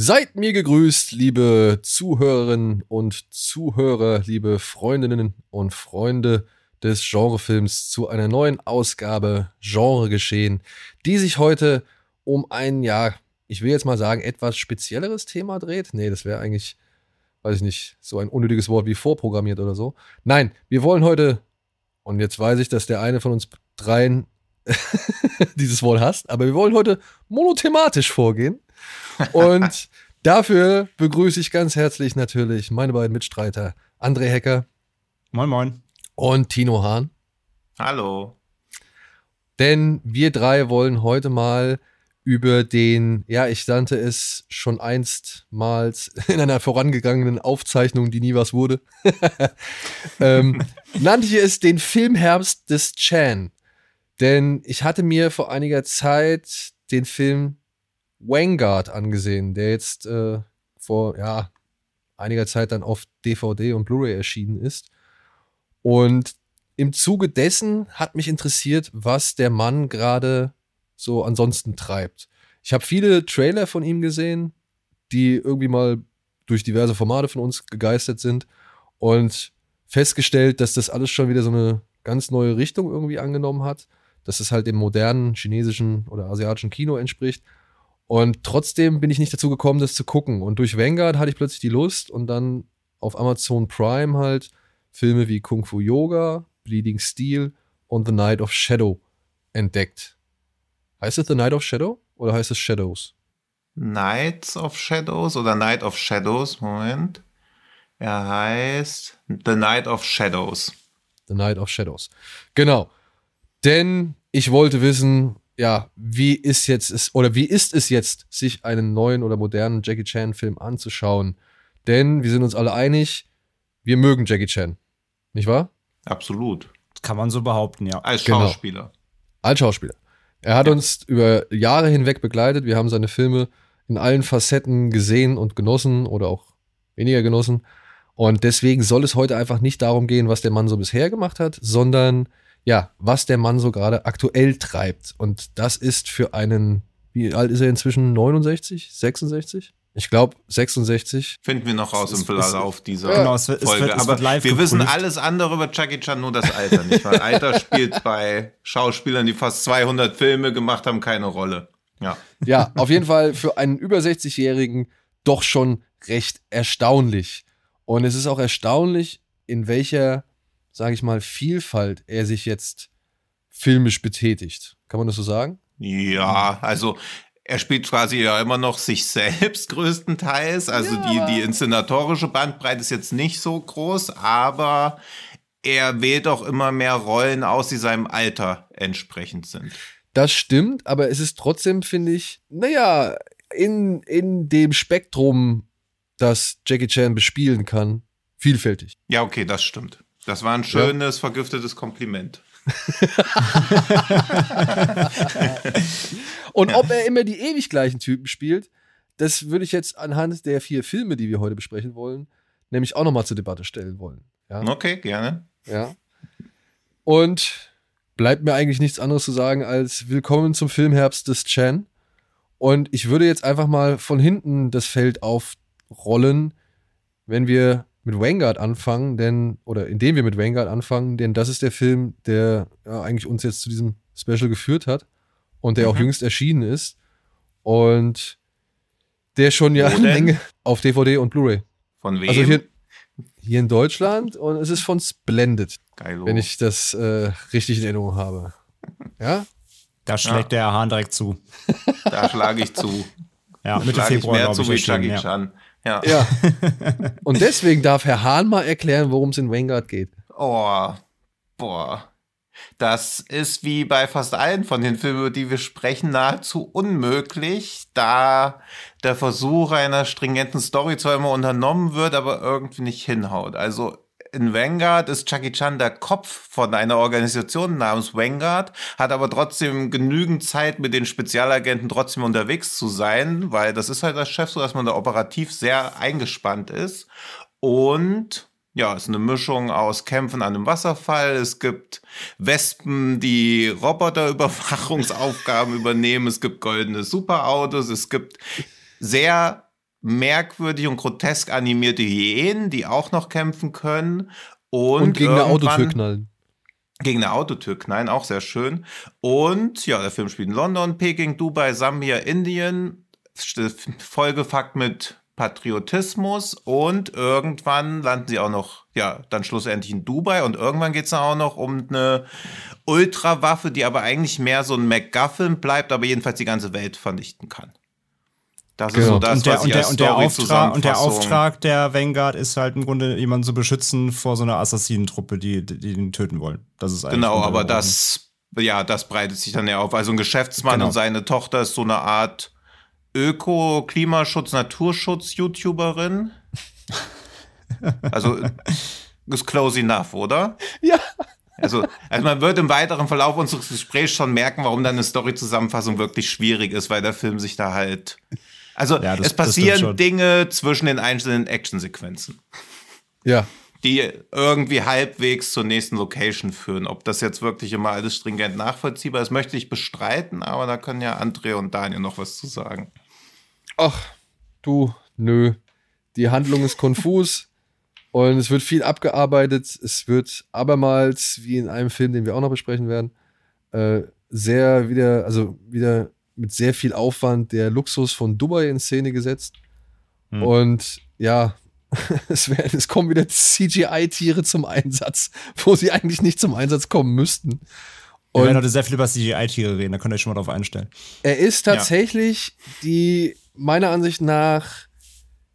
Seid mir gegrüßt, liebe Zuhörerinnen und Zuhörer, liebe Freundinnen und Freunde des Genrefilms zu einer neuen Ausgabe Genre geschehen, die sich heute um ein, ja, ich will jetzt mal sagen, etwas spezielleres Thema dreht. Nee, das wäre eigentlich, weiß ich nicht, so ein unnötiges Wort wie vorprogrammiert oder so. Nein, wir wollen heute, und jetzt weiß ich, dass der eine von uns dreien dieses Wort hasst, aber wir wollen heute monothematisch vorgehen. Und dafür begrüße ich ganz herzlich natürlich meine beiden Mitstreiter, André Hecker. Moin, moin. Und Tino Hahn. Hallo. Denn wir drei wollen heute mal über den, ja, ich nannte es schon einstmals in einer vorangegangenen Aufzeichnung, die nie was wurde, ähm, nannte ich es den Filmherbst des Chan. Denn ich hatte mir vor einiger Zeit den Film Vanguard angesehen, der jetzt äh, vor ja, einiger Zeit dann auf DVD und Blu-ray erschienen ist. Und im Zuge dessen hat mich interessiert, was der Mann gerade so ansonsten treibt. Ich habe viele Trailer von ihm gesehen, die irgendwie mal durch diverse Formate von uns gegeistert sind und festgestellt, dass das alles schon wieder so eine ganz neue Richtung irgendwie angenommen hat, dass es halt dem modernen chinesischen oder asiatischen Kino entspricht und trotzdem bin ich nicht dazu gekommen, das zu gucken. Und durch Vanguard hatte ich plötzlich die Lust und dann auf Amazon Prime halt Filme wie Kung Fu Yoga, Bleeding Steel und The Night of Shadow entdeckt. Heißt es The Night of Shadow oder heißt es Shadows? Knights of Shadows oder Night of Shadows, Moment. Er heißt The Night of Shadows. The Night of Shadows. Genau. Denn ich wollte wissen, ja, wie ist jetzt es, oder wie ist es jetzt, sich einen neuen oder modernen Jackie Chan-Film anzuschauen? Denn wir sind uns alle einig, wir mögen Jackie Chan. Nicht wahr? Absolut. Kann man so behaupten, ja. Als genau. Schauspieler. Genau. Als Schauspieler. Er hat ja. uns über Jahre hinweg begleitet. Wir haben seine Filme in allen Facetten gesehen und genossen oder auch weniger genossen. Und deswegen soll es heute einfach nicht darum gehen, was der Mann so bisher gemacht hat, sondern ja, was der Mann so gerade aktuell treibt. Und das ist für einen, wie alt ist er inzwischen? 69? 66? Ich glaube 66. Finden wir noch raus im Verlauf dieser genau, es wird, Folge. Es wird, es Aber wir geprüft. wissen alles andere über Jackie Chan, nur das Alter nicht. Weil Alter spielt bei Schauspielern, die fast 200 Filme gemacht haben, keine Rolle. Ja. Ja, auf jeden Fall für einen über 60-Jährigen doch schon recht erstaunlich. Und es ist auch erstaunlich, in welcher sage ich mal, Vielfalt er sich jetzt filmisch betätigt. Kann man das so sagen? Ja, also er spielt quasi ja immer noch sich selbst größtenteils. Also ja. die, die inszenatorische Bandbreite ist jetzt nicht so groß, aber er wählt auch immer mehr Rollen aus, die seinem Alter entsprechend sind. Das stimmt, aber es ist trotzdem, finde ich, naja, in, in dem Spektrum, das Jackie Chan bespielen kann, vielfältig. Ja, okay, das stimmt. Das war ein schönes, ja. vergiftetes Kompliment. Und ob er immer die ewig gleichen Typen spielt, das würde ich jetzt anhand der vier Filme, die wir heute besprechen wollen, nämlich auch nochmal zur Debatte stellen wollen. Ja? Okay, gerne. Ja. Und bleibt mir eigentlich nichts anderes zu sagen als Willkommen zum Filmherbst des Chan. Und ich würde jetzt einfach mal von hinten das Feld aufrollen, wenn wir mit Vanguard anfangen, denn, oder indem wir mit Vanguard anfangen, denn das ist der Film, der ja, eigentlich uns jetzt zu diesem Special geführt hat und der mhm. auch jüngst erschienen ist. Und der schon ja eine Menge auf DVD und Blu-ray. Von wem? Also hier, hier in Deutschland und es ist von Splendid. Geilo. Wenn ich das äh, richtig in Erinnerung habe. Ja? Da schlägt ja. der Hahn direkt zu. Da schlage ich zu. Ja, Mitte Februar. Mehr zu wie Jackie Chan. Ja. Ja. Und deswegen darf Herr Hahn mal erklären, worum es in Vanguard geht. Oh, boah. Das ist wie bei fast allen von den Filmen, über die wir sprechen, nahezu unmöglich, da der Versuch einer stringenten Story zwar immer unternommen wird, aber irgendwie nicht hinhaut. Also in Vanguard ist Chucky Chan der Kopf von einer Organisation namens Vanguard, hat aber trotzdem genügend Zeit, mit den Spezialagenten trotzdem unterwegs zu sein, weil das ist halt das Chef so, dass man da operativ sehr eingespannt ist. Und ja, es ist eine Mischung aus Kämpfen an einem Wasserfall. Es gibt Wespen, die Roboterüberwachungsaufgaben übernehmen. Es gibt goldene Superautos. Es gibt sehr merkwürdig und grotesk animierte Hyänen, die auch noch kämpfen können. Und, Und gegen eine Autotür knallen. Gegen eine Autotür knallen, auch sehr schön. Und ja, der Film spielt in London, Peking, Dubai, Sambia, Indien. Vollgefackt mit Patriotismus und irgendwann landen sie auch noch, ja, dann schlussendlich in Dubai und irgendwann geht es dann auch noch um eine Ultrawaffe, die aber eigentlich mehr so ein MacGuffin bleibt, aber jedenfalls die ganze Welt vernichten kann. Das ist Genau. so das, und, der, was und, der, und, der Auftrag, und der Auftrag der Vanguard ist halt im Grunde, jemanden zu beschützen vor so einer Assassinentruppe, die, die, die ihn töten wollen. Das ist eigentlich Genau, aber das, ja, das breitet sich dann ja auf. Also ein Geschäftsmann Genau. und seine Tochter ist so eine Art Öko-, Klimaschutz-, Naturschutz-YouTuberin. Also ist close enough, oder? Ja. Also, also man wird im weiteren Verlauf unseres Gesprächs schon merken, warum dann eine Story-Zusammenfassung wirklich schwierig ist, weil der Film sich da halt. Also Ja, das- es passieren. Dinge zwischen den einzelnen Actionsequenzen Ja. die irgendwie halbwegs zur nächsten Location führen. Ob das jetzt wirklich immer alles stringent nachvollziehbar ist, möchte ich bestreiten, aber da können ja André und Daniel noch was zu sagen. Ach, du, nö. Die Handlung ist konfus und es wird viel abgearbeitet. Es wird abermals, wie in einem Film, den wir auch noch besprechen werden, äh, sehr wieder, also wieder mit sehr viel Aufwand der Luxus von Dubai in Szene gesetzt. Hm. Und ja, es, werden, es kommen wieder CGI-Tiere zum Einsatz, wo sie eigentlich nicht zum Einsatz kommen müssten. Wir werden Und heute sehr viel über CGI-Tiere reden, da könnt ihr euch schon mal drauf einstellen. er ist tatsächlich die, meiner Ansicht nach,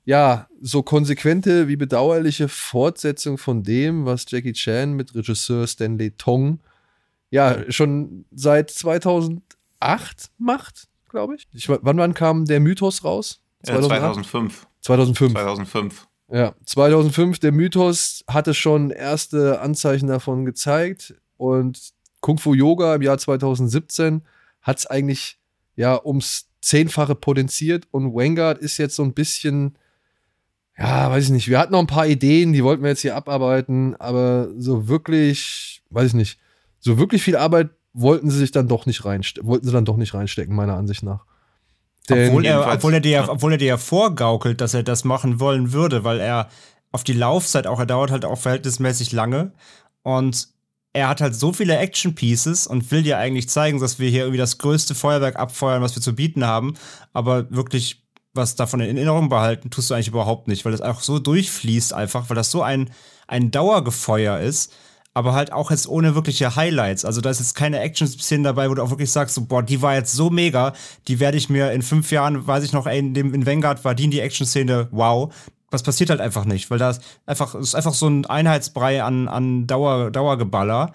ja, so konsequente wie bedauerliche Fortsetzung von dem, was Jackie Chan mit Regisseur Stanley Tong ja schon seit 2008 macht, glaube ich. ich. Wann, wann kam der Mythos raus? Äh, 2005. 2005. 2005. Ja, 2005, der Mythos hatte schon erste Anzeichen davon gezeigt und Kung Fu Yoga im Jahr 2017 hat es eigentlich ja ums Zehnfache potenziert und Vanguard ist jetzt so ein bisschen, ja, weiß ich nicht, wir hatten noch ein paar Ideen, die wollten wir jetzt hier abarbeiten, aber so wirklich, weiß ich nicht, so wirklich viel Arbeit wollten sie sich dann doch nicht reinstecken, wollten sie dann doch nicht reinstecken, meiner Ansicht nach. Denn, Obwohl er, obwohl, er dir, ja. obwohl er dir ja vorgaukelt, dass er das machen wollen würde, weil er auf die Laufzeit auch, er dauert halt auch verhältnismäßig lange und er hat halt so viele Action-Pieces und will dir eigentlich zeigen, dass wir hier irgendwie das größte Feuerwerk abfeuern, was wir zu bieten haben, aber wirklich was davon in Erinnerung behalten, tust du eigentlich überhaupt nicht, weil das auch so durchfließt einfach, weil das so ein, ein Dauergefeuer ist, aber halt auch jetzt ohne wirkliche Highlights. Also da ist jetzt keine Action-Szene dabei, wo du auch wirklich sagst, so, boah, die war jetzt so mega, die werde ich mir in fünf Jahren, weiß ich noch, in, dem, in Vanguard war die in die Action-Szene, wow. Das passiert halt einfach nicht, weil das einfach, ist einfach so ein Einheitsbrei an, an Dauer, Dauergeballer.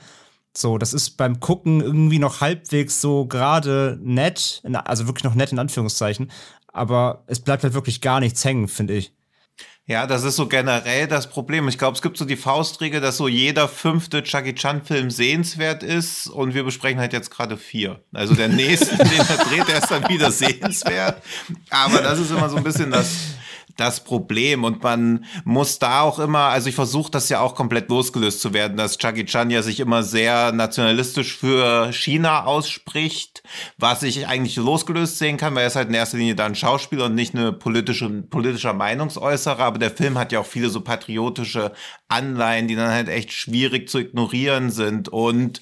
So, das ist beim Gucken irgendwie noch halbwegs so gerade nett, also wirklich noch nett in Anführungszeichen, aber es bleibt halt wirklich gar nichts hängen, finde ich. Ja, das ist so generell das Problem. Ich glaube, es gibt so die Faustregel, dass so jeder fünfte Chucky Chan-Film sehenswert ist und wir besprechen halt jetzt gerade vier. Also der nächste, den er dreht, der ist dann wieder sehenswert. Aber das ist immer so ein bisschen das, das Problem. Und man muss da auch immer, also ich versuche das ja auch komplett losgelöst zu werden, dass Chucky Chan ja sich immer sehr nationalistisch für China ausspricht, was ich eigentlich losgelöst sehen kann, weil er ist halt in erster Linie da ein Schauspieler und nicht eine politische, politischer Meinungsäußerer, aber der Film hat ja auch viele so patriotische Anleihen, die dann halt echt schwierig zu ignorieren sind. Und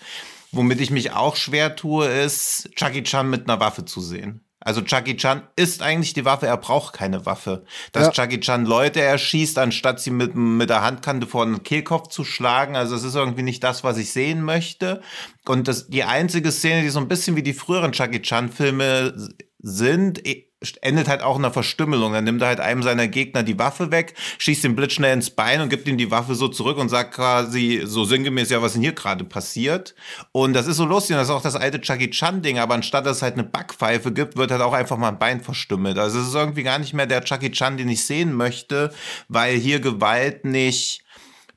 womit ich mich auch schwer tue, ist Chucky Chan mit einer Waffe zu sehen. Also Chucky Chan ist eigentlich die Waffe, er braucht keine Waffe. Dass Ja. Chucky Chan Leute erschießt, anstatt sie mit, mit der Handkante vor den Kehlkopf zu schlagen. Also das ist irgendwie nicht das, was ich sehen möchte. Und das, die einzige Szene, die so ein bisschen wie die früheren Chucky Chan Filme sind, eh, endet halt auch in einer Verstümmelung. Dann nimmt er halt einem seiner Gegner die Waffe weg, schießt ihn blitzschnell ins Bein und gibt ihm die Waffe so zurück und sagt quasi so sinngemäß, ja, was denn hier gerade passiert? Und das ist so lustig und das ist auch das alte Chucky Chan Ding, aber anstatt dass es halt eine Backpfeife gibt, wird halt auch einfach mal ein Bein verstümmelt. Also es ist irgendwie gar nicht mehr der Chucky Chan, den ich sehen möchte, weil hier Gewalt nicht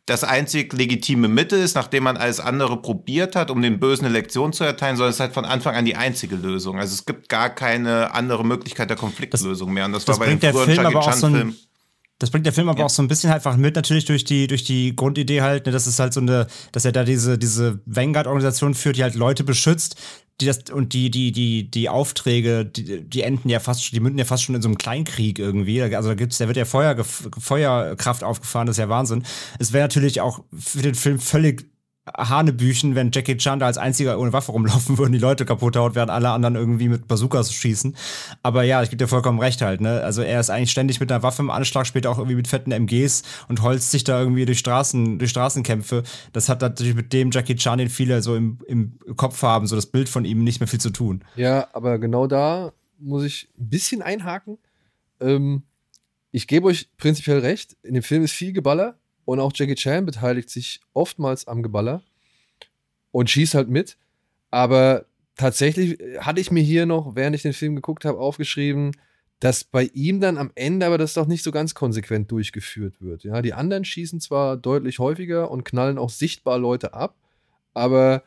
das einzig legitime Mittel ist, nachdem man alles andere probiert hat, um den Bösen eine Lektion zu erteilen, sondern es ist halt von Anfang an die einzige Lösung. Also es gibt gar keine andere Möglichkeit der Konfliktlösung mehr. Und das, das war bei den früheren Film Jackie Chan so Filmen. Das bringt der Film aber Ja. auch so ein bisschen halt einfach mit, natürlich durch die, durch die Grundidee halt, ne, dass es halt so eine, dass er da diese, diese Vanguard-Organisation führt, die halt Leute beschützt, die das, und die, die, die, die Aufträge, die, die enden ja fast, schon- die münden ja fast schon in so einem Kleinkrieg irgendwie. Also da gibt's, da wird ja Feuer, Feuerkraft aufgefahren, das ist ja Wahnsinn. Es wäre natürlich auch für den Film völlig Hanebüchen, wenn Jackie Chan da als einziger ohne Waffe rumlaufen würden, die Leute kaputt haut, während alle anderen irgendwie mit Bazookas schießen. Aber ja, ich gebe dir vollkommen recht halt, ne? Also er ist eigentlich ständig mit einer Waffe im Anschlag, später auch irgendwie mit fetten MGs und holzt sich da irgendwie durch Straßen, durch Straßenkämpfe. Das hat natürlich mit dem Jackie Chan, den viele so im, im Kopf haben, so das Bild von ihm nicht mehr viel zu tun. Ja, aber genau da muss ich ein bisschen einhaken. Ähm, ich gebe euch prinzipiell recht, in dem Film ist viel Geballer und auch Jackie Chan beteiligt sich oftmals am Geballer und schießt halt mit. Aber tatsächlich hatte ich mir hier noch, während ich den Film geguckt habe, aufgeschrieben, dass bei ihm dann am Ende aber das doch nicht so ganz konsequent durchgeführt wird. Ja, die anderen schießen zwar deutlich häufiger und knallen auch sichtbar Leute ab, aber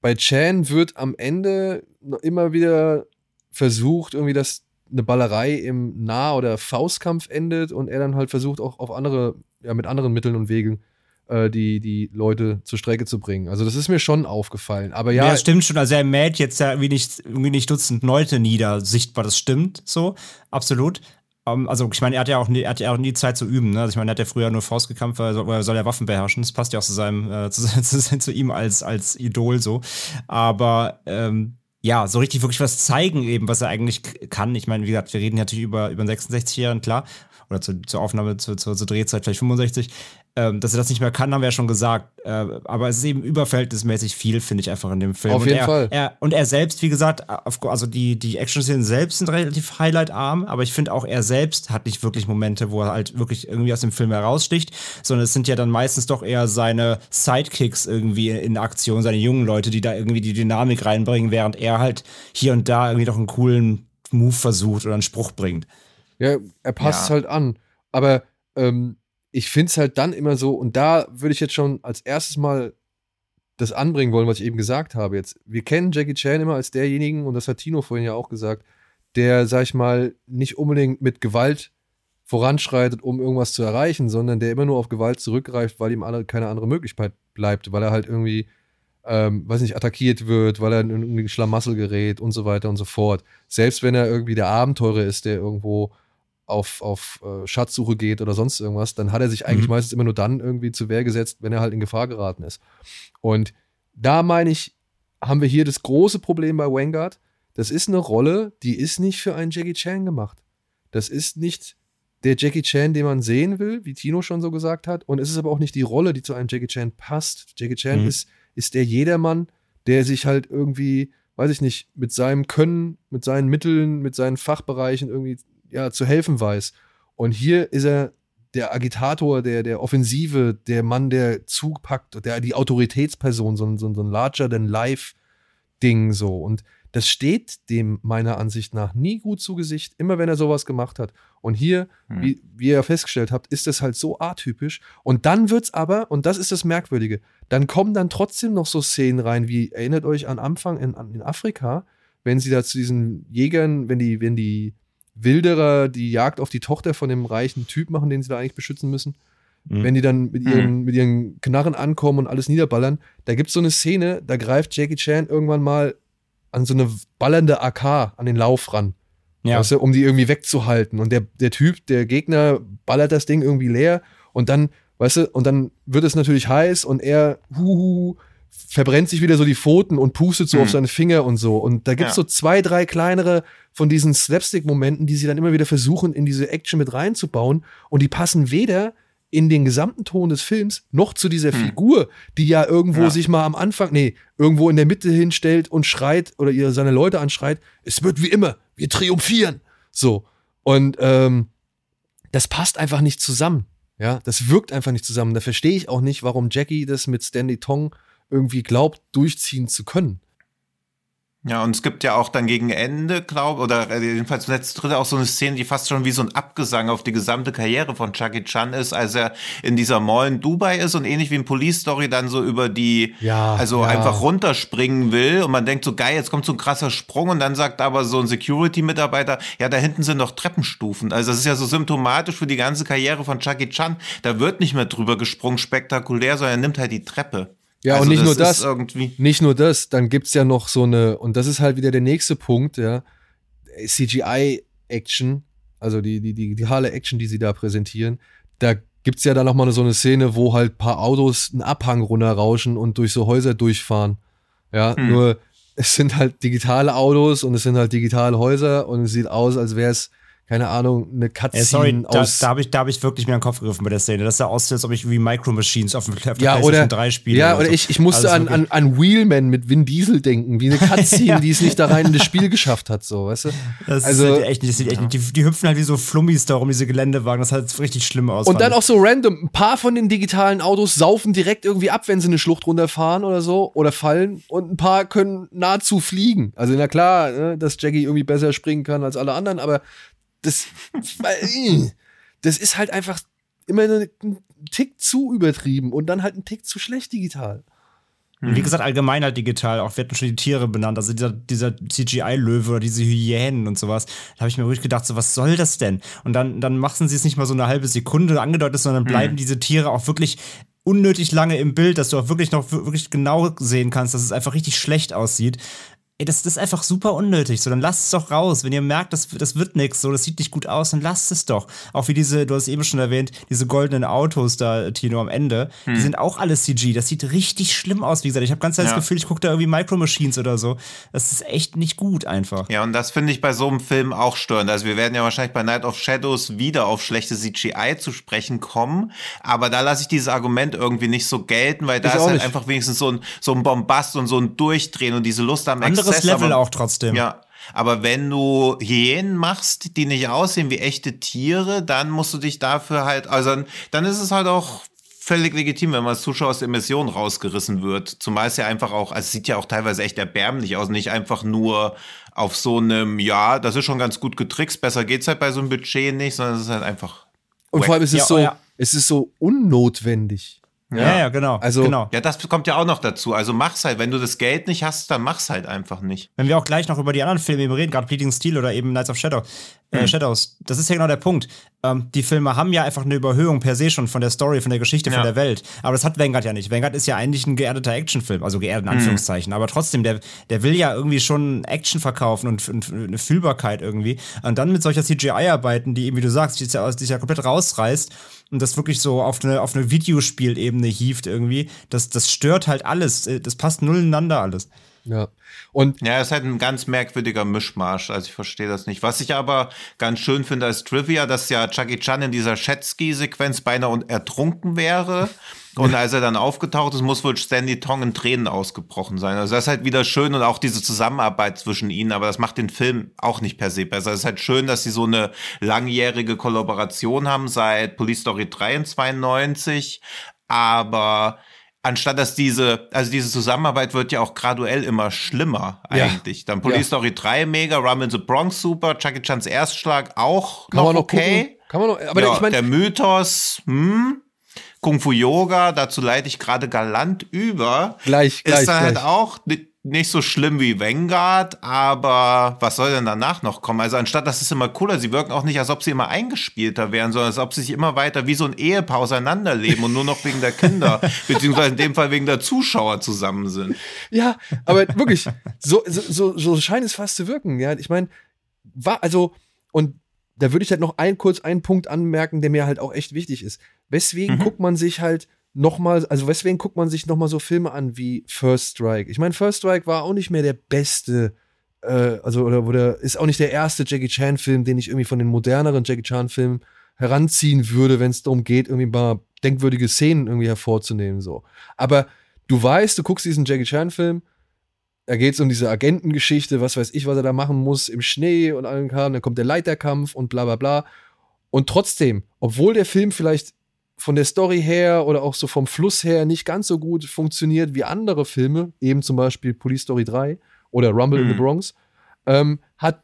bei Chan wird am Ende immer wieder versucht, irgendwie, dass eine Ballerei im Nah- oder Faustkampf endet und er dann halt versucht, auch auf andere, ja, mit anderen Mitteln und Wegen äh, die, die Leute zur Strecke zu bringen. Also, das ist mir schon aufgefallen. Aber Ja, ja, das stimmt schon. Also er mäht jetzt ja irgendwie nicht, irgendwie nicht Dutzend Leute nieder, sichtbar. Das stimmt so, absolut. Ähm, also ich meine, er hat ja auch nie, er hat ja auch nie Zeit zu üben. Ne? Also ich meine, er hat ja früher nur Faust gekämpft, weil er soll, ja Waffen beherrschen. Das passt ja auch zu seinem, äh, zu, zu, zu ihm als, als Idol so. Aber ähm, ja, so richtig wirklich was zeigen eben, was er eigentlich kann. Ich meine, wie gesagt, wir reden natürlich über, über einen 66-Jährigen, klar. Oder zu, zur Aufnahme, zur, zur, zur Drehzeit vielleicht 65. Ähm, dass er das nicht mehr kann, haben wir ja schon gesagt. Äh, aber es ist eben überverhältnismäßig viel, finde ich einfach in dem Film. Auf und jeden er, Fall. Er, und er selbst, wie gesagt, auf, also die, die Action-Szenen selbst sind relativ highlightarm, aber ich finde auch er selbst hat nicht wirklich Momente, wo er halt wirklich irgendwie aus dem Film heraussticht, sondern es sind ja dann meistens doch eher seine Sidekicks irgendwie in Aktion, seine jungen Leute, die da irgendwie die Dynamik reinbringen, während er halt hier und da irgendwie noch einen coolen Move versucht oder einen Spruch bringt. Ja, er passt Ja. es halt an. Aber ähm, ich finde es halt dann immer so, und da würde ich jetzt schon als erstes mal das anbringen wollen, was ich eben gesagt habe jetzt. Wir kennen Jackie Chan immer als derjenigen, und das hat Tino vorhin ja auch gesagt, der, sag ich mal, nicht unbedingt mit Gewalt voranschreitet, um irgendwas zu erreichen, sondern der immer nur auf Gewalt zurückgreift, weil ihm alle, keine andere Möglichkeit bleibt, weil er halt irgendwie, ähm, weiß nicht, attackiert wird, weil er in irgendwie Schlamassel gerät und so weiter und so fort. Selbst wenn er irgendwie der Abenteurer ist, der irgendwo auf, auf äh, Schatzsuche geht oder sonst irgendwas, dann hat er sich eigentlich Mhm. meistens immer nur dann irgendwie zu Wehr gesetzt, wenn er halt in Gefahr geraten ist. Und da meine ich, haben wir hier das große Problem bei Vanguard. Das ist eine Rolle, die ist nicht für einen Jackie Chan gemacht. Das ist nicht der Jackie Chan, den man sehen will, wie Tino schon so gesagt hat. Und es ist aber auch nicht die Rolle, die zu einem Jackie Chan passt. Jackie Chan Mhm. ist, ist der Jedermann, der sich halt irgendwie, weiß ich nicht, mit seinem Können, mit seinen Mitteln, mit seinen Fachbereichen irgendwie ja, zu helfen weiß. Und hier ist er der Agitator, der, der Offensive, der Mann, der Zug packt, der, die Autoritätsperson, so ein, so so ein larger-than-life-Ding so. Und das steht dem meiner Ansicht nach nie gut zu Gesicht, immer wenn er sowas gemacht hat. Und hier, Hm. wie, wie ihr festgestellt habt, ist das halt so atypisch. Und dann wird's aber, und das ist das Merkwürdige, dann kommen dann trotzdem noch so Szenen rein, wie erinnert euch an Anfang in, in Afrika, wenn sie da zu diesen Jägern, wenn die, wenn die Wilderer die Jagd auf die Tochter von dem reichen Typ machen, den sie da eigentlich beschützen müssen, Mhm. wenn die dann mit ihren, mit ihren Knarren ankommen und alles niederballern, da gibt es so eine Szene, da greift Jackie Chan irgendwann mal an so eine ballernde AK an den Lauf ran. Ja. Weißt du, um die irgendwie wegzuhalten. Und der, der Typ, der Gegner, ballert das Ding irgendwie leer und dann, weißt du, und dann wird es natürlich heiß und er huhu, verbrennt sich wieder so die Pfoten und pustet so Mhm. auf seine Finger und so. Und da gibt es Ja. so zwei, drei kleinere von diesen Slapstick-Momenten, die sie dann immer wieder versuchen, in diese Action mit reinzubauen. Und die passen weder in den gesamten Ton des Films noch zu dieser Hm. Figur, die ja irgendwo Ja. sich mal am Anfang, nee, irgendwo in der Mitte hinstellt und schreit oder ihr seine Leute anschreit, es wird wie immer, wir triumphieren. So. Und ähm, das passt einfach nicht zusammen. Ja, das wirkt einfach nicht zusammen. Da verstehe ich auch nicht, warum Jackie das mit Stanley Tong irgendwie glaubt, durchziehen zu können. Ja, und es gibt ja auch dann gegen Ende, glaube oder äh, jedenfalls letzte dritte auch so eine Szene, die fast schon wie so ein Abgesang auf die gesamte Karriere von Chucky Chan ist, als er in dieser Mall in Dubai ist und ähnlich wie in Police Story dann so über die, Ja, also ja. einfach runterspringen will und man denkt so geil, jetzt kommt so ein krasser Sprung und dann sagt aber so ein Security-Mitarbeiter, ja, da hinten sind noch Treppenstufen. Also das ist ja so symptomatisch für die ganze Karriere von Chucky Chan. Da wird nicht mehr drüber gesprungen, spektakulär, sondern er nimmt halt die Treppe. Ja, also und nicht nur ist das. irgendwie. Nicht nur das, dann gibt's ja noch so eine, und das ist halt wieder der nächste Punkt, ja, CGI-Action, also die, die, die digitale Action, die sie da präsentieren, da gibt's ja dann noch mal so eine Szene, wo halt paar Autos einen Abhang runterrauschen und durch so Häuser durchfahren. Ja, Hm. nur es sind halt digitale Autos und es sind halt digitale Häuser und es sieht aus, als wäre es, keine Ahnung, eine Cutscene Ey, sorry, da, aus. da habe ich, da hab ich wirklich mir an den Kopf gegriffen bei der Szene. Das sah aus, als ob ich wie Micro Machines auf, dem- auf der ja, PlayStation oder, 3 spiele. ja, oder so. ich, ich musste Also an, an, an Wheelman mit Vin Diesel denken, wie eine Cutscene, Ja. die es nicht da rein in das Spiel geschafft hat, so, weißt du? Das also- ist echt nicht, das sieht echt nicht. Die, die hüpfen halt wie so Flummis da rum, diese Geländewagen. Das sah halt richtig schlimm aus. Und dann auch so random, ein paar von den digitalen Autos saufen direkt irgendwie ab, wenn sie eine Schlucht runterfahren oder so oder fallen und ein paar können nahezu fliegen. Also na klar, ne, dass Jackie irgendwie besser springen kann als alle anderen, aber das, äh, das ist halt einfach immer ein Tick zu übertrieben und dann halt ein Tick zu schlecht digital. Und Wie gesagt, allgemein halt digital. Auch wir hatten schon die Tiere benannt. Also dieser, dieser CGI-Löwe oder diese Hyänen und sowas. Da habe ich mir ruhig gedacht, so was soll das denn? Und dann, dann machen sie es nicht mal so eine halbe Sekunde angedeutet, sondern bleiben diese Tiere auch wirklich unnötig lange im Bild, dass du auch wirklich noch wirklich genau sehen kannst, dass es einfach richtig schlecht aussieht. Ey, das, das ist einfach super unnötig. So, dann lasst es doch raus. Wenn ihr merkt, das, das wird nichts, so, das sieht nicht gut aus, dann lasst es doch. Auch wie diese, du hast es eben schon erwähnt, diese goldenen Autos da, Tino, am Ende, die sind auch alle CG. Das sieht richtig schlimm aus, wie gesagt. Ich habe ganz das Ja. Gefühl, ich gucke da irgendwie Micro Machines oder so. Das ist echt nicht gut einfach. Ja, und das finde ich bei so einem Film auch störend. Also wir werden ja wahrscheinlich bei Night of Shadows wieder auf schlechte CGI zu sprechen kommen. Aber da lasse ich dieses Argument irgendwie nicht so gelten, weil da Ich ist halt nicht. einfach wenigstens so ein, so ein Bombast und so ein Durchdrehen und diese Lust am Anderes. Level aber, auch trotzdem. Ja. Aber wenn du Hyänen machst, die nicht aussehen wie echte Tiere, dann musst du dich dafür halt, also dann ist es halt auch völlig legitim, wenn man als Zuschauer aus der Mission rausgerissen wird. Zumal es ja einfach auch, also es sieht ja auch teilweise echt erbärmlich aus, nicht einfach nur auf so einem, ja, das ist schon ganz gut getrickst, besser geht's halt bei so einem Budget nicht, sondern es ist halt einfach. Und wack. vor allem ist es Ja, so, ja. es ist so unnotwendig. Ja, ja, genau. Also- genau. Ja, das kommt ja auch noch dazu. Also mach's halt. Wenn du das Geld nicht hast, dann mach's halt einfach nicht. Wenn wir auch gleich noch über die anderen Filme eben reden, gerade Bleeding Steel oder eben Knights of Shadow, äh, Shadows, das ist ja genau der Punkt. Ähm, die Filme haben ja einfach eine Überhöhung per se schon von der Story, von der Geschichte, von Ja. der Welt. Aber das hat Vanguard ja nicht. Vanguard ist ja eigentlich ein geerdeter Actionfilm, also geerdet in Anführungszeichen. Aber trotzdem, der, der will ja irgendwie schon Action verkaufen und, und eine Fühlbarkeit irgendwie. Und dann mit solcher CGI-Arbeiten, die eben, wie du sagst, die ist ja, die ist ja komplett rausreißt und das wirklich so auf eine, auf eine Videospielebene hieft irgendwie, das, das stört halt alles. Äh, Das passt null ineinander alles. Ja. Und Ja, es ist halt ein ganz merkwürdiger Mischmasch. Also ich verstehe das nicht. Was ich aber ganz schön finde als Trivia, dass ja Chucky Chan in dieser Jetski-Sequenz beinahe un- ertrunken wäre. Und als er dann aufgetaucht ist, muss wohl Stanley Tong in Tränen ausgebrochen sein. Also das ist halt wieder schön und auch diese Zusammenarbeit zwischen ihnen, aber das macht den Film auch nicht per se besser. Es ist halt schön, dass sie so eine langjährige Kollaboration haben seit Police Story 3 in 92. Aber anstatt dass diese, also diese Zusammenarbeit wird ja auch graduell immer schlimmer Ja. eigentlich. Dann Police Ja. Story 3 mega, Rum in the Bronx super, Chucky Chans Erstschlag auch kann noch, man noch okay. gucken. Kann man noch, aber ja, ich meine, der Mythos, hm, Kung Fu Yoga, dazu leite ich gerade galant über. Gleich, gleich, Ist dann halt gleich. auch ni- nicht so schlimm wie Vanguard, aber was soll denn danach noch kommen? Also anstatt, das ist immer cooler, sie wirken auch nicht, als ob sie immer eingespielter wären, sondern als ob sie sich immer weiter wie so ein Ehepaar auseinanderleben und nur noch wegen der Kinder, beziehungsweise in dem Fall wegen der Zuschauer zusammen sind. Ja, aber wirklich, so, so, so, so scheint es fast zu wirken. Ja, ich meine, war, also, und da würde ich halt noch ein, kurz einen Punkt anmerken, der mir halt auch echt wichtig ist. Weswegen guckt man sich halt nochmal, also weswegen guckt man sich nochmal so Filme an wie First Strike? Ich meine, First Strike war auch nicht mehr der beste, äh, also, oder, oder ist auch nicht der erste Jackie Chan-Film, den ich irgendwie von den moderneren Jackie Chan-Filmen heranziehen würde, wenn es darum geht, irgendwie mal denkwürdige Szenen irgendwie hervorzunehmen, so. Aber du weißt, du guckst diesen Jackie Chan-Film, da geht es um diese Agentengeschichte, was weiß ich, was er da machen muss im Schnee und allem Kram, dann kommt der Leiterkampf und bla bla bla. Und trotzdem, obwohl der Film vielleicht von der Story her oder auch so vom Fluss her nicht ganz so gut funktioniert wie andere Filme, eben zum Beispiel Police Story 3 oder Rumble in the Mhm. Bronx, ähm, hat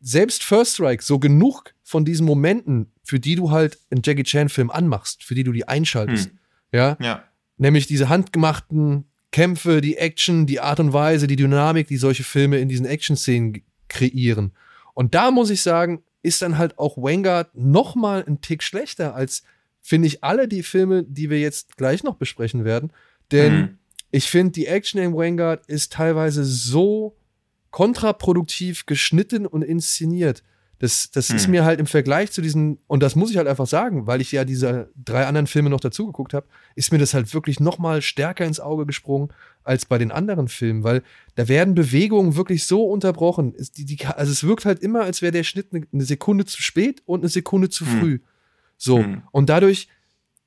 selbst First Strike so genug von diesen Momenten, für die du halt einen Jackie Chan-Film anmachst, für die du die einschaltest. Hm. Ja, Ja. nämlich diese handgemachten Kämpfe, die Action, die Art und Weise, die Dynamik, die solche Filme in diesen Action-Szenen kreieren. Und da muss ich sagen, ist dann halt auch Vanguard noch mal ein Tick schlechter als, finde ich, alle die Filme, die wir jetzt gleich noch besprechen werden. Denn Hm. ich finde, die Action in Vanguard ist teilweise so kontraproduktiv geschnitten und inszeniert. Das, das ist Hm. mir halt im Vergleich zu diesen, und das muss ich halt einfach sagen, weil ich ja diese drei anderen Filme noch dazu geguckt habe, ist mir das halt wirklich noch mal stärker ins Auge gesprungen als bei den anderen Filmen, weil da werden Bewegungen wirklich so unterbrochen. Es, die, die, also es wirkt halt immer, als wäre der Schnitt eine, eine Sekunde zu spät und eine Sekunde zu Hm. früh. So. Hm. Und dadurch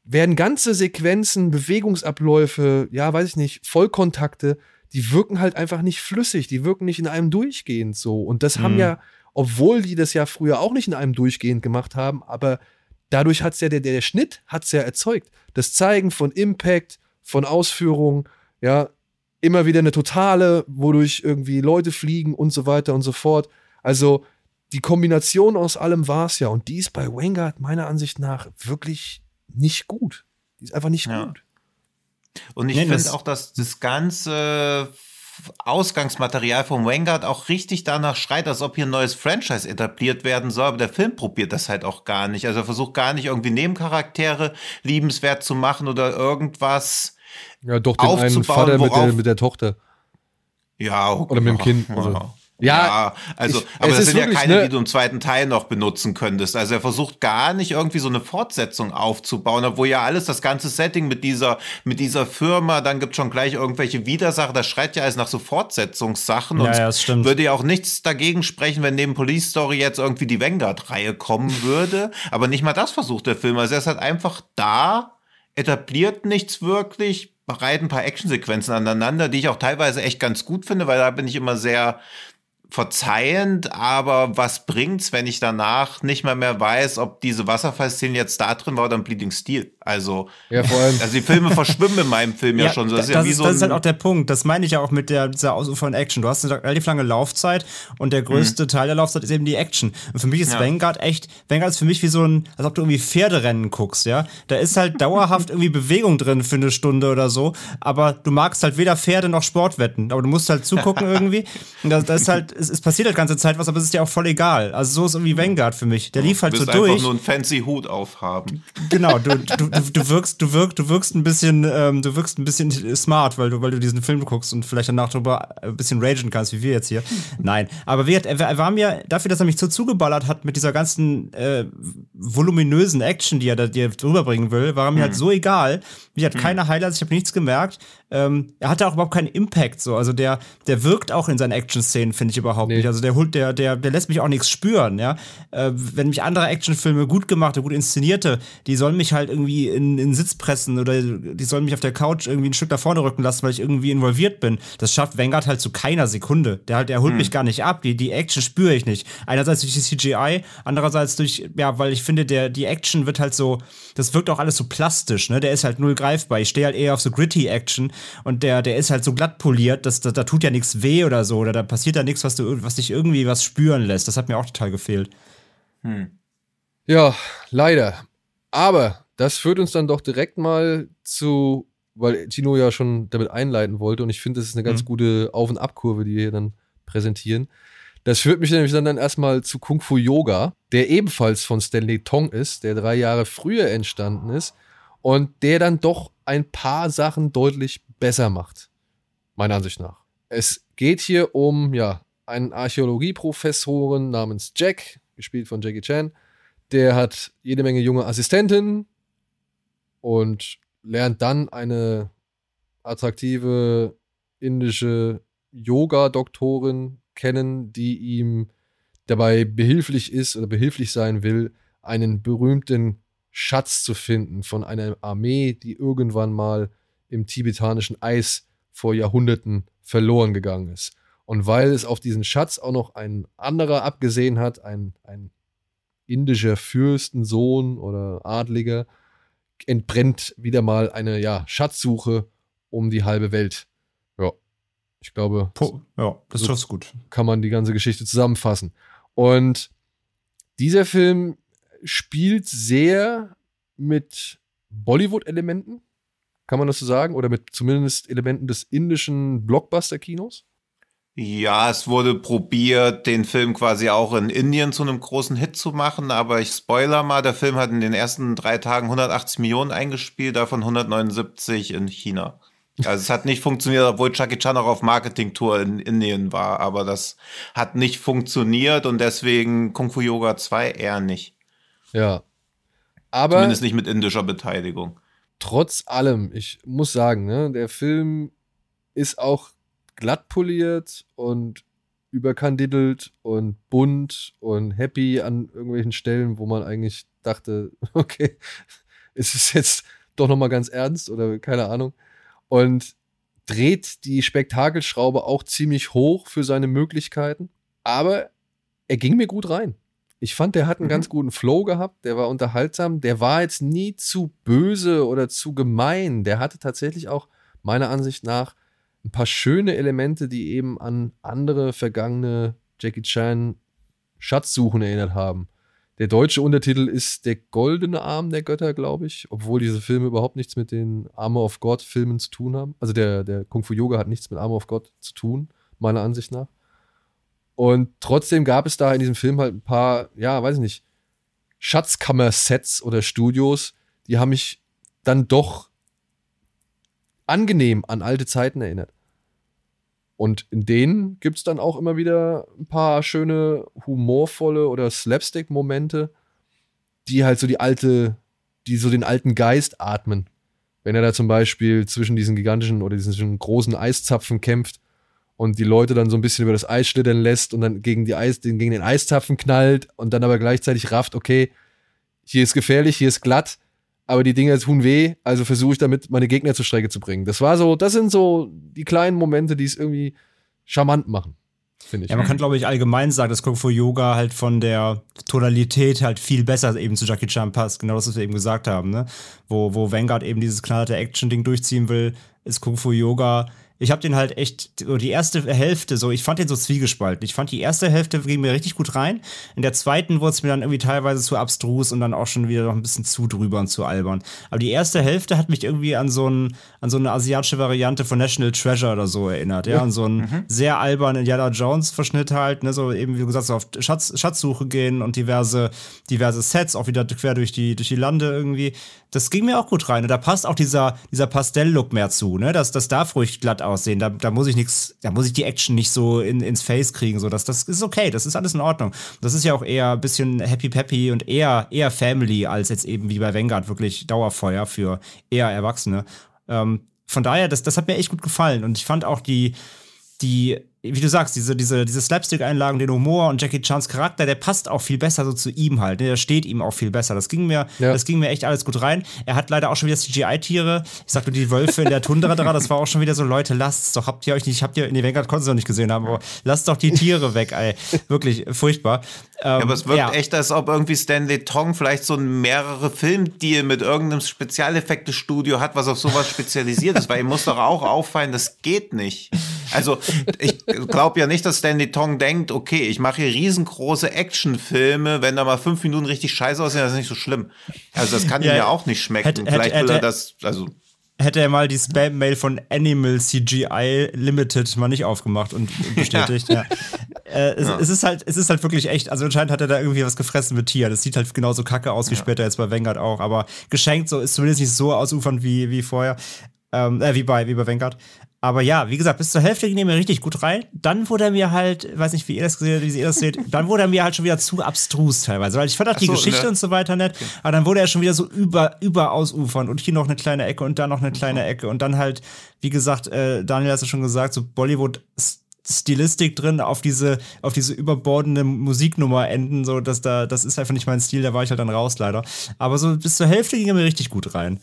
werden ganze Sequenzen, Bewegungsabläufe, ja, weiß ich nicht, Vollkontakte, die wirken halt einfach nicht flüssig, die wirken nicht in einem durchgehend so. Und das haben Mhm. ja, obwohl die das ja früher auch nicht in einem durchgehend gemacht haben, aber dadurch hat es ja, der, der Schnitt hat es ja erzeugt. Das Zeigen von Impact, von Ausführung, ja, immer wieder eine totale, wodurch irgendwie Leute fliegen und so weiter und so fort. Also die Kombination aus allem war es ja. Und die ist bei Vanguard meiner Ansicht nach wirklich nicht gut. Die ist einfach nicht Ja. gut. Und ich finde auch, dass das ganze Ausgangsmaterial von Vanguard auch richtig danach schreit, als ob hier ein neues Franchise etabliert werden soll. Aber der Film probiert das halt auch gar nicht. Also er versucht gar nicht irgendwie Nebencharaktere liebenswert zu machen oder irgendwas. Ja, doch den einen Aufzubauen, Vater mit der, mit der Tochter. Ja, okay. Oder mit dem Kind, also. Ja, Ja, also, ich- aber es das sind ja keine, ne- die du im zweiten Teil noch benutzen könntest. Also er versucht gar nicht irgendwie so eine Fortsetzung aufzubauen, obwohl ja alles, das ganze Setting mit dieser, mit dieser Firma, dann gibt schon gleich irgendwelche Widersacher, das schreit ja alles nach so Fortsetzungssachen Ja, und ja, das stimmt. würde ja auch nichts dagegen sprechen, wenn neben Police Story jetzt irgendwie die Vanguard-Reihe kommen würde. Aber nicht mal das versucht der Film. Also er ist halt einfach da, etabliert nichts wirklich, reiht ein paar Actionsequenzen aneinander, die ich auch teilweise echt ganz gut finde, weil da bin ich immer sehr verzeihend, aber was bringt's, wenn ich danach nicht mal mehr weiß, ob diese Wasserfallszene jetzt da drin war oder im Bleeding Steel? Also, Ja, vor allem. also die Filme verschwimmen in meinem Film ja, schon so. Das, Das ist ja wie ist, so das ist halt auch der Punkt. Das meine ich ja auch mit der, dieser ausufernden Action. Du hast eine relativ lange Laufzeit und der größte Teil der Laufzeit ist eben die Action. Und für mich ist Ja. Vanguard echt, Vanguard ist für mich wie so ein, als ob du irgendwie Pferderennen guckst, ja. Da ist halt dauerhaft irgendwie Bewegung drin für eine Stunde oder so, aber du magst halt weder Pferde noch Sportwetten. Aber du musst halt zugucken irgendwie. Und das, das ist halt, es, es passiert halt ganze Zeit was, aber es ist dir auch voll egal. Also so ist irgendwie Vanguard für mich. Der lief halt du so wirst einfach durch. nur einen fancy Hut aufhaben. Genau, du, du, du, du wirkst, du wirkst, du wirkst ein bisschen, ähm, du wirkst ein bisschen smart, weil du, weil du diesen Film guckst und vielleicht danach drüber ein bisschen ragen kannst, wie wir jetzt hier. Nein, aber er, er war mir dafür, dass er mich so zugeballert hat mit dieser ganzen äh, voluminösen Action, die er da dir rüberbringen will, war mir halt so egal. Mich hat keine Highlights, ich habe nichts gemerkt. Ähm, er hatte auch überhaupt keinen Impact, so. Also der, der wirkt auch in seinen Action-Szenen, finde ich überhaupt Nee. nicht. Also der holt, der, der, der lässt mich auch nichts spüren, ja. Äh, wenn mich andere Actionfilme gut gemachte, gut inszenierte, die sollen mich halt irgendwie in, in den Sitz pressen oder die sollen mich auf der Couch irgendwie ein Stück nach vorne rücken lassen, weil ich irgendwie involviert bin. Das schafft Vanguard halt zu keiner Sekunde. Der halt, der holt mich gar nicht ab. Die, die Action spüre ich nicht. Einerseits durch die CGI, andererseits durch, ja, weil ich finde, der, die Action wird halt so, das wirkt auch alles so plastisch, ne? Der ist halt null greifbar. Ich stehe halt eher auf so gritty Action und der, der ist halt so glatt poliert, dass, da, da tut ja nichts weh oder so, oder da passiert ja nichts, was du, was dich irgendwie was spüren lässt. Das hat mir auch total gefehlt. Ja, leider. Aber das führt uns dann doch direkt mal zu, weil Tino ja schon damit einleiten wollte und ich finde, das ist eine ganz Mhm. gute Auf- und Abkurve, die wir hier dann präsentieren. Das führt mich nämlich dann, dann erstmal zu Kung Fu Yoga, der ebenfalls von Stanley Tong ist, der drei Jahre früher entstanden ist und der dann doch ein paar Sachen deutlich besser macht. Meiner Ansicht nach. Es geht hier um, ja, einen Archäologieprofessoren namens Jack, gespielt von Jackie Chan, der hat jede Menge junge Assistentinnen und lernt dann eine attraktive indische Yoga-Doktorin kennen, die ihm dabei behilflich ist oder behilflich sein will, einen berühmten Schatz zu finden von einer Armee, die irgendwann mal im tibetanischen Eis vor Jahrhunderten verloren gegangen ist. Und weil es auf diesen Schatz auch noch ein anderer abgesehen hat, ein, ein indischer Fürstensohn oder Adliger, entbrennt wieder mal eine ja, Schatzsuche um die halbe Welt. Ich glaube, Po ja, das So- trifft's gut. kann man die ganze Geschichte zusammenfassen. Und dieser Film spielt sehr mit Bollywood-Elementen, kann man das so sagen? Oder mit zumindest Elementen des indischen Blockbuster-Kinos? Ja, es wurde probiert, den Film quasi auch in Indien zu einem großen Hit zu machen, aber ich spoiler mal, der Film hat in den ersten drei Tagen 180 Millionen eingespielt, davon 179 in China. Also es hat nicht funktioniert, obwohl Jackie Chan auch auf Marketingtour in Indien war, aber das hat nicht funktioniert und deswegen Kung Fu Yoga 2 eher nicht. Ja. Aber Zumindest nicht mit indischer Beteiligung. trotz allem, ich muss sagen, ne, der Film ist auch glatt poliert und überkandidelt und bunt und happy an irgendwelchen Stellen, wo man eigentlich dachte, okay, ist es jetzt doch noch mal ganz ernst oder keine Ahnung. Und dreht die Spektakelschraube auch ziemlich hoch für seine Möglichkeiten, aber er ging mir gut rein. Ich fand, der hat einen Mhm. ganz guten Flow gehabt, der war unterhaltsam, der war jetzt nie zu böse oder zu gemein. Der hatte tatsächlich auch meiner Ansicht nach ein paar schöne Elemente, die eben an andere vergangene Jackie Chan Schatzsuchen erinnert haben. Der deutsche Untertitel ist Der goldene Arm der Götter, glaube ich, obwohl diese Filme überhaupt nichts mit den Armor of God Filmen zu tun haben. Also der, der Kung Fu Yoga hat nichts mit Armor of God zu tun, meiner Ansicht nach. Und trotzdem gab es da in diesem Film halt ein paar, ja, weiß ich nicht, Schatzkammer-Sets oder Studios, die haben mich dann doch angenehm an alte Zeiten erinnert. Und in denen gibt es dann auch immer wieder ein paar schöne, humorvolle oder Slapstick-Momente, die halt so die alte, die so den alten Geist atmen. Wenn er da zum Beispiel zwischen diesen gigantischen oder diesen großen Eiszapfen kämpft und die Leute dann so ein bisschen über das Eis schlittern lässt und dann gegen, die Eis, gegen den Eiszapfen knallt und dann aber gleichzeitig rafft, okay, hier ist gefährlich, hier ist glatt, aber die Dinger tun weh, also versuche ich damit meine Gegner zur Strecke zu bringen. Das war so, das sind so die kleinen Momente, die es irgendwie charmant machen, finde ich. Ja, man kann, glaube ich, allgemein sagen, dass Kung Fu Yoga halt von der Tonalität halt viel besser eben zu Jackie Chan passt. Genau das, was wir eben gesagt haben, ne? Wo, wo Vanguard eben dieses knallharte Action-Ding durchziehen will, ist Kung Fu Yoga. Ich habe den halt echt, so die erste Hälfte, so, ich fand den so zwiegespalten. Ich fand die erste Hälfte ging mir richtig gut rein. In der zweiten wurde es mir dann irgendwie teilweise zu abstrus und dann auch schon wieder noch ein bisschen zu drüber und zu albern. Aber die erste Hälfte hat mich irgendwie an so, ein, an so eine asiatische Variante von National Treasure oder so erinnert. Ja, an so einen sehr albernen Indiana Jones-Verschnitt halt, ne, so eben, wie gesagt, so auf Schatz, Schatzsuche gehen und diverse, diverse Sets, auch wieder quer durch die, durch die Lande irgendwie. Das ging mir auch gut rein. Und da passt auch dieser, dieser Pastell-Look mehr zu, ne? Das, das darf ruhig glatt aussehen. Da, da muss ich nichts, da muss ich die Action nicht so in, ins Face kriegen. So. Das, das ist okay, das ist alles in Ordnung. Das ist ja auch eher ein bisschen happy peppy und eher, eher Family als jetzt eben wie bei Vanguard wirklich Dauerfeuer für eher Erwachsene. Ähm, von daher, das, das hat mir echt gut gefallen. Und ich fand auch die, die, wie du sagst, diese, diese, diese Slapstick-Einlagen, den Humor und Jackie Chans Charakter, der passt auch viel besser so zu ihm halt. Ne? Der steht ihm auch viel besser. Das ging mir, Ja. das ging mir echt alles gut rein. Er hat leider auch schon wieder CGI-Tiere. Ich sagte die Wölfe in der Tundra dran, das war auch schon wieder so, Leute, lasst's doch. Habt ihr euch nicht, habt ihr, in die Vanguard konntest du noch nicht gesehen haben, aber lasst doch die Tiere weg, ey. Wirklich furchtbar. Ähm, Ja, aber es wirkt ja. echt, als ob irgendwie Stanley Tong vielleicht so ein mehrere Filmdeal mit irgendeinem Spezialeffekte-Studio hat, was auf sowas spezialisiert ist, weil ihm muss doch auch auffallen, das geht nicht. Also, ich glaube ja nicht, dass Stanley Tong denkt, okay, ich mache hier riesengroße Actionfilme, wenn da mal fünf Minuten richtig scheiße aussehen, das ist nicht so schlimm. Also, das kann Ja, ihm ja auch nicht schmecken. hätte- hätte- vielleicht will er hätte- das, also, hätte er mal die Spam-Mail von Animal CGI Limited mal nicht aufgemacht und und bestätigt. ja. Äh, es, es, ist halt, es ist halt wirklich echt, also anscheinend hat er da irgendwie was gefressen mit Tieren. Das sieht halt genauso kacke aus wie später jetzt bei Vanguard auch, aber geschenkt so ist zumindest nicht so ausufernd wie, wie vorher, ähm, äh, wie bei, wie bei Vanguard. Aber ja, wie gesagt, bis zur Hälfte ging er mir richtig gut rein. Dann wurde er mir halt, weiß nicht, wie ihr das gesehen, wie ihr das seht, dann wurde er mir halt schon wieder zu abstrus teilweise. Weil ich fand auch die so, Geschichte ne? und so weiter nett, aber dann wurde er schon wieder so über, über ausufern und hier noch eine kleine Ecke und da noch eine kleine Ecke und dann halt, wie gesagt, äh, Daniel hat es ja schon gesagt, so Bollywood Stilistik drin, auf diese, auf diese überbordende Musiknummer enden, so dass da, das ist einfach nicht mein Stil, da war ich halt dann raus leider. Aber so bis zur Hälfte ging er mir richtig gut rein.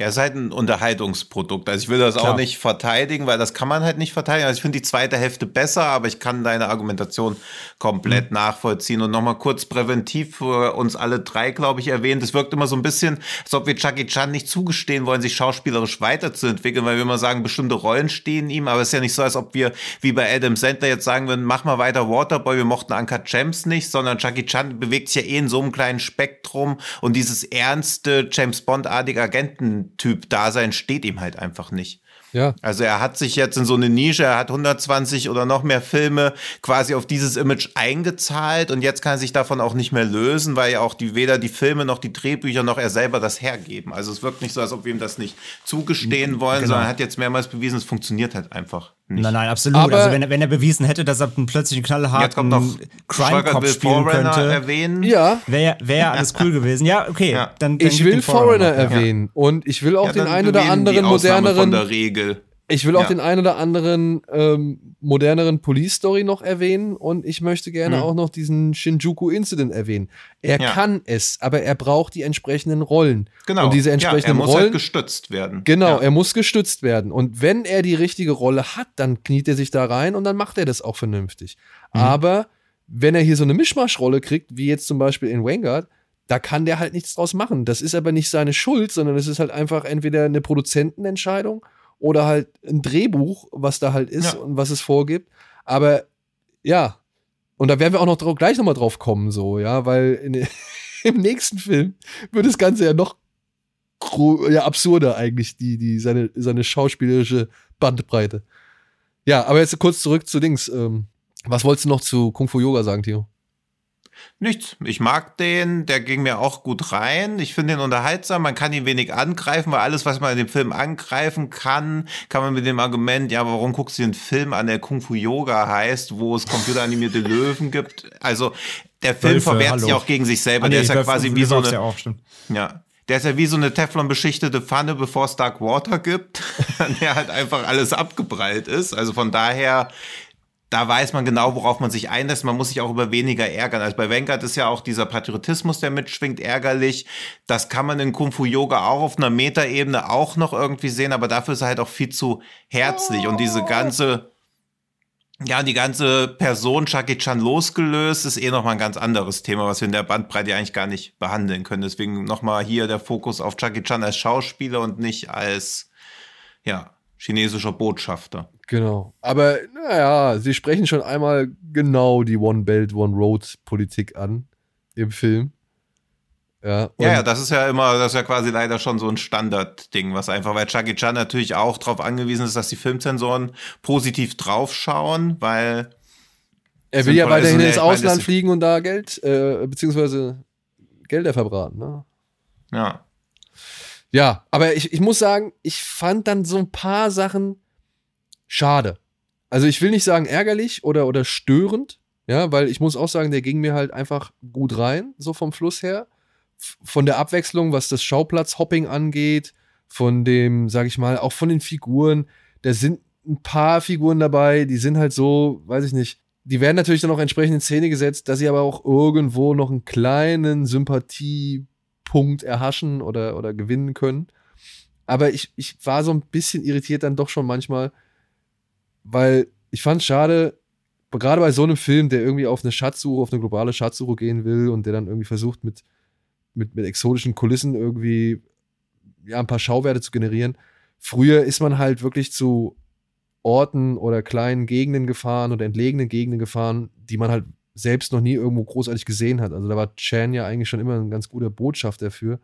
Ja, es ist halt ein Unterhaltungsprodukt. Also ich will das Klar. auch nicht verteidigen, weil das kann man halt nicht verteidigen. Also ich finde die zweite Hälfte besser, aber ich kann deine Argumentation komplett nachvollziehen. Und nochmal kurz präventiv für uns alle drei, glaube ich, erwähnt. Es wirkt immer so ein bisschen, als ob wir Chucky Chan nicht zugestehen wollen, sich schauspielerisch weiterzuentwickeln, weil wir immer sagen, bestimmte Rollen stehen ihm. Aber es ist ja nicht so, als ob wir wie bei Adam Sandler jetzt sagen würden, mach mal weiter Waterboy, wir mochten Anka James nicht, sondern Chucky Chan bewegt sich ja eh in so einem kleinen Spektrum und dieses ernste James Bond-artige Agententyp Dasein steht ihm halt einfach nicht. Ja. Also er hat sich jetzt in so eine Nische, er hat 120 oder noch mehr Filme quasi auf dieses Image eingezahlt und jetzt kann er sich davon auch nicht mehr lösen, weil ja auch die weder die Filme noch die Drehbücher noch er selber das hergeben. Also es wirkt nicht so, als ob wir ihm das nicht zugestehen wollen, Genau. sondern er hat jetzt mehrmals bewiesen, es funktioniert halt einfach nicht. Nein, nein, absolut. Aber- also wenn, er- wenn er bewiesen hätte, dass er einen plötzlich Jetzt kommt knallharten noch Crime Schröger Cop will spielen könnte, erwähnen. Ja. wäre wär alles cool gewesen. Ja, okay. Ja. Dann, dann Ich will den Foreigner noch, ja. erwähnen und ich will auch Ja, den einen oder erwähnen anderen Ausnahme Von moderneren der Regel. Ich will auch Ja. den einen oder anderen ähm, moderneren Police Story noch erwähnen und ich möchte gerne Hm. auch noch diesen Shinjuku Incident erwähnen. Er Ja. kann es, aber er braucht die entsprechenden Rollen. Genau. Und diese ja, er entsprechenden muss Rollen. halt gestützt werden. genau, er muss gestützt werden. Und wenn er die richtige Rolle hat, dann kniet er sich da rein und dann macht er das auch vernünftig. Mhm. Aber wenn er hier so eine Mischmaschrolle kriegt, wie jetzt zum Beispiel in Vanguard, da kann der halt nichts draus machen. Das ist aber nicht seine Schuld, sondern es ist halt einfach entweder eine Produzentenentscheidung oder halt ein Drehbuch, was da halt ist Ja. und was es vorgibt. Aber ja, und da werden wir auch noch drauf, gleich nochmal drauf kommen, so, ja, weil in, im nächsten Film wird das Ganze ja noch ja, absurder eigentlich, die, die, seine, seine schauspielerische Bandbreite. Ja, aber jetzt kurz zurück zu Dings. Ähm, was wolltest du noch zu Kung Fu Yoga sagen, Theo? Nichts. Ich mag den, der ging mir auch gut rein. Ich finde ihn unterhaltsam. Man kann ihn wenig angreifen, weil alles, was man in dem Film angreifen kann, kann man mit dem Argument, ja, warum guckst du den Film an, der Kung Fu Yoga heißt, wo es computeranimierte Löwen gibt? Also, der Film Wölfe, verwehrt hallo. sich auch gegen sich selber. Ah, nee, der ist ja Wölfe- quasi wie so eine, ja auch, ja. Der ist ja wie so eine Teflon-beschichtete Pfanne, bevor es Dark Water gibt, der halt einfach alles abgeprallt ist. Also von daher, da weiß man genau, worauf man sich einlässt. Man muss sich auch über weniger ärgern. Also bei Vanguard ist ja auch dieser Patriotismus, der mitschwingt, ärgerlich. Das kann man in Kung Fu Yoga auch auf einer Metaebene auch noch irgendwie sehen, aber dafür ist er halt auch viel zu herzlich. Und diese ganze, ja, die ganze Person Jackie Chan losgelöst ist eh nochmal ein ganz anderes Thema, was wir in der Bandbreite eigentlich gar nicht behandeln können. Deswegen nochmal hier der Fokus auf Jackie Chan als Schauspieler und nicht als, ja, chinesischer Botschafter. Genau. Aber naja, sie sprechen schon einmal genau die One Belt, One Road Politik an im Film. Ja, und Ja, ja, das ist ja immer, das ist ja quasi leider schon so ein Standardding, was einfach, weil Jackie Chan natürlich auch darauf angewiesen ist, dass die Filmzensoren positiv draufschauen, weil er will ja weiterhin ins meine, Ausland das- fliegen und da Geld, äh, beziehungsweise Gelder verbraten. Ne? ja, Ja, aber ich, ich muss sagen, ich fand dann so ein paar Sachen schade. Also ich will nicht sagen ärgerlich oder, oder störend, ja, weil ich muss auch sagen, der ging mir halt einfach gut rein, so vom Fluss her. Von der Abwechslung, was das Schauplatzhopping angeht, von dem, sag ich mal, auch von den Figuren. Da sind ein paar Figuren dabei, die sind halt so, weiß ich nicht, die werden natürlich dann auch entsprechend in Szene gesetzt, dass sie aber auch irgendwo noch einen kleinen Sympathiepunkt erhaschen oder, oder gewinnen können. Aber ich, ich war so ein bisschen irritiert dann doch schon manchmal, weil ich fand schade, gerade bei so einem Film, der irgendwie auf eine Schatzsuche, auf eine globale Schatzsuche gehen will und der dann irgendwie versucht, mit, mit, mit exotischen Kulissen irgendwie ja, ein paar Schauwerte zu generieren. Früher ist man halt wirklich zu Orten oder kleinen Gegenden gefahren oder entlegenen Gegenden gefahren, die man halt selbst noch nie irgendwo großartig gesehen hat. Also da war Chan ja eigentlich schon immer ein ganz guter Botschafter dafür.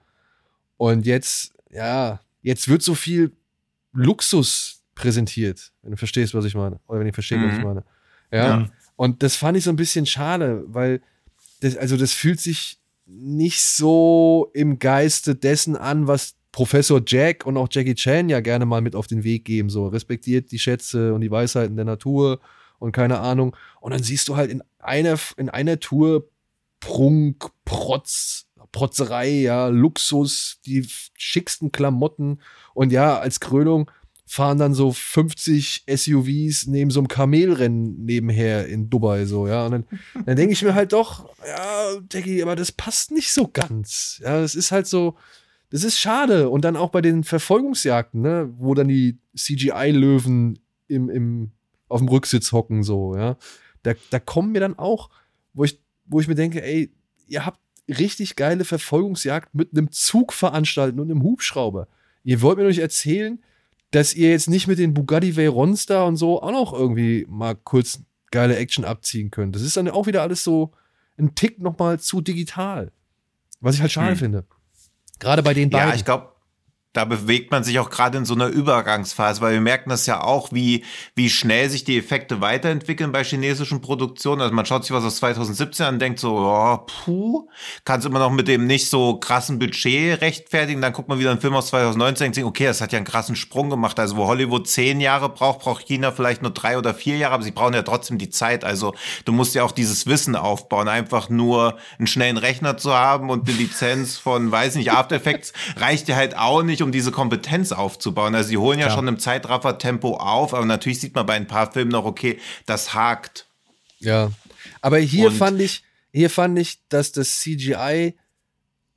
Und jetzt, ja, jetzt wird so viel Luxus präsentiert, wenn du verstehst, was ich meine. Oder wenn ihr versteht, was ich Mhm. meine. Ja. Ja. Und das fand ich so ein bisschen schade, weil das, also das fühlt sich nicht so im Geiste dessen an, was Professor Jack und auch Jackie Chan ja gerne mal mit auf den Weg geben. So respektiert die Schätze und die Weisheiten der Natur und keine Ahnung. Und dann siehst du halt in einer, in einer Tour Prunk, Protz, Protzerei, ja, Luxus, die schicksten Klamotten. Und ja, als Krönung fahren dann so 50 SUVs neben so einem Kamelrennen nebenher in Dubai, so, ja. Und dann, dann denke ich mir halt doch, ja, Jackie, aber das passt nicht so ganz. Ja, das ist halt so, das ist schade. Und dann auch bei den Verfolgungsjagden, ne, wo dann die CGI-Löwen im, im, auf dem Rücksitz hocken, so, ja. Da, da kommen mir dann auch, wo ich, wo ich mir denke, ey, ihr habt richtig geile Verfolgungsjagd mit einem Zug veranstalten und einem Hubschrauber. Ihr wollt mir doch nicht erzählen, dass ihr jetzt nicht mit den Bugatti Veyrons da und so auch noch irgendwie mal kurz geile Action abziehen könnt. Das ist dann auch wieder alles so ein Tick noch mal zu digital. Was ich halt schade hm. finde. Gerade bei den beiden. Ja, ich glaube, da bewegt man sich auch gerade in so einer Übergangsphase, weil wir merken das ja auch, wie, wie schnell sich die Effekte weiterentwickeln bei chinesischen Produktionen. Also man schaut sich was aus 2017 an und denkt so, oh, puh, kann es immer noch mit dem nicht so krassen Budget rechtfertigen. Dann guckt man wieder einen Film aus 2019 und denkt, okay, das hat ja einen krassen Sprung gemacht. Also wo Hollywood zehn Jahre braucht, braucht China vielleicht nur drei oder vier Jahre, aber sie brauchen ja trotzdem die Zeit. Also du musst ja auch dieses Wissen aufbauen. Einfach nur einen schnellen Rechner zu haben und eine Lizenz von, weiß nicht, After Effects reicht dir halt auch nicht, um diese Kompetenz aufzubauen. Also sie holen ja Klar. schon im Zeitraffer-Tempo auf, aber natürlich sieht man bei ein paar Filmen noch, okay, das hakt. Ja, aber hier Und fand ich, hier fand ich, dass das CGI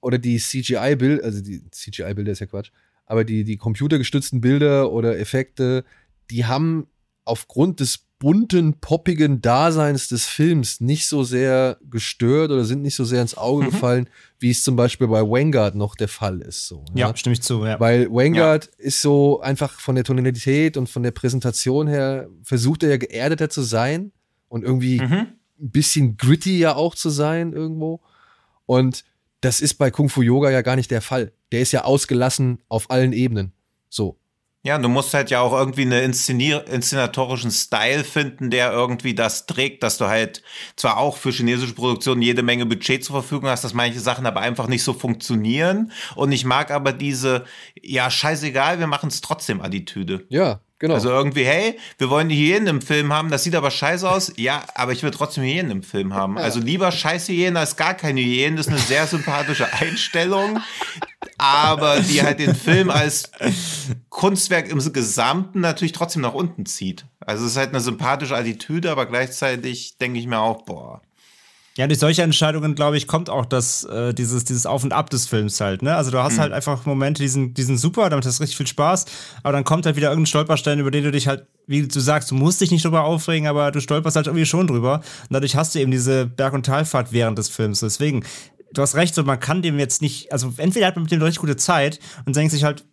oder die CGI-Bild, also die CGI-Bilder ist ja Quatsch, aber die, die computergestützten Bilder oder Effekte, die haben aufgrund des bunten, poppigen Daseins des Films nicht so sehr gestört oder sind nicht so sehr ins Auge mhm. gefallen, wie es zum Beispiel bei Vanguard noch der Fall ist. So, ja, ja stimme ich zu. Ja. Weil Vanguard ja. ist so einfach von der Tonalität und von der Präsentation her, versucht er ja geerdeter zu sein und irgendwie mhm. ein bisschen gritty ja auch zu sein irgendwo. Und das ist bei Kung Fu Yoga ja gar nicht der Fall. Der ist ja ausgelassen auf allen Ebenen. So. Ja, du musst halt ja auch irgendwie einen inszenatorischen Style finden, der irgendwie das trägt, dass du halt zwar auch für chinesische Produktionen jede Menge Budget zur Verfügung hast, dass manche Sachen aber einfach nicht so funktionieren. Und ich mag aber diese, ja, scheißegal, wir machen es trotzdem Attitüde. Ja, Genau. Also irgendwie, hey, wir wollen die Hyänen im Film haben, das sieht aber scheiße aus. Ja, aber ich will trotzdem Hyänen im Film haben. Ja. Also lieber scheiß Hyänen als gar keine Hyänen. Das ist eine sehr sympathische Einstellung, aber die halt den Film als Kunstwerk im Gesamten natürlich trotzdem nach unten zieht. Also es ist halt eine sympathische Attitüde, aber gleichzeitig denke ich mir auch, boah, ja, durch solche Entscheidungen, glaube ich, kommt auch das, äh, dieses, dieses Auf und Ab des Films halt, ne? Also du hast mhm. halt einfach Momente, die sind, die sind super, damit hast du richtig viel Spaß, aber dann kommt halt wieder irgendein Stolperstein, über den du dich halt, wie du sagst, du musst dich nicht drüber aufregen, aber du stolperst halt irgendwie schon drüber. Und dadurch hast du eben diese Berg- und Talfahrt während des Films. Deswegen, du hast recht, so man kann dem jetzt nicht, also entweder hat man mit dem richtig gute Zeit und denkt sich halt,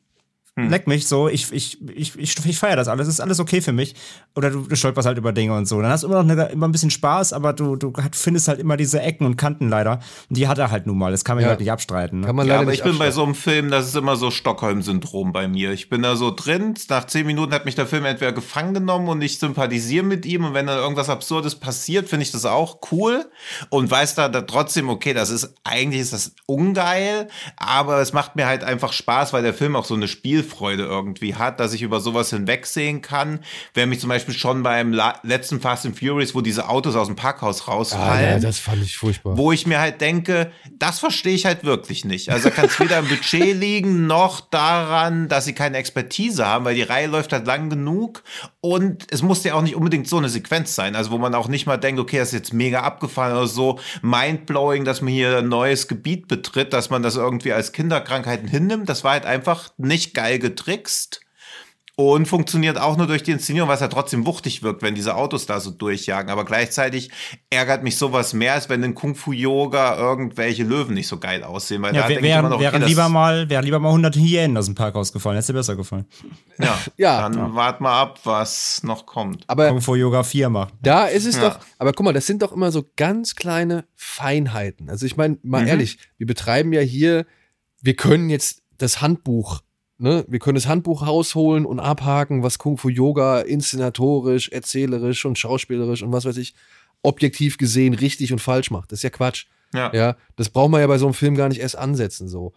hm. leck mich so, ich, ich, ich, ich, ich feiere das alles, ist alles okay für mich. Oder du, du stolperst halt über Dinge und so. Dann hast du immer noch eine, immer ein bisschen Spaß, aber du, du findest halt immer diese Ecken und Kanten leider. Und die hat er halt nun mal, das kann man ja. halt nicht abstreiten. Ne? Kann man ja, aber ich bin bei so einem Film, das ist immer so Stockholm-Syndrom bei mir. Ich bin da so drin, nach zehn Minuten hat mich der Film entweder gefangen genommen und ich sympathisiere mit ihm und wenn dann irgendwas Absurdes passiert, finde ich das auch cool und weiß da, da trotzdem, okay, das ist, eigentlich ist das ungeil, aber es macht mir halt einfach Spaß, weil der Film auch so eine Spiel Spielfreude irgendwie hat, dass ich über sowas hinwegsehen kann. Wer mich zum Beispiel schon beim letzten Fast and Furious, wo diese Autos aus dem Parkhaus rausfallen. Ah, ja, das fand ich furchtbar. Wo ich mir halt denke, das verstehe ich halt wirklich nicht. Also kann es weder im Budget liegen, noch daran, dass sie keine Expertise haben, weil die Reihe läuft halt lang genug. Und es muss ja auch nicht unbedingt so eine Sequenz sein, also wo man auch nicht mal denkt, okay, das ist jetzt mega abgefahren oder so mindblowing, dass man hier ein neues Gebiet betritt, dass man das irgendwie als Kinderkrankheiten hinnimmt. Das war halt einfach nicht geil getrickst und funktioniert auch nur durch die Inszenierung, was ja trotzdem wuchtig wirkt, wenn diese Autos da so durchjagen. Aber gleichzeitig ärgert mich sowas mehr, als wenn in Kung Fu Yoga irgendwelche Löwen nicht so geil aussehen. Weil ja, da wären, noch, wären, okay, lieber mal, wären lieber mal 100 Hyänen aus dem Parkhaus gefallen. Hätte dir besser gefallen. Ja, ja dann ja. wart mal ab, was noch kommt. Aber Kung Fu Yoga 4 macht. Da ist es ja. doch, aber guck mal, das sind doch immer so ganz kleine Feinheiten. Also ich meine, mal mhm. ehrlich, wir betreiben ja hier, wir können jetzt das Handbuch ne, wir können das Handbuch rausholen und abhaken, was Kung Fu Yoga inszenatorisch, erzählerisch und schauspielerisch und was weiß ich, objektiv gesehen richtig und falsch macht. Das ist ja Quatsch. Ja. ja das braucht man ja bei so einem Film gar nicht erst ansetzen, so.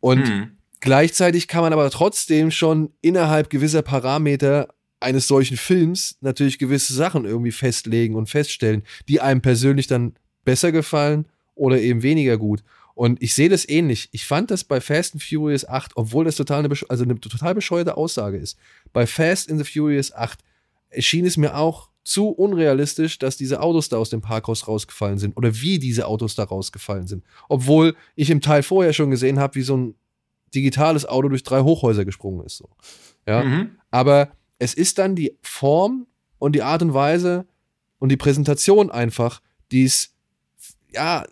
Und hm. gleichzeitig kann man aber trotzdem schon innerhalb gewisser Parameter eines solchen Films natürlich gewisse Sachen irgendwie festlegen und feststellen, die einem persönlich dann besser gefallen oder eben weniger gut. Und ich sehe das ähnlich. Ich fand das bei Fast and Furious 8, obwohl das total eine, also eine total bescheuerte Aussage ist. Bei Fast and the Furious 8 erschien es mir auch zu unrealistisch, dass diese Autos da aus dem Parkhaus rausgefallen sind oder wie diese Autos da rausgefallen sind. Obwohl ich im Teil vorher schon gesehen habe, wie so ein digitales Auto durch drei Hochhäuser gesprungen ist. So. Ja. Mhm. Aber es ist dann die Form und die Art und Weise und die Präsentation einfach, die es ja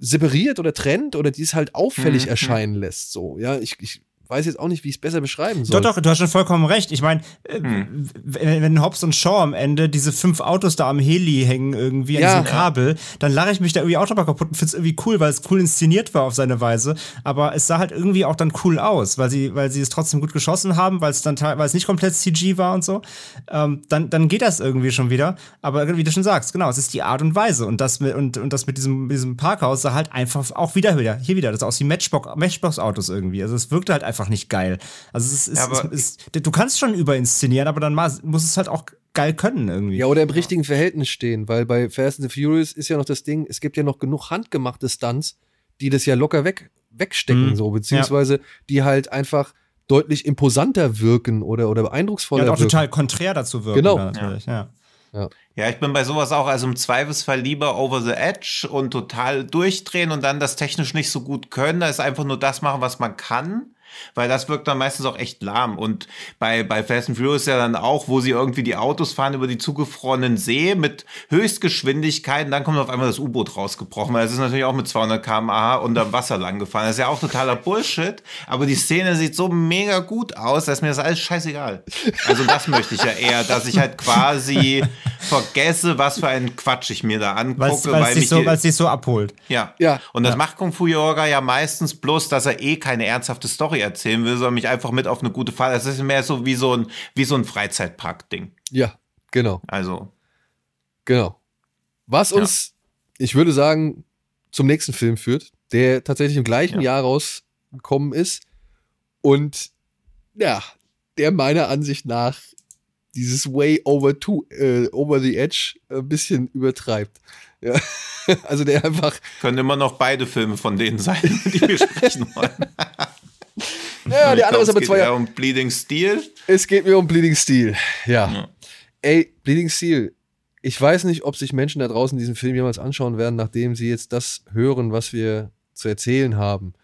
separiert oder trennt oder die es halt auffällig Mhm. erscheinen lässt. So, ja, ich, ich weiß jetzt auch nicht, wie ich es besser beschreiben soll. Doch, doch, du hast schon vollkommen recht. Ich meine, äh, Hm. wenn, wenn Hobbs und Shaw am Ende diese fünf Autos da am Heli hängen irgendwie an Ja. diesem Kabel, dann lache ich mich da irgendwie auch drüber kaputt und finde es irgendwie cool, weil es cool inszeniert war auf seine Weise. Aber es sah halt irgendwie auch dann cool aus, weil sie, weil sie es trotzdem gut geschossen haben, weil es dann weil es nicht komplett CG war und so. Ähm, dann, dann geht das irgendwie schon wieder. Aber wie du schon sagst, genau, es ist die Art und Weise. Und das mit, und, und das mit diesem, diesem Parkhaus sah halt einfach auch wieder wieder, hier wieder, das sah aus wie Matchbox, Matchbox-Autos irgendwie. Also es wirkte halt einfach nicht geil. Also es ist, Ja, aber- es ist, du kannst schon überinszenieren, aber dann muss es halt auch geil können irgendwie. Ja, oder im richtigen Verhältnis stehen, weil bei Fast and the Furious ist ja noch das Ding, es gibt ja noch genug handgemachte Stunts, die das ja locker weg, wegstecken, Mhm. so, beziehungsweise die halt einfach deutlich imposanter wirken oder, oder Ja, beeindrucksvoller und auch wirken. total konträr dazu wirken. Genau. Natürlich, ja. Ja, ich bin bei sowas auch, also im Zweifelsfall lieber over the edge und total durchdrehen und dann das technisch nicht so gut können. Da ist einfach nur das machen, was man kann. Weil das wirkt dann meistens auch echt lahm. Und bei, bei Fast and Furious ja dann auch, wo sie irgendwie die Autos fahren über die zugefrorenen See mit Höchstgeschwindigkeit und dann kommt auf einmal das U-Boot rausgebrochen. Weil es ist natürlich auch mit 200 km/h unter Wasser lang gefahren. Das ist ja auch totaler Bullshit. Aber die Szene sieht so mega gut aus, dass mir das alles scheißegal. Also das möchte ich ja eher, dass ich halt quasi vergesse, was für einen Quatsch ich mir da Weil angucke. es dich, mich so, dich so abholt. ja. Ja. Und das macht Kung Fu Yoga ja meistens bloß, dass er eh keine ernsthafte Story erzählen will, sondern mich einfach mit auf eine gute Fahrt. Das ist mehr so wie so ein, wie so ein Freizeitpark-Ding. Ja, genau, Also, genau. Was uns, ich würde sagen, zum nächsten Film führt, der tatsächlich im gleichen Ja. Jahr rausgekommen ist und ja, der meiner Ansicht nach dieses way over to äh, over the edge ein bisschen übertreibt. Ja. Also der einfach können immer noch beide Filme von denen sein, die wir sprechen wollen. ja, der andere ist aber es zwei geht Jahre um Bleeding Steel. Es geht mir um Bleeding Steel. Ja. Ja. Ey, Bleeding Steel. Ich weiß nicht, ob sich Menschen da draußen diesen Film jemals anschauen werden, nachdem sie jetzt das hören, was wir zu erzählen haben.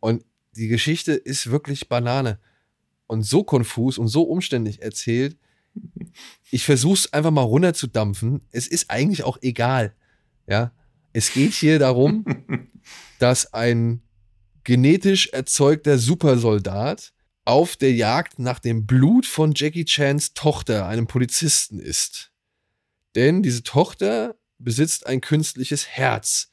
Und die Geschichte ist wirklich Banane. Und so konfus und so umständlich erzählt. Ich versuch's einfach mal runterzudampfen. Es ist eigentlich auch egal. Ja. Es geht hier darum, dass ein genetisch erzeugter Supersoldat auf der Jagd nach dem Blut von Jackie Chans Tochter, einem Polizisten, ist. Denn diese Tochter besitzt ein künstliches Herz.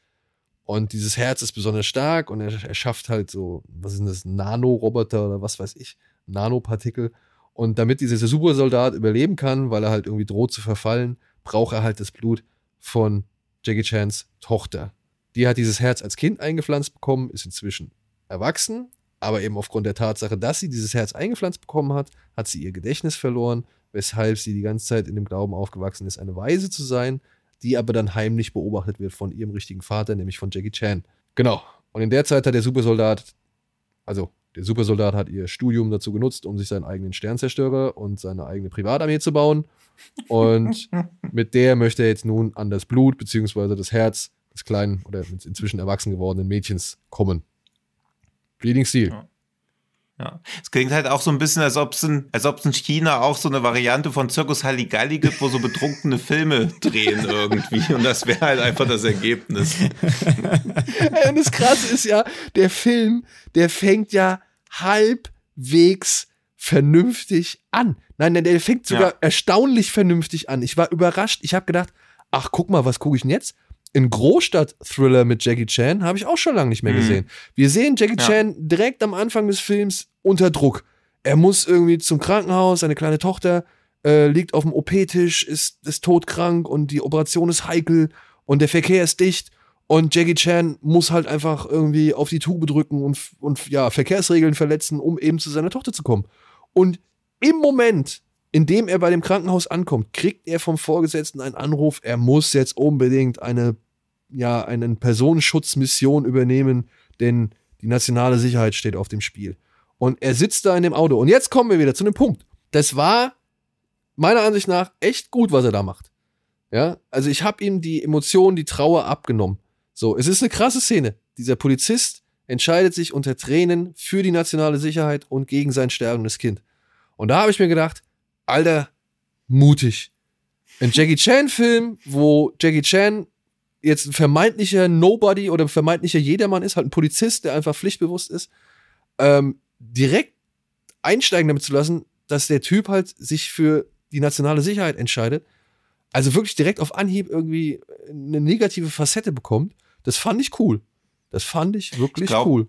Und dieses Herz ist besonders stark und er, er schafft halt so, was sind das, Nanoroboter oder was weiß ich, Nanopartikel. Und damit dieser Supersoldat überleben kann, weil er halt irgendwie droht zu verfallen, braucht er halt das Blut von Jackie Chans Tochter. Die hat dieses Herz als Kind eingepflanzt bekommen, ist inzwischen erwachsen, aber eben aufgrund der Tatsache, dass sie dieses Herz eingepflanzt bekommen hat, hat sie ihr Gedächtnis verloren, weshalb sie die ganze Zeit in dem Glauben aufgewachsen ist, eine Weise zu sein, die aber dann heimlich beobachtet wird von ihrem richtigen Vater, nämlich von Jackie Chan. Genau. Und in der Zeit hat der Supersoldat, also der Supersoldat hat ihr Studium dazu genutzt, um sich seinen eigenen Sternzerstörer und seine eigene Privatarmee zu bauen. Und mit der möchte er jetzt nun an das Blut beziehungsweise das Herz des kleinen oder inzwischen erwachsen gewordenen Mädchens kommen. Bleeding Steel. Ja. Ja. Es klingt halt auch so ein bisschen, als ob es in, als in China auch so eine Variante von Zirkus Halligalli gibt, wo so betrunkene Filme drehen irgendwie. Und das wäre halt einfach das Ergebnis. Und das Krasse ist ja, der Film, der fängt ja halbwegs vernünftig an. Nein, nein, der fängt sogar Ja. erstaunlich vernünftig an. Ich war überrascht. Ich habe gedacht, ach, guck mal, was gucke ich denn jetzt? Ein Großstadt-Thriller mit Jackie Chan habe ich auch schon lange nicht mehr Mhm. gesehen. Wir sehen Jackie Ja. Chan direkt am Anfang des Films unter Druck. Er muss irgendwie zum Krankenhaus, seine kleine Tochter äh, liegt auf dem OP-Tisch, ist, ist todkrank und die Operation ist heikel und der Verkehr ist dicht und Jackie Chan muss halt einfach irgendwie auf die Tube drücken und, und ja, Verkehrsregeln verletzen, um eben zu seiner Tochter zu kommen. Und im Moment, in dem er bei dem Krankenhaus ankommt, kriegt er vom Vorgesetzten einen Anruf, er muss jetzt unbedingt eine, ja, eine Personenschutzmission übernehmen, denn die nationale Sicherheit steht auf dem Spiel. Und er sitzt da in dem Auto. Und jetzt kommen wir wieder zu einem Punkt. Das war meiner Ansicht nach echt gut, was er da macht. Ja, also ich habe ihm die Emotionen, die Trauer abgenommen. So, es ist eine krasse Szene. Dieser Polizist entscheidet sich unter Tränen für die nationale Sicherheit und gegen sein sterbendes Kind. Und da habe ich mir gedacht, Alter, mutig. Ein Jackie Chan-Film, wo Jackie Chan jetzt ein vermeintlicher Nobody oder ein vermeintlicher Jedermann ist, halt ein Polizist, der einfach pflichtbewusst ist, ähm, direkt einsteigen damit zu lassen, dass der Typ halt sich für die nationale Sicherheit entscheidet, also wirklich direkt auf Anhieb irgendwie eine negative Facette bekommt, das fand ich cool. Das fand ich wirklich Ich glaub, cool.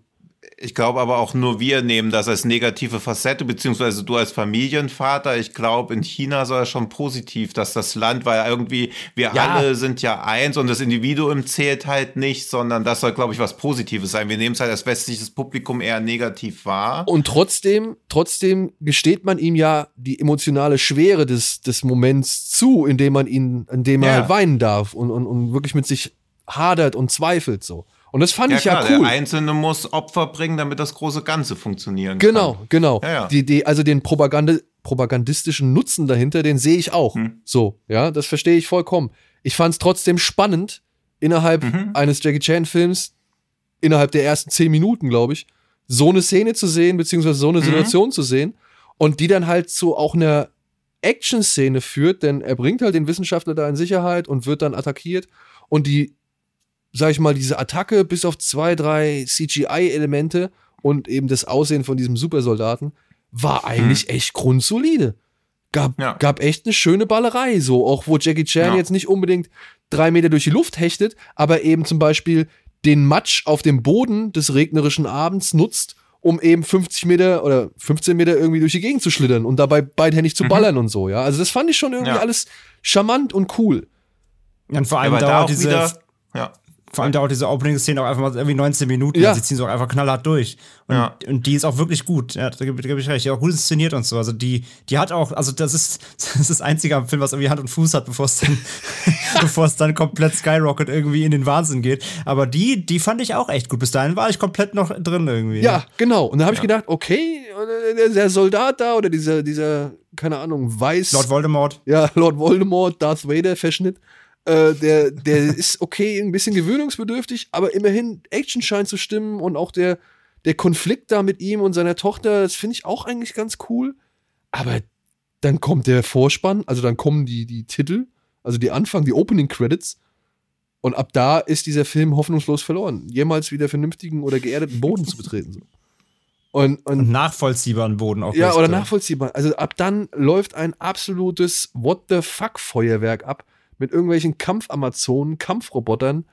Ich glaube aber auch nur wir nehmen das als negative Facette, beziehungsweise du als Familienvater. Ich glaube, in China soll es schon positiv, dass das Land, weil irgendwie wir Ja. alle sind ja eins und das Individuum zählt halt nicht, sondern das soll, glaube ich, was Positives sein. Wir nehmen es halt als westliches Publikum eher negativ wahr. Und trotzdem, trotzdem gesteht man ihm ja die emotionale Schwere des, des Moments zu, indem man ihn, indem er Ja. halt weinen darf und, und, und wirklich mit sich hadert und zweifelt so. Und das fand Ja, ich klar, ja cool. der Einzelne muss Opfer bringen, damit das große Ganze funktionieren Genau, kann. genau. Ja, ja. Die, die, also den Propaganda, propagandistischen Nutzen dahinter, den sehe ich auch. Hm. So, ja, das verstehe ich vollkommen. Ich fand es trotzdem spannend, innerhalb Mhm. eines Jackie Chan-Films, innerhalb der ersten zehn Minuten, glaube ich, so eine Szene zu sehen, beziehungsweise so eine Mhm. Situation zu sehen und die dann halt zu auch einer Action-Szene führt, denn er bringt halt den Wissenschaftler da in Sicherheit und wird dann attackiert und die, sag ich mal, diese Attacke bis auf zwei, drei CGI-Elemente und eben das Aussehen von diesem Supersoldaten war eigentlich echt grundsolide. Gab, Ja. gab echt eine schöne Ballerei, so auch wo Jackie Chan Ja. jetzt nicht unbedingt drei Meter durch die Luft hechtet, aber eben zum Beispiel den Matsch auf dem Boden des regnerischen Abends nutzt, um eben 50 Meter oder 15 Meter irgendwie durch die Gegend zu schlittern und dabei beidhändig zu ballern und so, ja. Also das fand ich schon irgendwie Mhm. Ja. alles charmant und cool. Und vor Ja, allem weil da dauert auch diese, wieder, ja. Vor allem dauert diese Opening-Szene auch einfach mal irgendwie 19 Minuten. Ja. Sie ziehen sie auch einfach knallhart durch. Und, Ja. und die ist auch wirklich gut. Ja, da gebe geb ich recht. Die auch gut inszeniert und so. Also die, die hat auch, also das ist, das ist das einzige am Film, was irgendwie Hand und Fuß hat, bevor es dann, bevor es dann komplett Skyrocket irgendwie in den Wahnsinn geht. Aber die, die fand ich auch echt gut. Bis dahin war ich komplett noch drin irgendwie. Ja, genau. Und da habe ich gedacht, okay, der, der Soldat da oder dieser, dieser, keine Ahnung, weiß. Lord Voldemort. ja, Lord Voldemort, Darth Vader Verschnitt. Äh, der, der ist okay, ein bisschen gewöhnungsbedürftig, aber immerhin Action scheint zu stimmen und auch der, der Konflikt da mit ihm und seiner Tochter, das finde ich auch eigentlich ganz cool. Aber dann kommt der Vorspann, also dann kommen die, die Titel, also die Anfang, die Opening Credits. Und ab da ist dieser Film hoffnungslos verloren, jemals wieder vernünftigen oder geerdeten Boden zu betreten. So. Und, und Und nachvollziehbaren Boden auch. ja, oder äh, nachvollziehbar. Also ab dann läuft ein absolutes What the fuck Feuerwerk ab mit irgendwelchen Kampfamazonen, Kampfrobotern.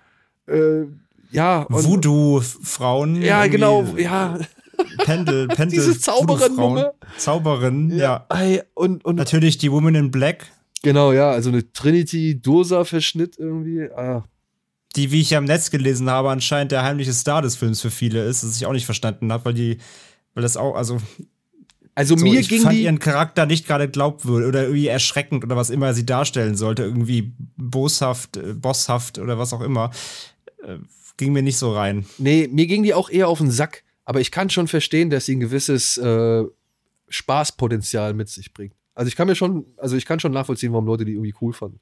Äh, ja, Voodoo-Frauen. ja, genau, ja. Pendel, Pendel. Diese Zauberin-Nummer. Zauberin, ja. Ey, und, und Natürlich die Woman in Black, genau, ja, also eine Trinity-Dursa-Verschnitt irgendwie. Ah, die, wie ich ja im Netz gelesen habe, anscheinend der heimliche Star des Films für viele ist, das ich auch nicht verstanden habe, weil die, weil das auch, also also so, mir ich ging fand die. ihren Charakter nicht gerade glaubwürdig oder irgendwie erschreckend oder was immer sie darstellen sollte, irgendwie boshaft, äh, bosshaft oder was auch immer. Äh, ging mir nicht so rein. Nee, mir ging die auch eher auf den Sack. Aber ich kann schon verstehen, dass sie ein gewisses äh, Spaßpotenzial mit sich bringt. Also ich kann mir schon, also ich kann schon nachvollziehen, warum Leute die irgendwie cool fanden.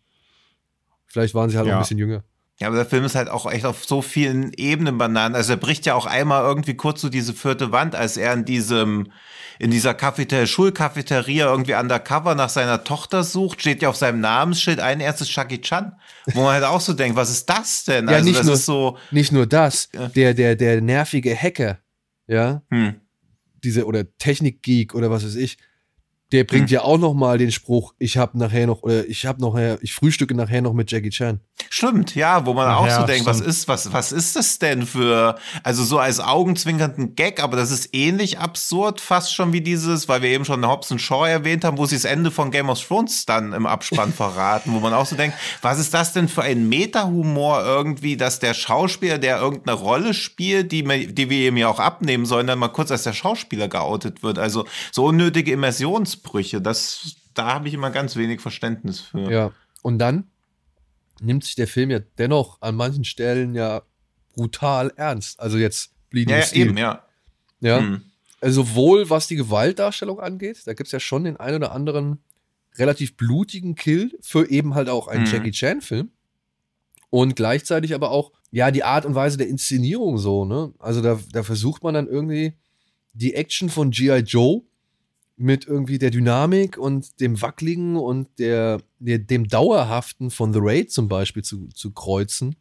Vielleicht waren sie halt auch Ja. ein bisschen jünger. Ja, aber der Film ist halt auch echt auf so vielen Ebenen bananen. Also er bricht ja auch einmal irgendwie kurz so diese vierte Wand, als er in diesem, in dieser Cafeteria, Schulcafeteria irgendwie undercover nach seiner Tochter sucht, steht ja auf seinem Namensschild ein erstes Chucky Chan. Wo man halt auch so denkt, was ist das denn? Ja, also nicht nur- so, Nicht nur das, der, der, der nervige Hacker, ja, hm, diese oder Technikgeek oder was weiß ich, der bringt Hm. ja auch noch mal den Spruch, ich habe nachher noch oder ich habe nachher, ich frühstücke nachher noch mit Jackie Chan. Stimmt, ja, wo man Ach auch ja, so denkt, was stimmt. ist, was, was ist das denn für, also so als augenzwinkernden Gag, aber das ist ähnlich absurd, fast schon wie dieses, weil wir eben schon Hobson Shaw erwähnt haben, wo sie das Ende von Game of Thrones dann im Abspann verraten, wo man auch so denkt, was ist das denn für ein Meta-Humor irgendwie, dass der Schauspieler, der irgendeine Rolle spielt, die, mir- die wir ihm ja auch abnehmen sollen, dann mal kurz als der Schauspieler geoutet wird. Also so unnötige Immersionsbrüche, das, da habe ich immer ganz wenig Verständnis für. Ja. Und dann nimmt sich der Film ja dennoch an manchen Stellen ja brutal ernst. Also jetzt Bleeding Ja, ja, Steel. eben, ja. Ja. Hm. Also sowohl was die Gewaltdarstellung angeht, da gibt es ja schon den einen oder anderen relativ blutigen Kill für eben halt auch einen Mhm. Jackie Chan-Film. Und gleichzeitig aber auch, ja, die Art und Weise der Inszenierung so, ne? Also da, da versucht man dann irgendwie die Action von G.I. Joe mit irgendwie der Dynamik und dem Wackligen und der, der, dem Dauerhaften von The Raid zum Beispiel zu, zu kreuzen.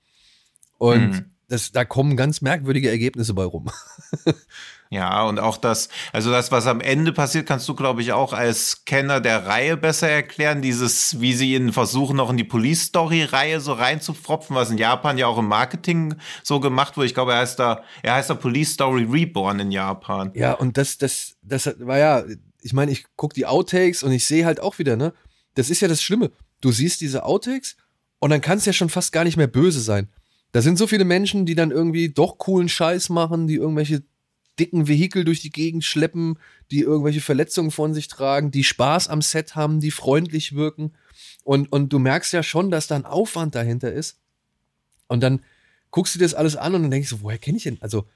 Und Mhm. das, da kommen ganz merkwürdige Ergebnisse bei rum. Ja, und auch das, also das, was am Ende passiert, kannst du, glaube ich, auch als Kenner der Reihe besser erklären. Dieses, wie sie ihn versuchen, noch in die Police-Story-Reihe so reinzupfropfen, was in Japan ja auch im Marketing so gemacht wurde. Ich glaube, er heißt da, er heißt da Police Story Reborn in Japan. Ja, und das, das, das war ja, ich meine, ich gucke die Outtakes und ich sehe halt auch wieder, ne? Das ist ja das Schlimme. Du siehst diese Outtakes und dann kann es ja schon fast gar nicht mehr böse sein. Da sind so viele Menschen, die dann irgendwie doch coolen Scheiß machen, die irgendwelche dicken Vehikel durch die Gegend schleppen, die irgendwelche Verletzungen von sich tragen, die Spaß am Set haben, die freundlich wirken. Und, und du merkst ja schon, dass da ein Aufwand dahinter ist. Und dann guckst du dir das alles an und dann denkst du, woher kenne ich denn? Also,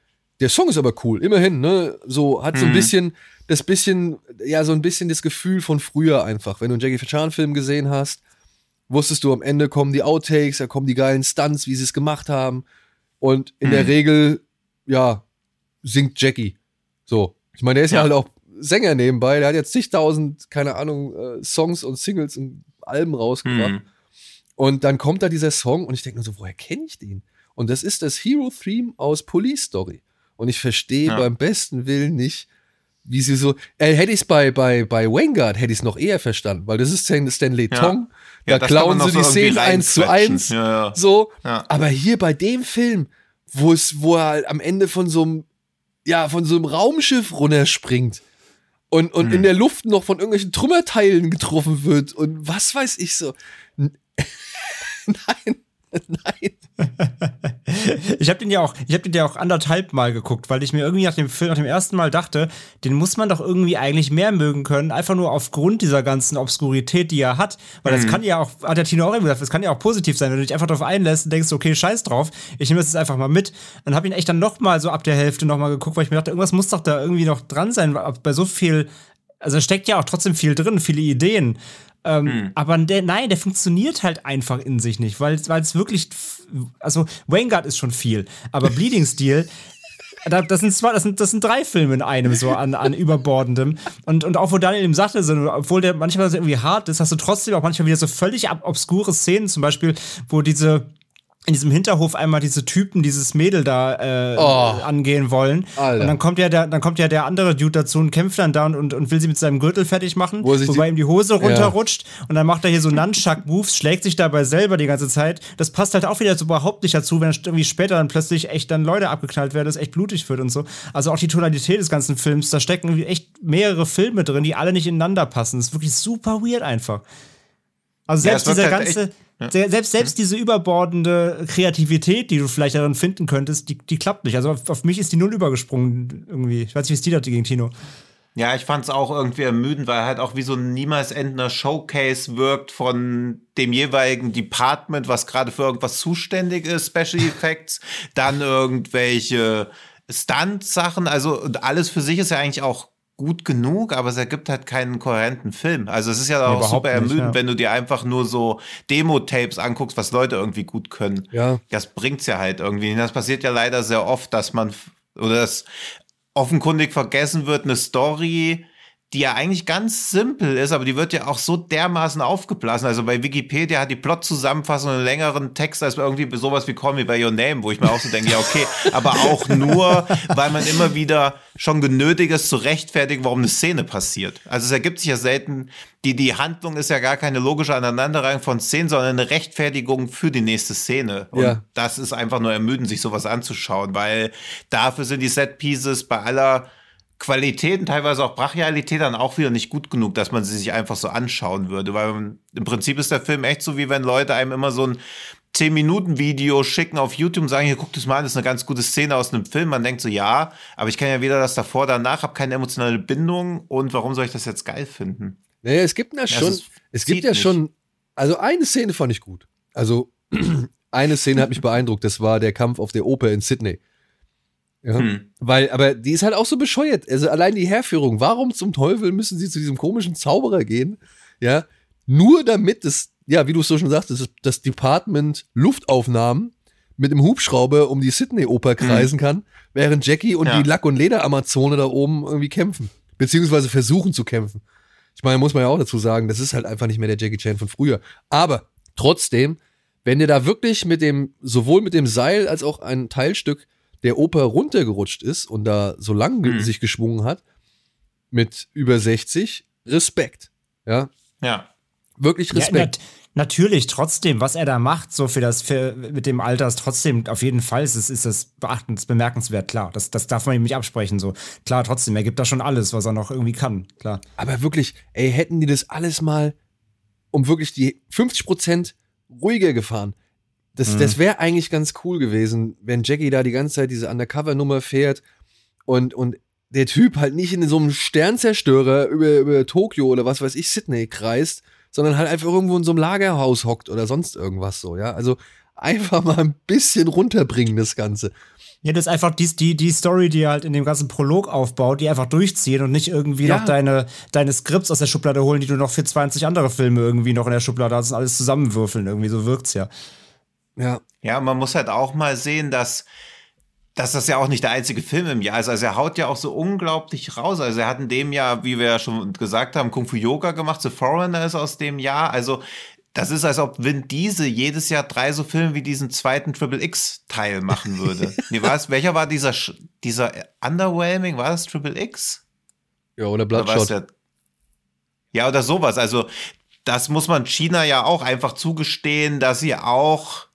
der Song ist aber cool, immerhin, ne? So hat so ein Mhm. bisschen, das bisschen, ja, so ein bisschen das Gefühl von früher einfach. Wenn du einen Jackie Chan-Film gesehen hast, wusstest du, am Ende kommen die Outtakes, da kommen die geilen Stunts, wie sie es gemacht haben. Und in der Mhm. Regel, ja, singt Jackie. So. Ich meine, der ist ja. Ja. halt auch Sänger nebenbei. Der hat jetzt zigtausend, keine Ahnung, äh, Songs und Singles und Alben rausgebracht. Hm. Und dann kommt da dieser Song und ich denke nur so, woher kenne ich den? Und das ist das Hero-Theme aus Police Story. Und ich verstehe Ja. beim besten Willen nicht, wie sie so. Äh, hätte ich es bei, bei, bei Vanguard, hätte ich es noch eher verstanden, weil das ist Stan- Stanley Ja. Tong. Ja, da klauen sie die so irgendwie Szenen eins zu eins. So. Aber hier bei dem Film, wo es, wo er halt am Ende von so einem, ja, von so einem Raumschiff runterspringt und, und Hm. in der Luft noch von irgendwelchen Trümmerteilen getroffen wird und was weiß ich so. Nein, nein. Ich habe den ja auch, ich habe den ja auch anderthalb Mal geguckt, weil ich mir irgendwie nach dem Film, nach dem ersten Mal dachte, den muss man doch irgendwie eigentlich mehr mögen können, einfach nur aufgrund dieser ganzen Obskurität, die er hat. Weil das kann ja auch, hat der Tino auch immer gesagt, das kann ja auch positiv sein, wenn du dich einfach darauf einlässt und denkst, okay, scheiß drauf, ich nehme das jetzt einfach mal mit. Dann habe ich ihn echt dann noch mal so ab der Hälfte noch mal geguckt, weil ich mir dachte, irgendwas muss doch da irgendwie noch dran sein, bei so viel, also steckt ja auch trotzdem viel drin, viele Ideen. Ähm, Aber der, nein, der funktioniert halt einfach in sich nicht, weil es wirklich, also Vanguard ist schon viel, aber Bleeding Steel, da, das sind zwei, das sind, das sind drei Filme in einem so an, an überbordendem und und auch wo Daniel eben sagte, so, obwohl der manchmal so irgendwie hart ist, hast du trotzdem auch manchmal wieder so völlig obskure Szenen, zum Beispiel, wo diese in diesem Hinterhof einmal diese Typen, dieses Mädel da äh, Oh. angehen wollen. Alter. Und dann kommt ja der, dann kommt ja der andere Dude dazu und kämpft dann da und, und, will sie mit seinem Gürtel fertig machen, Wo wobei die- ihm die Hose runterrutscht und dann macht er hier so Nunchuck-Moves, schlägt sich dabei selber die ganze Zeit. Das passt halt auch wieder so überhaupt nicht dazu, wenn irgendwie später dann plötzlich echt dann Leute abgeknallt werden, das echt blutig wird und so. Also auch die Tonalität des ganzen Films, da stecken irgendwie echt mehrere Filme drin, die alle nicht ineinander passen. Das ist wirklich super weird einfach. Also Ja, selbst wirkt dieser halt ganze, se- selbst, selbst diese überbordende Kreativität, die du vielleicht darin finden könntest, die, die klappt nicht. Also auf, auf mich ist die null übergesprungen irgendwie. Ich weiß nicht, wie es dir hatte gegen Tino. Ja, ich fand es auch irgendwie ermüdend, weil er halt auch wie so ein niemals endender Showcase wirkt von dem jeweiligen Department, was gerade für irgendwas zuständig ist, Special Effects, dann irgendwelche Stunt-Sachen, also und alles für sich ist ja eigentlich auch gut genug, aber es ergibt halt keinen kohärenten Film. Also es ist ja auch überhaupt super nicht, ermüdend, ja. wenn du dir einfach nur so Demo-Tapes anguckst, was Leute irgendwie gut können. Ja. Das bringt's ja halt irgendwie. nicht. Das passiert ja leider sehr oft, dass man oder dass offenkundig vergessen wird, eine Story, die ja eigentlich ganz simpel ist, aber die wird ja auch so dermaßen aufgeblasen. Also bei Wikipedia hat die Plot-Zusammenfassung einen längeren Text als irgendwie sowas wie Call Me By Your Name, wo ich mir auch so denke, ja okay, aber auch nur, weil man immer wieder schon genötigt ist zu rechtfertigen, warum eine Szene passiert. Also es ergibt sich ja selten, die, die Handlung ist ja gar keine logische Aneinanderreihung von Szenen, sondern eine Rechtfertigung für die nächste Szene. Und Ja. das ist einfach nur ermüdend, sich sowas anzuschauen, weil dafür sind die Set-Pieces bei aller Qualitäten, teilweise auch Brachialität, dann auch wieder nicht gut genug, dass man sie sich einfach so anschauen würde. Weil man, im Prinzip ist der Film echt so, wie wenn Leute einem immer so ein 10-Minuten-Video schicken auf YouTube und sagen, hier guckt es mal an, das ist eine ganz gute Szene aus einem Film. Man denkt so, ja, aber ich kann ja weder das davor, danach, habe keine emotionale Bindung und warum soll ich das jetzt geil finden? Naja, es gibt ja schon, es es gibt ja nicht. schon, also eine Szene fand ich gut. Also eine Szene hat mich beeindruckt, das war der Kampf auf der Oper in Sydney. Ja, Hm. Weil, aber die ist halt auch so bescheuert. Also allein die Herführung. Warum zum Teufel müssen sie zu diesem komischen Zauberer gehen? Ja, nur damit es ja, wie du es so schon sagtest, das, das Department Luftaufnahmen mit dem Hubschrauber um die Sydney-Oper kreisen kann, während Jackie und Ja. die Lack- und Leder-Amazone da oben irgendwie kämpfen. Beziehungsweise versuchen zu kämpfen. Ich meine, muss man ja auch dazu sagen, das ist halt einfach nicht mehr der Jackie Chan von früher. Aber trotzdem, wenn der da wirklich mit dem, sowohl mit dem Seil als auch ein Teilstück der Oper runtergerutscht ist und da so lang Mhm. sich geschwungen hat, mit über 60, Respekt. Ja, Ja. wirklich Ja, Respekt. nat natürlich, trotzdem, was er da macht, so für das, für, mit dem Alter ist trotzdem, auf jeden Fall ist, es- ist das beachtens, bemerkenswert, klar. Das, das darf man ihm nicht absprechen, so. Klar, trotzdem, er gibt da schon alles, was er noch irgendwie kann, klar. Aber wirklich, ey, hätten die das alles mal um wirklich die 50% ruhiger gefahren. Das, Mhm. das wäre eigentlich ganz cool gewesen, wenn Jackie da die ganze Zeit diese Undercover-Nummer fährt und, und der Typ halt nicht in so einem Sternzerstörer über, über Tokio oder was weiß ich, Sydney kreist, sondern halt einfach irgendwo in so einem Lagerhaus hockt oder sonst irgendwas so, ja. Also einfach mal ein bisschen runterbringen, das Ganze. Ja, das ist einfach die, die, die Story, die halt in dem ganzen Prolog aufbaut, die einfach durchziehen und nicht irgendwie Ja. noch deine, deine Skripts aus der Schublade holen, die du noch für 20 andere Filme irgendwie noch in der Schublade hast und alles zusammenwürfeln. Irgendwie so wirkt's ja. Ja, Ja, man muss halt auch mal sehen, dass, dass das ja auch nicht der einzige Film im Jahr ist. Also er haut ja auch so unglaublich raus. Also er hat in dem Jahr, wie wir ja schon gesagt haben, Kung Fu Yoga gemacht. The Foreigner ist aus dem Jahr. Also das ist, als ob Vin Diesel jedes Jahr drei so Filme wie diesen zweiten Triple X-Teil machen würde. nee, war es, welcher war dieser, dieser Underwhelming? War das Triple X? ja, oder Oder Bloodshot. der- Ja, oder sowas. Also, das muss man China ja auch einfach zugestehen, dass sie auch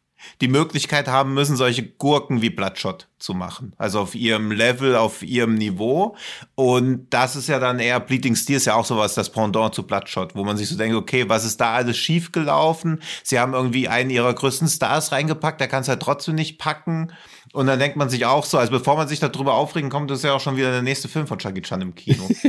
die Möglichkeit haben müssen, solche Gurken wie Bloodshot zu machen. Also auf ihrem Level, auf ihrem Niveau. Und das ist ja dann eher, Bleeding Steel ist ja auch sowas, das Pendant zu Bloodshot, wo man sich so denkt, okay, was ist da alles schiefgelaufen? Sie haben irgendwie einen ihrer größten Stars reingepackt, der kann es halt trotzdem nicht packen. Und dann denkt man sich auch so, also bevor man sich darüber aufregen kommt, ist ja auch schon wieder der nächste Film von Chucky Chan im Kino.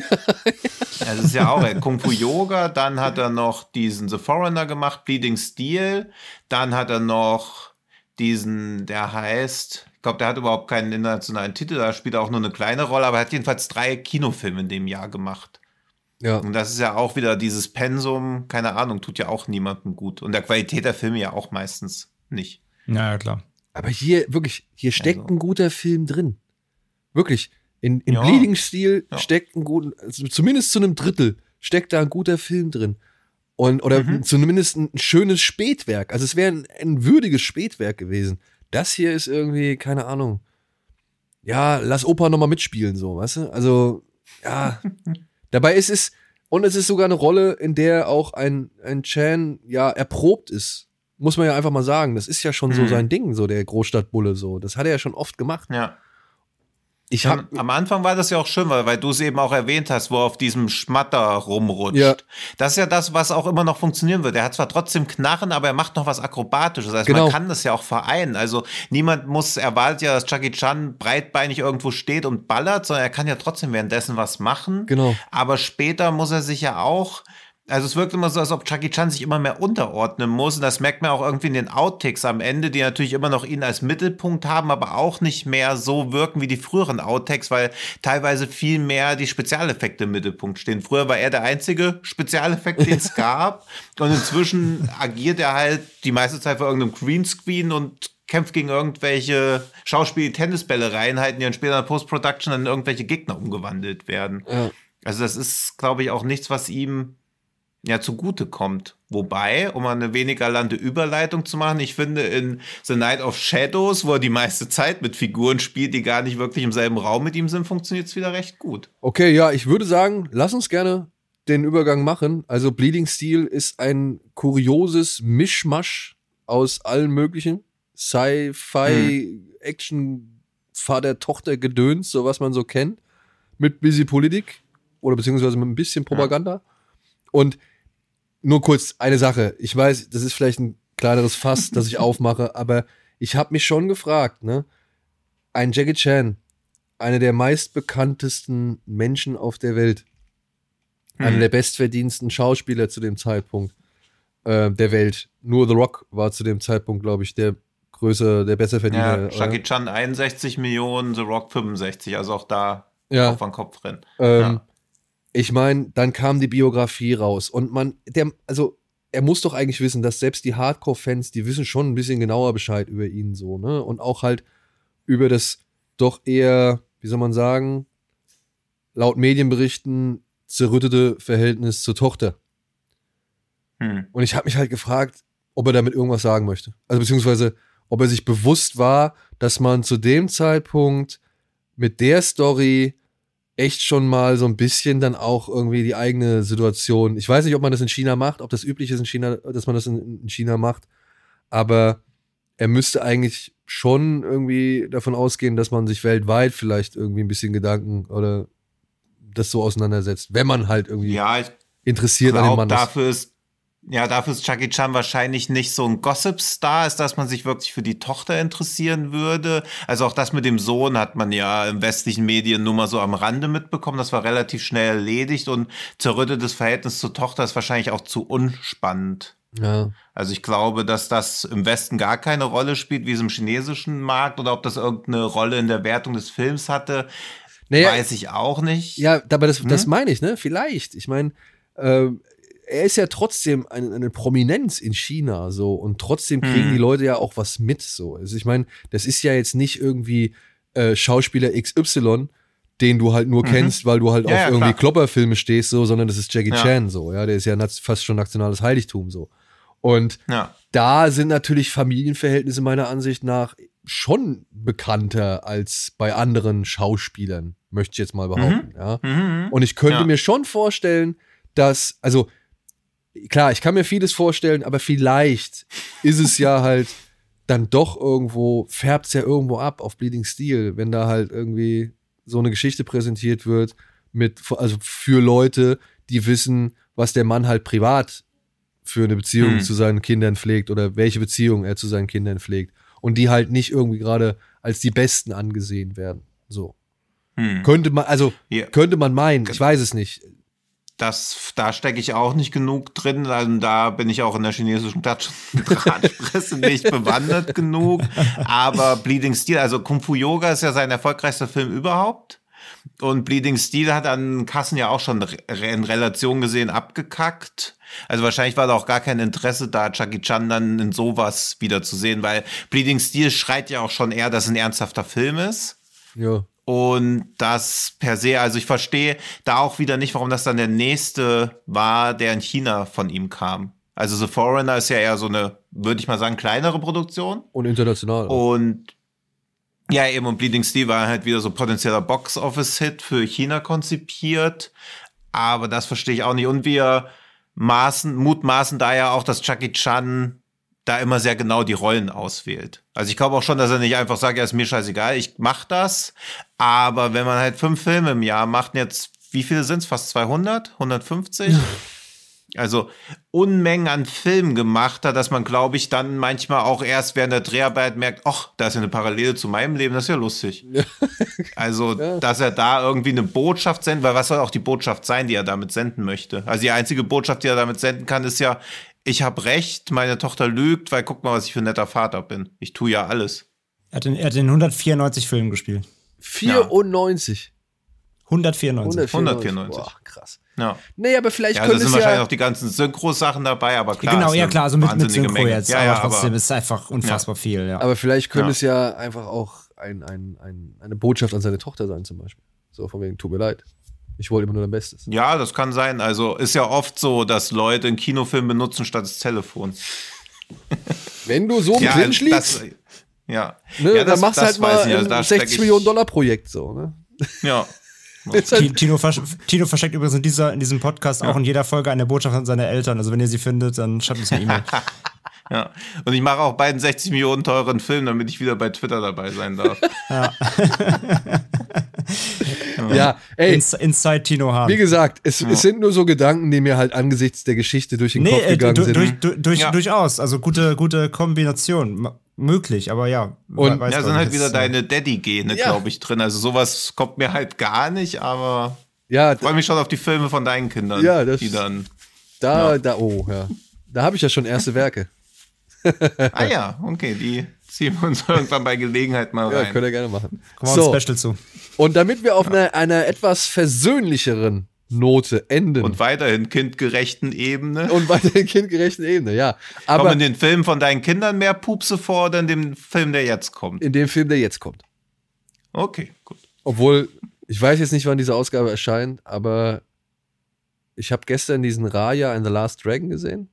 Das ist ja auch Kung Fu Yoga. Dann hat er noch diesen The Foreigner gemacht, Bleeding Steel. Dann hat er noch diesen, der heißt, ich glaube, der hat überhaupt keinen internationalen Titel, da spielt er auch nur eine kleine Rolle, aber er hat jedenfalls drei Kinofilme in dem Jahr gemacht. Ja. Und das ist ja auch wieder dieses Pensum, keine Ahnung, tut ja auch niemandem gut. Und der Qualität der Filme ja auch meistens nicht. Ja, ja, klar. Aber hier, wirklich, hier steckt Also. ein guter Film drin. Wirklich. In, in Ja. Bleeding Steel Ja. steckt ein guter, also zumindest zu einem Drittel steckt da ein guter Film drin. Und, oder Mhm. zumindest ein schönes Spätwerk. Also es wäre ein, ein würdiges Spätwerk gewesen. Das hier ist irgendwie, keine Ahnung. Ja, lass Opa nochmal mitspielen, so, weißt du? Also, ja. Dabei ist es, und es ist sogar eine Rolle, in der auch ein, ein Chan, ja, erprobt ist. Muss man ja einfach mal sagen. Das ist ja schon so Mhm. sein Ding, so der Großstadtbulle, so. Das hat er ja schon oft gemacht. Ja. Ich hab, Am, am Anfang war das ja auch schön, weil, weil du es eben auch erwähnt hast, wo er auf diesem Schmatter rumrutscht. Ja. Das ist ja das, was auch immer noch funktionieren wird. Er hat zwar trotzdem Knarren, aber er macht noch was Akrobatisches. Das heißt, Genau. man kann das ja auch vereinen. Also niemand muss, erwartet ja, dass Jackie Chan breitbeinig irgendwo steht und ballert, sondern er kann ja trotzdem währenddessen was machen. Genau. Aber später muss er sich ja auch. Also es wirkt immer so, als ob Chucky Chan sich immer mehr unterordnen muss. Und das merkt man auch irgendwie in den Outtakes am Ende, die natürlich immer noch ihn als Mittelpunkt haben, aber auch nicht mehr so wirken wie die früheren Outtakes, weil teilweise viel mehr die Spezialeffekte im Mittelpunkt stehen. Früher war er der einzige Spezialeffekt, den es gab. Und inzwischen agiert er halt die meiste Zeit vor irgendeinem Greenscreen und kämpft gegen irgendwelche Schauspieler, die Tennisbälle reinhalten, die dann später in der Post-Production dann in irgendwelche Gegner umgewandelt werden. Ja. Also das ist, glaube ich, auch nichts, was ihm ja zugute kommt. Wobei, um eine weniger lande Überleitung zu machen, ich finde in The Night of Shadows, wo er die meiste Zeit mit Figuren spielt, die gar nicht wirklich im selben Raum mit ihm sind, funktioniert es wieder recht gut. Okay, ja, ich würde sagen, lass uns gerne den Übergang machen. Also Bleeding Steel ist ein kurioses Mischmasch aus allen möglichen Sci-Fi, Action, Vater-Tochter-Gedöns, so was man so kennt, mit busy Politik oder beziehungsweise mit ein bisschen Propaganda. Und nur kurz eine Sache. Ich weiß, das ist vielleicht ein kleineres Fass, das ich aufmache, aber ich habe mich schon gefragt, ne? Ein Jackie Chan, einer der meistbekanntesten Menschen auf der Welt, einer der bestverdiensten Schauspieler zu dem Zeitpunkt äh, der Welt. Nur The Rock war zu dem Zeitpunkt, glaube ich, der größere, der besser Ja, Verdiener. Jackie Chan 61 Millionen, The Rock 65, also auch da Ja. auf den Kopf rennen. Ähm, Ja. Ich meine, dann kam die Biografie raus und man, der, also er muss doch eigentlich wissen, dass selbst die Hardcore-Fans, die wissen schon ein bisschen genauer Bescheid über ihn so, ne? Und auch halt über das doch eher, wie soll man sagen, laut Medienberichten zerrüttete Verhältnis zur Tochter. Hm. Und ich habe mich halt gefragt, ob er damit irgendwas sagen möchte. Also beziehungsweise, ob er sich bewusst war, dass man zu dem Zeitpunkt mit der Story echt schon mal so ein bisschen dann auch irgendwie die eigene Situation. Ich weiß nicht, ob man das in China macht, ob das üblich ist in China, dass man das in, in China macht, aber er müsste eigentlich schon irgendwie davon ausgehen, dass man sich weltweit vielleicht irgendwie ein bisschen Gedanken oder das so auseinandersetzt, wenn man halt irgendwie Ja, interessiert an dem Mann ist. dafür ist, ja, dafür ist Jackie Chan wahrscheinlich nicht so ein Gossip-Star, ist, dass man sich wirklich für die Tochter interessieren würde. Also auch das mit dem Sohn hat man ja im westlichen Medien nur mal so am Rande mitbekommen. Das war relativ schnell erledigt und zerrüttetes Verhältnis zur Tochter ist wahrscheinlich auch zu unspannend. Ja. Also ich glaube, dass das im Westen gar keine Rolle spielt, wie es im chinesischen Markt oder ob das irgendeine Rolle in der Wertung des Films hatte, Naja, weiß ich auch nicht. Ja, aber das, das Hm? meine ich, ne? Vielleicht. Ich meine, äh, er ist ja trotzdem eine, eine Prominenz in China so und trotzdem kriegen Hm. die Leute ja auch was mit so. Also ich meine, das ist ja jetzt nicht irgendwie äh, Schauspieler XY, den du halt nur Mhm. kennst, weil du halt Ja, auf ja, irgendwie. Klopperfilme stehst so, sondern das ist Jackie Ja. Chan so. Ja, der ist ja fast schon nationales Heiligtum so. Und da sind natürlich Familienverhältnisse meiner Ansicht nach schon bekannter als bei anderen Schauspielern, möchte ich jetzt mal behaupten. Ja. Mhm. Und ich könnte mir schon vorstellen, dass, also klar, ich kann mir vieles vorstellen, aber vielleicht ist es ja halt dann doch irgendwo, färbt es ja irgendwo ab auf Bleeding Steel, wenn da halt irgendwie so eine Geschichte präsentiert wird, mit, also für Leute, die wissen, was der Mann halt privat für eine Beziehung Hm. zu seinen Kindern pflegt oder welche Beziehung er zu seinen Kindern pflegt. Und die halt nicht irgendwie gerade als die Besten angesehen werden. So. Hm. Könnte man, also Ja. könnte man meinen, ich weiß es nicht. Das, da stecke ich auch nicht genug drin. Also da bin ich auch in der chinesischen Klatsch- Drahtpresse nicht bewandert genug. Aber Bleeding Steel, also Kung Fu Yoga ist ja sein erfolgreichster Film überhaupt. Und Bleeding Steel hat an Kassen ja auch schon in Relation gesehen abgekackt. Also wahrscheinlich war da auch gar kein Interesse da, Jackie Chan dann in sowas wieder zu sehen, weil Bleeding Steel schreit ja auch schon eher, dass es ein ernsthafter Film ist. Ja. Und das per se, also ich verstehe da auch wieder nicht, warum das dann der nächste war, der in China von ihm kam. Also The Foreigner ist ja eher so eine, würde ich mal sagen, kleinere Produktion. Und international. Und ja, eben, und Bleeding Steel war halt wieder so potenzieller Box-Office-Hit für China konzipiert. Aber das verstehe ich auch nicht. Und wir maßen, mutmaßen da ja auch, dass Jackie Chan da immer sehr genau die Rollen auswählt. Also ich glaube auch schon, dass er nicht einfach sagt, ja, ist mir scheißegal, ich mach das. Aber wenn man halt fünf Filme im Jahr macht, jetzt, wie viele sind's? Fast 200? 150? Also Unmengen an Filmen gemacht hat, dass man, glaube ich, dann manchmal auch erst während der Dreharbeit merkt, ach, da ist ja eine Parallele zu meinem Leben, das ist ja lustig. Also, dass er da irgendwie eine Botschaft sendet, weil was soll auch die Botschaft sein, die er damit senden möchte? Also die einzige Botschaft, die er damit senden kann, ist ja, ich habe recht, meine Tochter lügt, weil guck mal, was ich für ein netter Vater bin. Ich tue ja alles. Er hat in, er hat in 194 Filmen gespielt. 94. 194. 194. Boah, krass. Ja. Nee, aber vielleicht Ja, da könnte sind es wahrscheinlich ja. auch die ganzen Synchro-Sachen dabei, aber klar. genau, ja klar, so mit, mit Synchro Menge. jetzt, Ja, aber ja, trotzdem aber, ist es einfach unfassbar viel, ja. Aber vielleicht könnte Ja. es ja einfach auch ein, ein, ein, eine Botschaft an seine Tochter sein, zum Beispiel. So von wegen, tut mir leid. Ich wollte immer nur dein Bestes. ja, das kann sein. Also ist ja oft so, dass Leute einen Kinofilm benutzen statt das Telefon. Wenn du so mit Ja, liegst, das, ja. ne, ja, dann machst du halt mal ich. Also ein steck 60 ich- Millionen Dollar Projekt so, ne? Ja. Halt, Ti- Tino, versch Tino versteckt übrigens in, dieser, in diesem Podcast auch in jeder Folge eine Botschaft an seine Eltern. Also wenn ihr sie findet, dann schreibt uns eine E-Mail. Ja. Und ich mache auch beiden 60 Millionen teuren Film, damit ich wieder bei Twitter dabei sein darf. ja, ey, Ins Inside Tino Hahn. wie gesagt, es, es sind nur so Gedanken, die mir halt angesichts der Geschichte durch den Nee, Kopf äh, gegangen du, sind. durch, du, durch, Ja. durchaus. Also gute, gute Kombination. M möglich, aber ja. Und- Ja, sind halt wieder äh, deine Daddy-Gene, Ja. glaube ich, drin. Also sowas kommt mir halt gar nicht, aber ja, ich freue mich schon auf die Filme von deinen Kindern. Ja, das- die dann. da, da, oh, ja. Da habe ich ja schon erste Werke. Ah ja, okay, die ziehen wir uns irgendwann bei Gelegenheit mal Ja, rein. könnt ihr gerne machen. Kommen wir So, uns Special zu. und damit wir auf einer, einer etwas versöhnlicheren Note enden. Und weiterhin kindgerechten Ebene. Und weiterhin kindgerechten Ebene, ja. Aber Kommen in den Filmen von deinen Kindern mehr Pupse vor oder in dem Film, der jetzt kommt? In dem Film, der jetzt kommt. Okay, gut. Obwohl, ich weiß jetzt nicht, wann diese Ausgabe erscheint, aber ich habe gestern diesen Raya and the Last Dragon gesehen.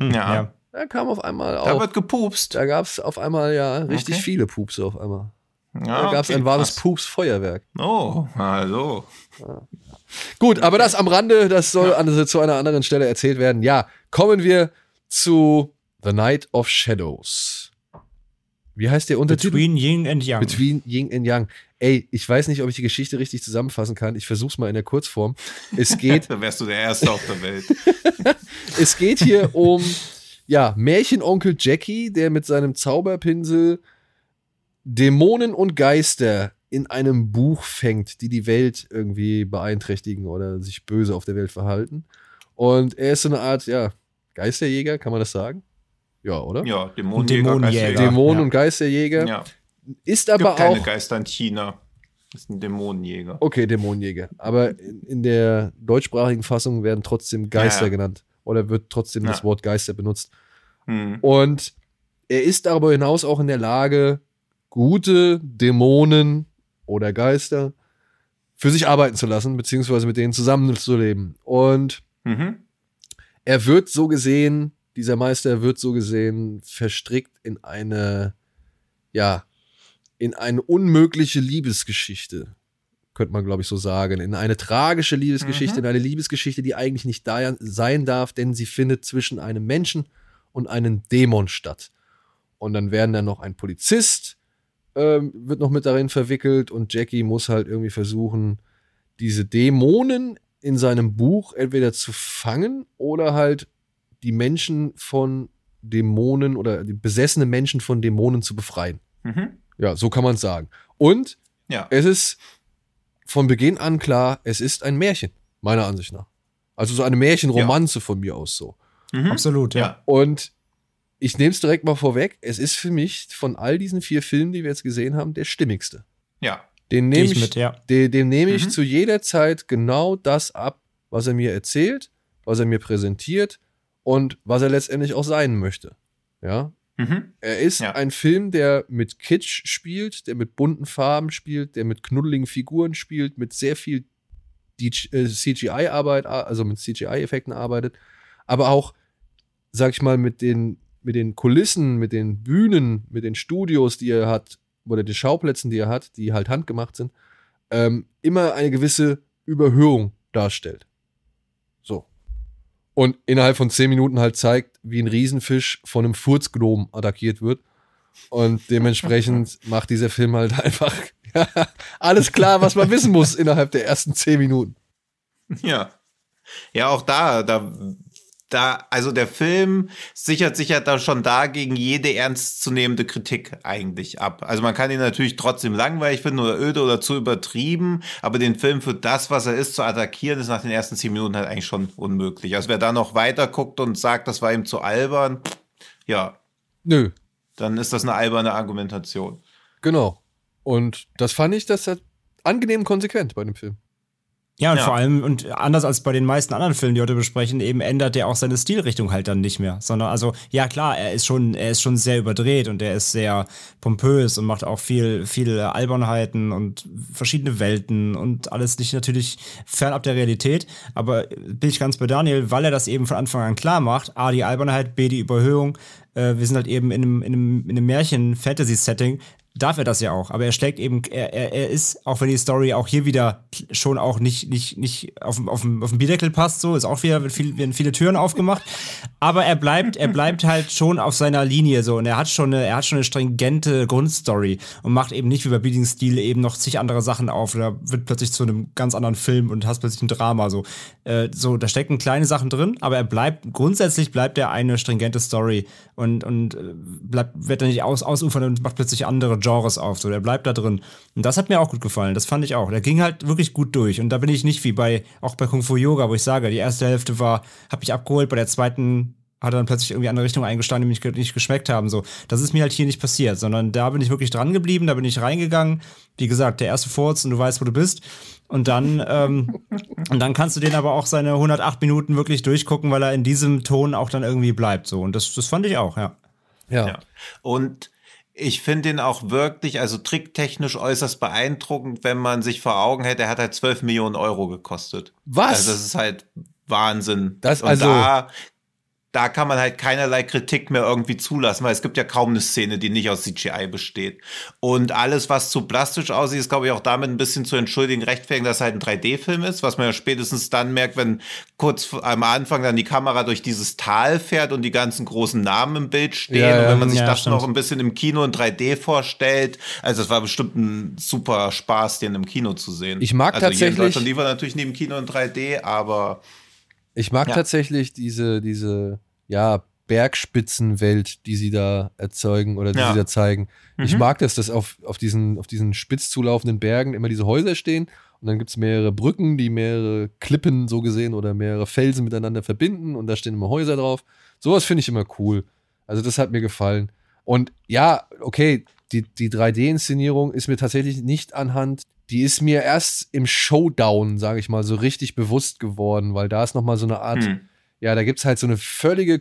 Ja. ja. Da kam auf einmal auch. Da wird gepupst. Da gab es auf einmal ja richtig okay. viele Pupse auf einmal. Ja, da gab es okay, ein wahres Pups-Feuerwerk. Oh, also. Ja. Gut, aber das am Rande, das soll an, zu einer anderen Stelle erzählt werden. Ja, kommen wir zu The Night of Shadows. Wie heißt der Untertitel? Between Yin and Yang. Between Yin and Yang. Ey, ich weiß nicht, ob ich die Geschichte richtig zusammenfassen kann. Ich versuch's mal in der Kurzform. Es geht. Dann wärst du der Erste auf der Welt. es geht hier um, ja, Märchenonkel Jackie, der mit seinem Zauberpinsel Dämonen und Geister in einem Buch fängt, die die Welt irgendwie beeinträchtigen oder sich böse auf der Welt verhalten. Und er ist so eine Art, ja, Geisterjäger, kann man das sagen? Ja, oder? Ja, Dämonenjäger. Dämonenjäger. Dämonen- und Geisterjäger. Ja. Ist aber Gibt keine auch. Geister in China. Ist ein Dämonenjäger. Okay, Dämonenjäger. Aber in, in der deutschsprachigen Fassung werden trotzdem Geister Ja, ja. genannt. Oder wird trotzdem Ja. das Wort Geister benutzt. Hm. Und er ist darüber hinaus auch in der Lage, gute Dämonen oder Geister für sich arbeiten zu lassen, beziehungsweise mit denen zusammenzuleben. Und Mhm. er wird so gesehen, dieser Meister wird so gesehen verstrickt in eine, ja, in eine unmögliche Liebesgeschichte, könnte man glaube ich so sagen, in eine tragische Liebesgeschichte, Mhm. in eine Liebesgeschichte, die eigentlich nicht da sein darf, denn sie findet zwischen einem Menschen und einem Dämon statt. Und dann werden dann noch ein Polizist ähm, wird noch mit darin verwickelt und Jackie muss halt irgendwie versuchen, diese Dämonen in seinem Buch entweder zu fangen oder halt die Menschen von Dämonen oder die besessenen Menschen von Dämonen zu befreien. Mhm. Ja, so kann man es sagen. Und Ja. es ist von Beginn an klar, es ist ein Märchen, meiner Ansicht nach. Also so eine Märchenromanze von mir aus so. Mhm. Absolut, ja. Ja. Und ich nehme es direkt mal vorweg, es ist für mich von all diesen vier Filmen, die wir jetzt gesehen haben, der stimmigste. Ja. Den nehme ich ich, mit, ja. de- dem nehme ich Mhm. zu jeder Zeit genau das ab, was er mir erzählt, was er mir präsentiert und was er letztendlich auch sein möchte. Ja, Mhm. er ist Ja. ein Film, der mit Kitsch spielt, der mit bunten Farben spielt, der mit knuddeligen Figuren spielt, mit sehr viel CGI-Arbeit, also mit CGI-Effekten arbeitet, aber auch, sag ich mal, mit den, mit den Kulissen, mit den Bühnen, mit den Studios, die er hat, oder den Schauplätzen, die er hat, die halt handgemacht sind, ähm, immer eine gewisse Überhöhung darstellt. Und innerhalb von zehn Minuten halt zeigt, wie ein Riesenfisch von einem Furzgnom attackiert wird. Und dementsprechend macht dieser Film halt einfach ja, alles klar, was man wissen muss innerhalb der ersten zehn Minuten. Ja. Ja, auch da, da, da, also der Film sichert sich ja da schon da gegen jede ernstzunehmende Kritik eigentlich ab. Also man kann ihn natürlich trotzdem langweilig finden oder öde oder zu übertrieben, aber den Film für das, was er ist, zu attackieren, ist nach den ersten zehn Minuten halt eigentlich schon unmöglich. Also wer da noch weiter guckt und sagt, das war ihm zu albern, ja, Nö, dann ist das eine alberne Argumentation. genau. Und das fand ich, das hat angenehm konsequent bei dem Film. Ja, und Ja. vor allem, und anders als bei den meisten anderen Filmen, die wir heute besprechen, eben ändert er auch seine Stilrichtung halt dann nicht mehr. Sondern, also, ja klar, er ist schon, er ist schon sehr überdreht und er ist sehr pompös und macht auch viel, viele Albernheiten und verschiedene Welten und alles nicht natürlich fernab der Realität. Aber bin ich ganz bei Daniel, weil er das eben von Anfang an klar macht. A, die Albernheit, B, die Überhöhung. Äh, wir sind halt eben in einem, in einem, in einem Märchen-Fantasy-Setting darf er das ja auch, aber er schlägt eben, er, er, er ist, auch wenn die Story auch hier wieder schon auch nicht, nicht, nicht auf, auf, auf dem Bideckel passt, so, ist auch wieder, wird viel, werden viele Türen aufgemacht, aber er bleibt, er bleibt halt schon auf seiner Linie so und er hat schon eine, er hat schon eine stringente Grundstory und macht eben nicht wie bei Beating Steel eben noch zig andere Sachen auf oder wird plötzlich zu einem ganz anderen Film und hast plötzlich ein Drama, so. Äh, so, da stecken kleine Sachen drin, aber er bleibt, grundsätzlich bleibt er eine stringente Story und, und äh, bleibt, wird dann nicht aus, ausufern und macht plötzlich andere Genres auf, so, der bleibt da drin. Und das hat mir auch gut gefallen, das fand ich auch. Der ging halt wirklich gut durch und da bin ich nicht wie bei, auch bei Kung Fu Yoga, wo ich sage, die erste Hälfte war, hab mich abgeholt, bei der zweiten hat dann plötzlich irgendwie andere Richtung eingeschlagen, die mir nicht geschmeckt haben. So, das ist mir halt hier nicht passiert, sondern da bin ich wirklich dran geblieben, da bin ich reingegangen. Wie gesagt, der erste Furz und du weißt, wo du bist. Und dann, ähm, und dann kannst du den aber auch seine 108 Minuten wirklich durchgucken, weil er in diesem Ton auch dann irgendwie bleibt. So, und das, das fand ich auch, ja. Ja. Ja. Und ich finde ihn auch wirklich, also tricktechnisch äußerst beeindruckend, wenn man sich vor Augen hätte, er hat halt 12 Millionen Euro gekostet. Was? Also das ist halt Wahnsinn. Das Und also- da, da kann man halt keinerlei Kritik mehr irgendwie zulassen, weil es gibt ja kaum eine Szene, die nicht aus CGI besteht. Und alles, was zu plastisch aussieht, ist, glaube ich, auch damit ein bisschen zu entschuldigen, rechtfertigen, dass es halt ein 3D-Film ist, was man ja spätestens dann merkt, wenn kurz am Anfang dann die Kamera durch dieses Tal fährt und die ganzen großen Namen im Bild stehen. Ja, und wenn man sich ja, das stimmt. noch ein bisschen im Kino in 3D vorstellt, also es war bestimmt ein super Spaß, den im Kino zu sehen. Ich mag also hier in tatsächlich- Deutschland lief er natürlich neben Kino in 3D, aber Ich mag Ja. tatsächlich diese, diese, ja, Bergspitzenwelt, die sie da erzeugen oder die Ja. sie da zeigen. Ich Mhm. mag das, dass auf, auf, diesen, auf diesen spitz zulaufenden Bergen immer diese Häuser stehen und dann gibt es mehrere Brücken, die mehrere Klippen so gesehen oder mehrere Felsen miteinander verbinden und da stehen immer Häuser drauf. Sowas finde ich immer cool. Also das hat mir gefallen. Und ja, okay, die, die 3D-Inszenierung ist mir tatsächlich nicht anhand, die ist mir erst im Showdown, sage ich mal, so richtig bewusst geworden, weil da ist noch mal so eine Art hm. Ja, da gibt es halt so eine völlige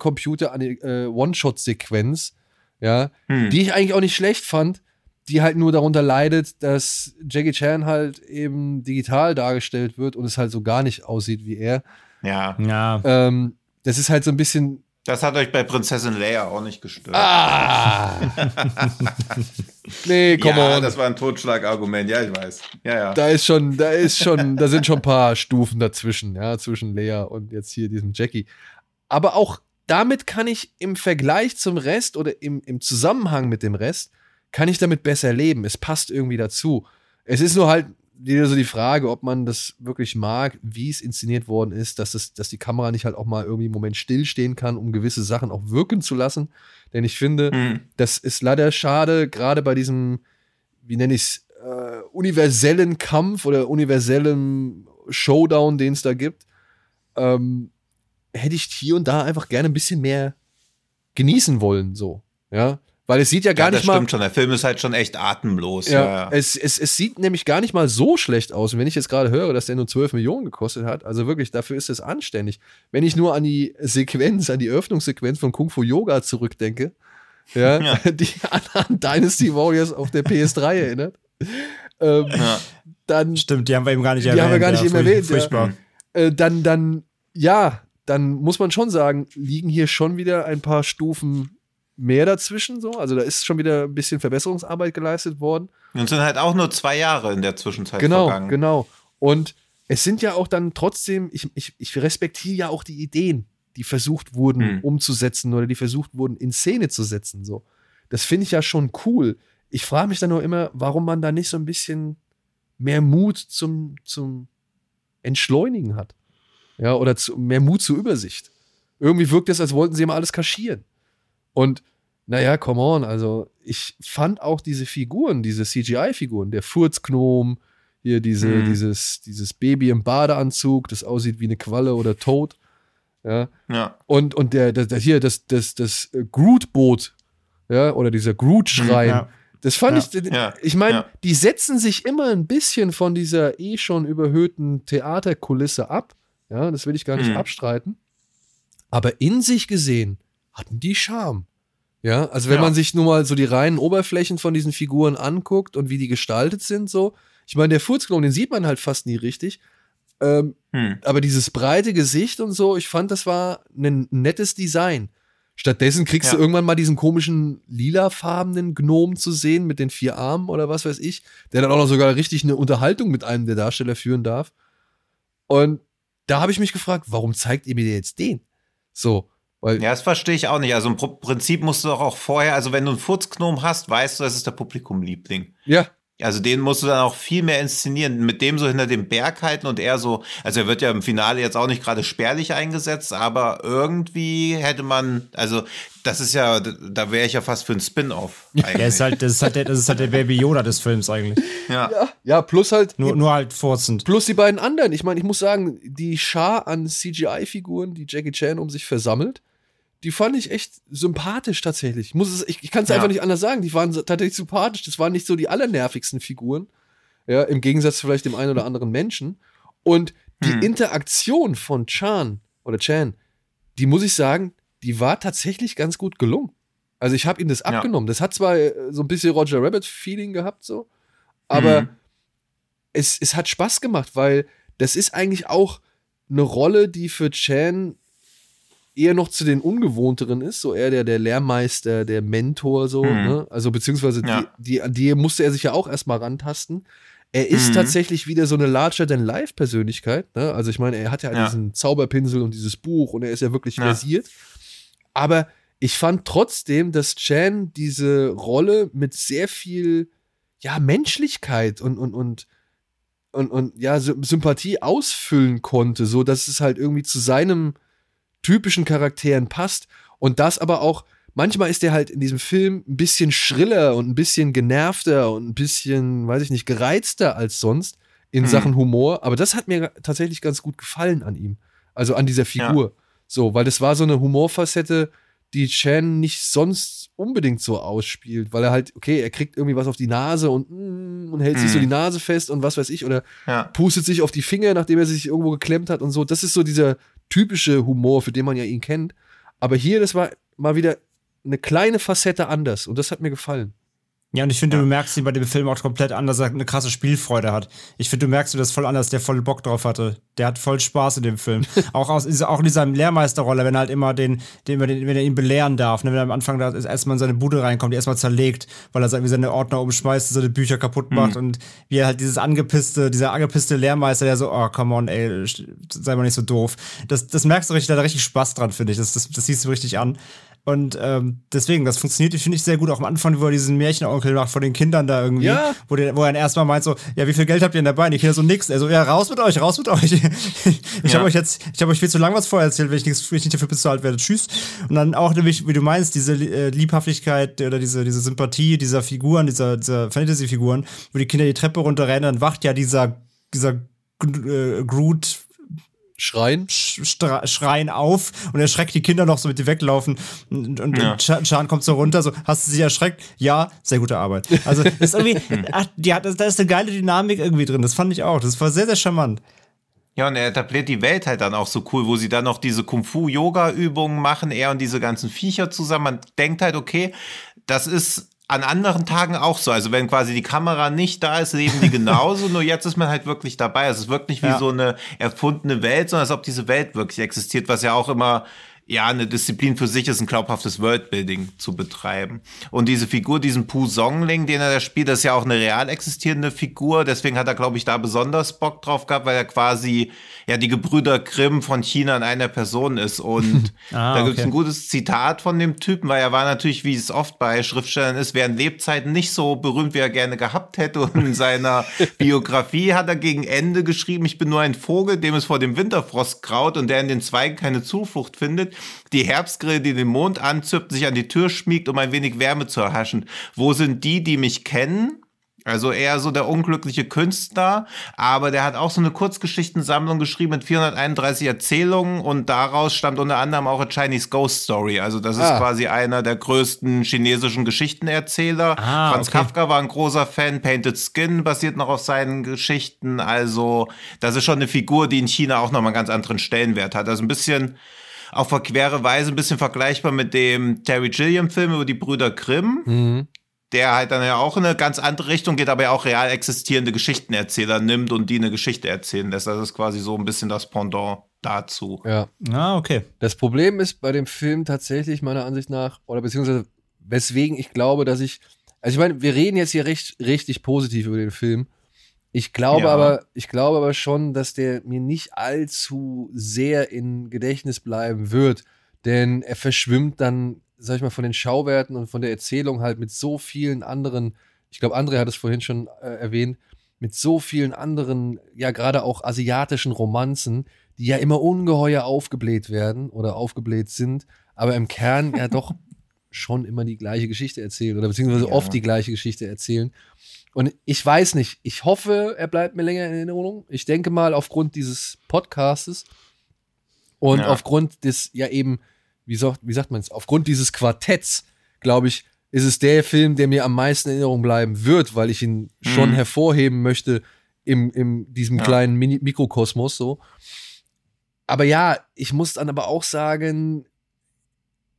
Computer-One-Shot-Sequenz, ja, Hm. die ich eigentlich auch nicht schlecht fand, die halt nur darunter leidet, dass Jackie Chan halt eben digital dargestellt wird und es halt so gar nicht aussieht wie er. ja. Ja. Ähm, das ist halt so ein bisschen. Das hat euch bei Prinzessin Leia auch nicht gestört. Ah! nee, komm ja, on. das war ein Totschlagargument, ja, ich weiß. Ja, ja. Da ist schon, da ist schon, da sind schon ein paar Stufen dazwischen, ja, zwischen Lea und jetzt hier diesem Jackie. Aber auch damit kann ich im Vergleich zum Rest oder im, im Zusammenhang mit dem Rest, kann ich damit besser leben. Es passt irgendwie dazu. Es ist nur halt wieder so die Frage, ob man das wirklich mag, wie es inszeniert worden ist, dass, es, dass die Kamera nicht halt auch mal irgendwie einen Moment stillstehen kann, um gewisse Sachen auch wirken zu lassen. Denn ich finde, Hm. das ist leider schade, gerade bei diesem, wie nenne ich es, äh, universellen Kampf oder universellen Showdown, den es da gibt, ähm, hätte ich hier und da einfach gerne ein bisschen mehr genießen wollen, so. Ja. Weil es sieht ja gar ja, das nicht mal. stimmt schon. Der Film ist halt schon echt atemlos. Ja, Ja. Es, es, es sieht nämlich gar nicht mal so schlecht aus. Und wenn ich jetzt gerade höre, dass der nur 12 Millionen gekostet hat, also wirklich, dafür ist es anständig. Wenn ich nur an die Sequenz, an die Öffnungssequenz von Kung Fu Yoga zurückdenke, ja, Ja. die an, an Dynasty Warriors auf der PS3 erinnert, ähm, Ja. dann, Stimmt, die haben wir eben gar nicht Die erwähnt. haben wir gar nicht ja, eben erwähnt, ja. Furchtbar. äh, dann, dann, ja, dann muss man schon sagen, liegen hier schon wieder ein paar Stufen mehr dazwischen, so. Also da ist schon wieder ein bisschen Verbesserungsarbeit geleistet worden. Und sind halt auch nur zwei Jahre in der Zwischenzeit Genau, vergangen. genau. Und es sind ja auch dann trotzdem, ich, ich, ich respektiere ja auch die Ideen, die versucht wurden Hm. umzusetzen oder die versucht wurden in Szene zu setzen. So. Das finde ich ja schon cool. Ich frage mich dann nur immer, warum man da nicht so ein bisschen mehr Mut zum, zum Entschleunigen hat. Ja, oder zu, mehr Mut zur Übersicht. Irgendwie wirkt es, als wollten sie immer alles kaschieren. Und naja, come on, also ich fand auch diese Figuren, diese CGI-Figuren, der Furzgnom, hier diese, Hm. dieses, dieses Baby im Badeanzug, das aussieht wie eine Qualle oder tot. Ja. Ja. Und, und der, der, der hier, das, das, das äh, Groot-Boot, ja, oder dieser Groot-Schrein. Ja. Das fand Ja, ich, ja, ich meine, die setzen sich immer ein bisschen von dieser eh schon überhöhten Theaterkulisse ab. Ja, das will ich gar nicht Mhm. abstreiten. Aber in sich gesehen hatten die Charme. Ja, also wenn Ja. man sich nur mal so die reinen Oberflächen von diesen Figuren anguckt und wie die gestaltet sind, so. Ich meine, der Furzklon, den sieht man halt fast nie richtig. Ähm, Hm. aber dieses breite Gesicht und so, ich fand, das war ein nettes Design. Stattdessen kriegst Ja. du irgendwann mal diesen komischen lilafarbenen Gnom zu sehen mit den vier Armen oder was weiß ich, der dann auch noch sogar richtig eine Unterhaltung mit einem der Darsteller führen darf. Und da habe ich mich gefragt, warum zeigt ihr mir jetzt den? So, weil Ja, das verstehe ich auch nicht. Also im Prinzip musst du doch auch vorher, also wenn du einen Furzgnom hast, weißt du, das ist der Publikumliebling. ja, Also den musst du dann auch viel mehr inszenieren, mit dem so hinter dem Berg halten und er so, also er wird ja im Finale jetzt auch nicht gerade spärlich eingesetzt, aber irgendwie hätte man, also das ist ja, da wäre ich ja fast für einen Spin-off. Ja, eigentlich. ist halt, das, ist halt der, das ist halt der Baby Yoda des Films eigentlich. ja. ja, plus halt Nur, nur halt furzend. Plus die beiden anderen. Ich meine, ich muss sagen, die Schar an CGI-Figuren, die Jackie Chan um sich versammelt, die fand ich echt sympathisch tatsächlich. Ich, muss es, ich, ich kann es Ja. einfach nicht anders sagen. Die waren tatsächlich sympathisch. Das waren nicht so die allernervigsten Figuren. Ja, im Gegensatz zu vielleicht dem einen oder anderen Menschen. Und die Hm. Interaktion von Chan oder Chan, die muss ich sagen, die war tatsächlich ganz gut gelungen. Also ich habe ihm das Ja. abgenommen. Das hat zwar äh, so ein bisschen Roger Rabbit-Feeling gehabt, so, aber Mhm. es, es hat Spaß gemacht, weil das ist eigentlich auch eine Rolle, die für Chan eher noch zu den ungewohnteren ist, so eher der, der Lehrmeister, der Mentor, so, Mhm. ne? Also beziehungsweise Ja. die, die, an die musste er sich ja auch erstmal rantasten. Er ist Mhm. tatsächlich wieder so eine Larger-than-Life-Persönlichkeit, ne? Also ich meine, er hat ja, Ja. diesen Zauberpinsel und dieses Buch und er ist ja wirklich Ja. versiert. Aber ich fand trotzdem, dass Chan diese Rolle mit sehr viel, ja, Menschlichkeit und, und, und, und, und ja, Sy- Sympathie ausfüllen konnte, so dass es halt irgendwie zu seinem typischen Charakteren passt. Und das aber auch, manchmal ist er halt in diesem Film ein bisschen schriller und ein bisschen genervter und ein bisschen, weiß ich nicht, gereizter als sonst in Mhm. Sachen Humor. Aber das hat mir tatsächlich ganz gut gefallen an ihm. Also an dieser Figur. So, weil das war so eine Humorfacette, die Chan nicht sonst unbedingt so ausspielt, weil er halt, okay, er kriegt irgendwie was auf die Nase und, mm, und hält sich Mhm. so die Nase fest und was weiß ich, oder Ja. pustet sich auf die Finger, nachdem er sich irgendwo geklemmt hat und so. Das ist so dieser typische Humor, für den man ja ihn kennt. Aber hier, das war mal wieder eine kleine Facette anders und das hat mir gefallen. Ja, und ich finde, Ja. du merkst ihn bei dem Film auch komplett an, dass er eine krasse Spielfreude hat. Ich finde, du merkst du das voll anders, der voll Bock drauf hatte. Der hat voll Spaß in dem Film. auch, aus, auch in dieser Lehrmeisterrolle, wenn er halt immer den, den, wenn er ihn belehren darf, ne? wenn er am Anfang da erstmal in seine Bude reinkommt, die erstmal zerlegt, weil er irgendwie seine Ordner umschmeißt, seine Bücher kaputt macht und wie er halt dieses angepisste, dieser angepisste Lehrmeister, der so, oh, come on, ey, sei mal nicht so doof. Das, das merkst du richtig, da hat er richtig Spaß dran, finde ich. Das, das, das siehst du richtig an. Und ähm, deswegen, das funktioniert, finde ich, sehr gut. Auch am Anfang, wo er diesen Märchenonkel macht von den Kindern da irgendwie. Ja. Wo, der, wo er dann erstmal meint so, ja, wie viel Geld habt ihr denn dabei? Und die Kinder so, nix. Er so, ja, raus mit euch, raus mit euch. ich Ja. habe euch jetzt, ich habe euch viel zu lang was vorher erzählt, wenn ich, nichts, wenn ich nicht dafür bezahlt werde. Tschüss. Und dann auch nämlich, wie du meinst, diese äh, Liebhaftigkeit oder diese, diese Sympathie dieser Figuren, dieser, dieser Fantasy-Figuren, wo die Kinder die Treppe runterrennen, dann wacht ja dieser, dieser äh, Groot Schreien. sch- stra- schreien auf und erschreckt die Kinder noch so mit die weglaufen und, und, Ja. und Chan kommt so runter so hast du sie erschreckt ja sehr gute Arbeit also das ist irgendwie ach, die hat, da ist eine geile Dynamik irgendwie drin das fand ich auch das war sehr sehr charmant Ja, und er etabliert die Welt halt dann auch so cool, wo sie dann noch diese Kung-Fu-Yoga-Übungen machen, er und diese ganzen Viecher zusammen. Man denkt halt, okay, das ist an anderen Tagen auch so. Also wenn quasi die Kamera nicht da ist, leben die genauso, nur jetzt ist man halt wirklich dabei. Es ist wirklich wie Ja. so eine erfundene Welt, sondern als ob diese Welt wirklich existiert, was ja auch immer ja, eine Disziplin für sich ist, ein glaubhaftes Worldbuilding zu betreiben. Und diese Figur, diesen Pu Songling, den er da spielt, das ist ja auch eine real existierende Figur. Deswegen hat er, glaube ich, da besonders Bock drauf gehabt, weil er quasi ja die Gebrüder Grimm von China in einer Person ist. Und Ah, da gibt's okay. ein gutes Zitat von dem Typen, weil er war natürlich, wie es oft bei Schriftstellern ist, während Lebzeiten nicht so berühmt, wie er gerne gehabt hätte. Und in seiner Biografie hat er gegen Ende geschrieben, ich bin nur ein Vogel, dem es vor dem Winterfrost graut und der in den Zweigen keine Zuflucht findet. Die Herbstgrille, die den Mond anzippt, sich an die Tür schmiegt, um ein wenig Wärme zu erhaschen. Wo sind die, die mich kennen? Also eher so der unglückliche Künstler, aber der hat auch so eine Kurzgeschichtensammlung geschrieben mit 431 Erzählungen und daraus stammt unter anderem auch A Chinese Ghost Story. Also das ist Ah. quasi einer der größten chinesischen Geschichtenerzähler. Ah, Franz okay. Kafka war ein großer Fan. Painted Skin basiert noch auf seinen Geschichten. Also das ist schon eine Figur, die in China auch nochmal einen ganz anderen Stellenwert hat. Also ein bisschen auf verquere Weise ein bisschen vergleichbar mit dem Terry Gilliam-Film über die Brüder Grimm Mhm. der halt dann ja auch in eine ganz andere Richtung geht, aber ja auch real existierende Geschichtenerzähler nimmt und die eine Geschichte erzählen lässt. Das ist quasi so ein bisschen das Pendant dazu. Ja. ah okay Das Problem ist bei dem Film tatsächlich meiner Ansicht nach, oder beziehungsweise weswegen ich glaube, dass ich, also ich meine, wir reden jetzt hier recht, richtig positiv über den Film. Ich glaube Ja. aber, ich glaube aber schon, dass der mir nicht allzu sehr in Gedächtnis bleiben wird, denn er verschwimmt dann, sag ich mal, von den Schauwerten und von der Erzählung halt mit so vielen anderen, ich glaube, André hat es vorhin schon äh, erwähnt, mit so vielen anderen, ja gerade auch asiatischen Romanzen, die ja immer ungeheuer aufgebläht werden oder aufgebläht sind, aber im Kern ja doch schon immer die gleiche Geschichte erzählen oder beziehungsweise Ja. oft die gleiche Geschichte erzählen. Und ich weiß nicht, ich hoffe, er bleibt mir länger in Erinnerung. Ich denke mal aufgrund dieses Podcastes und Ja. aufgrund des ja eben wie, so, wie sagt man es, aufgrund dieses Quartetts, glaube ich, ist es der Film, der mir am meisten in Erinnerung bleiben wird, weil ich ihn schon Mhm. hervorheben möchte im, im diesem Ja. kleinen Mini Mikrokosmos so. Aber ja, ich muss dann aber auch sagen,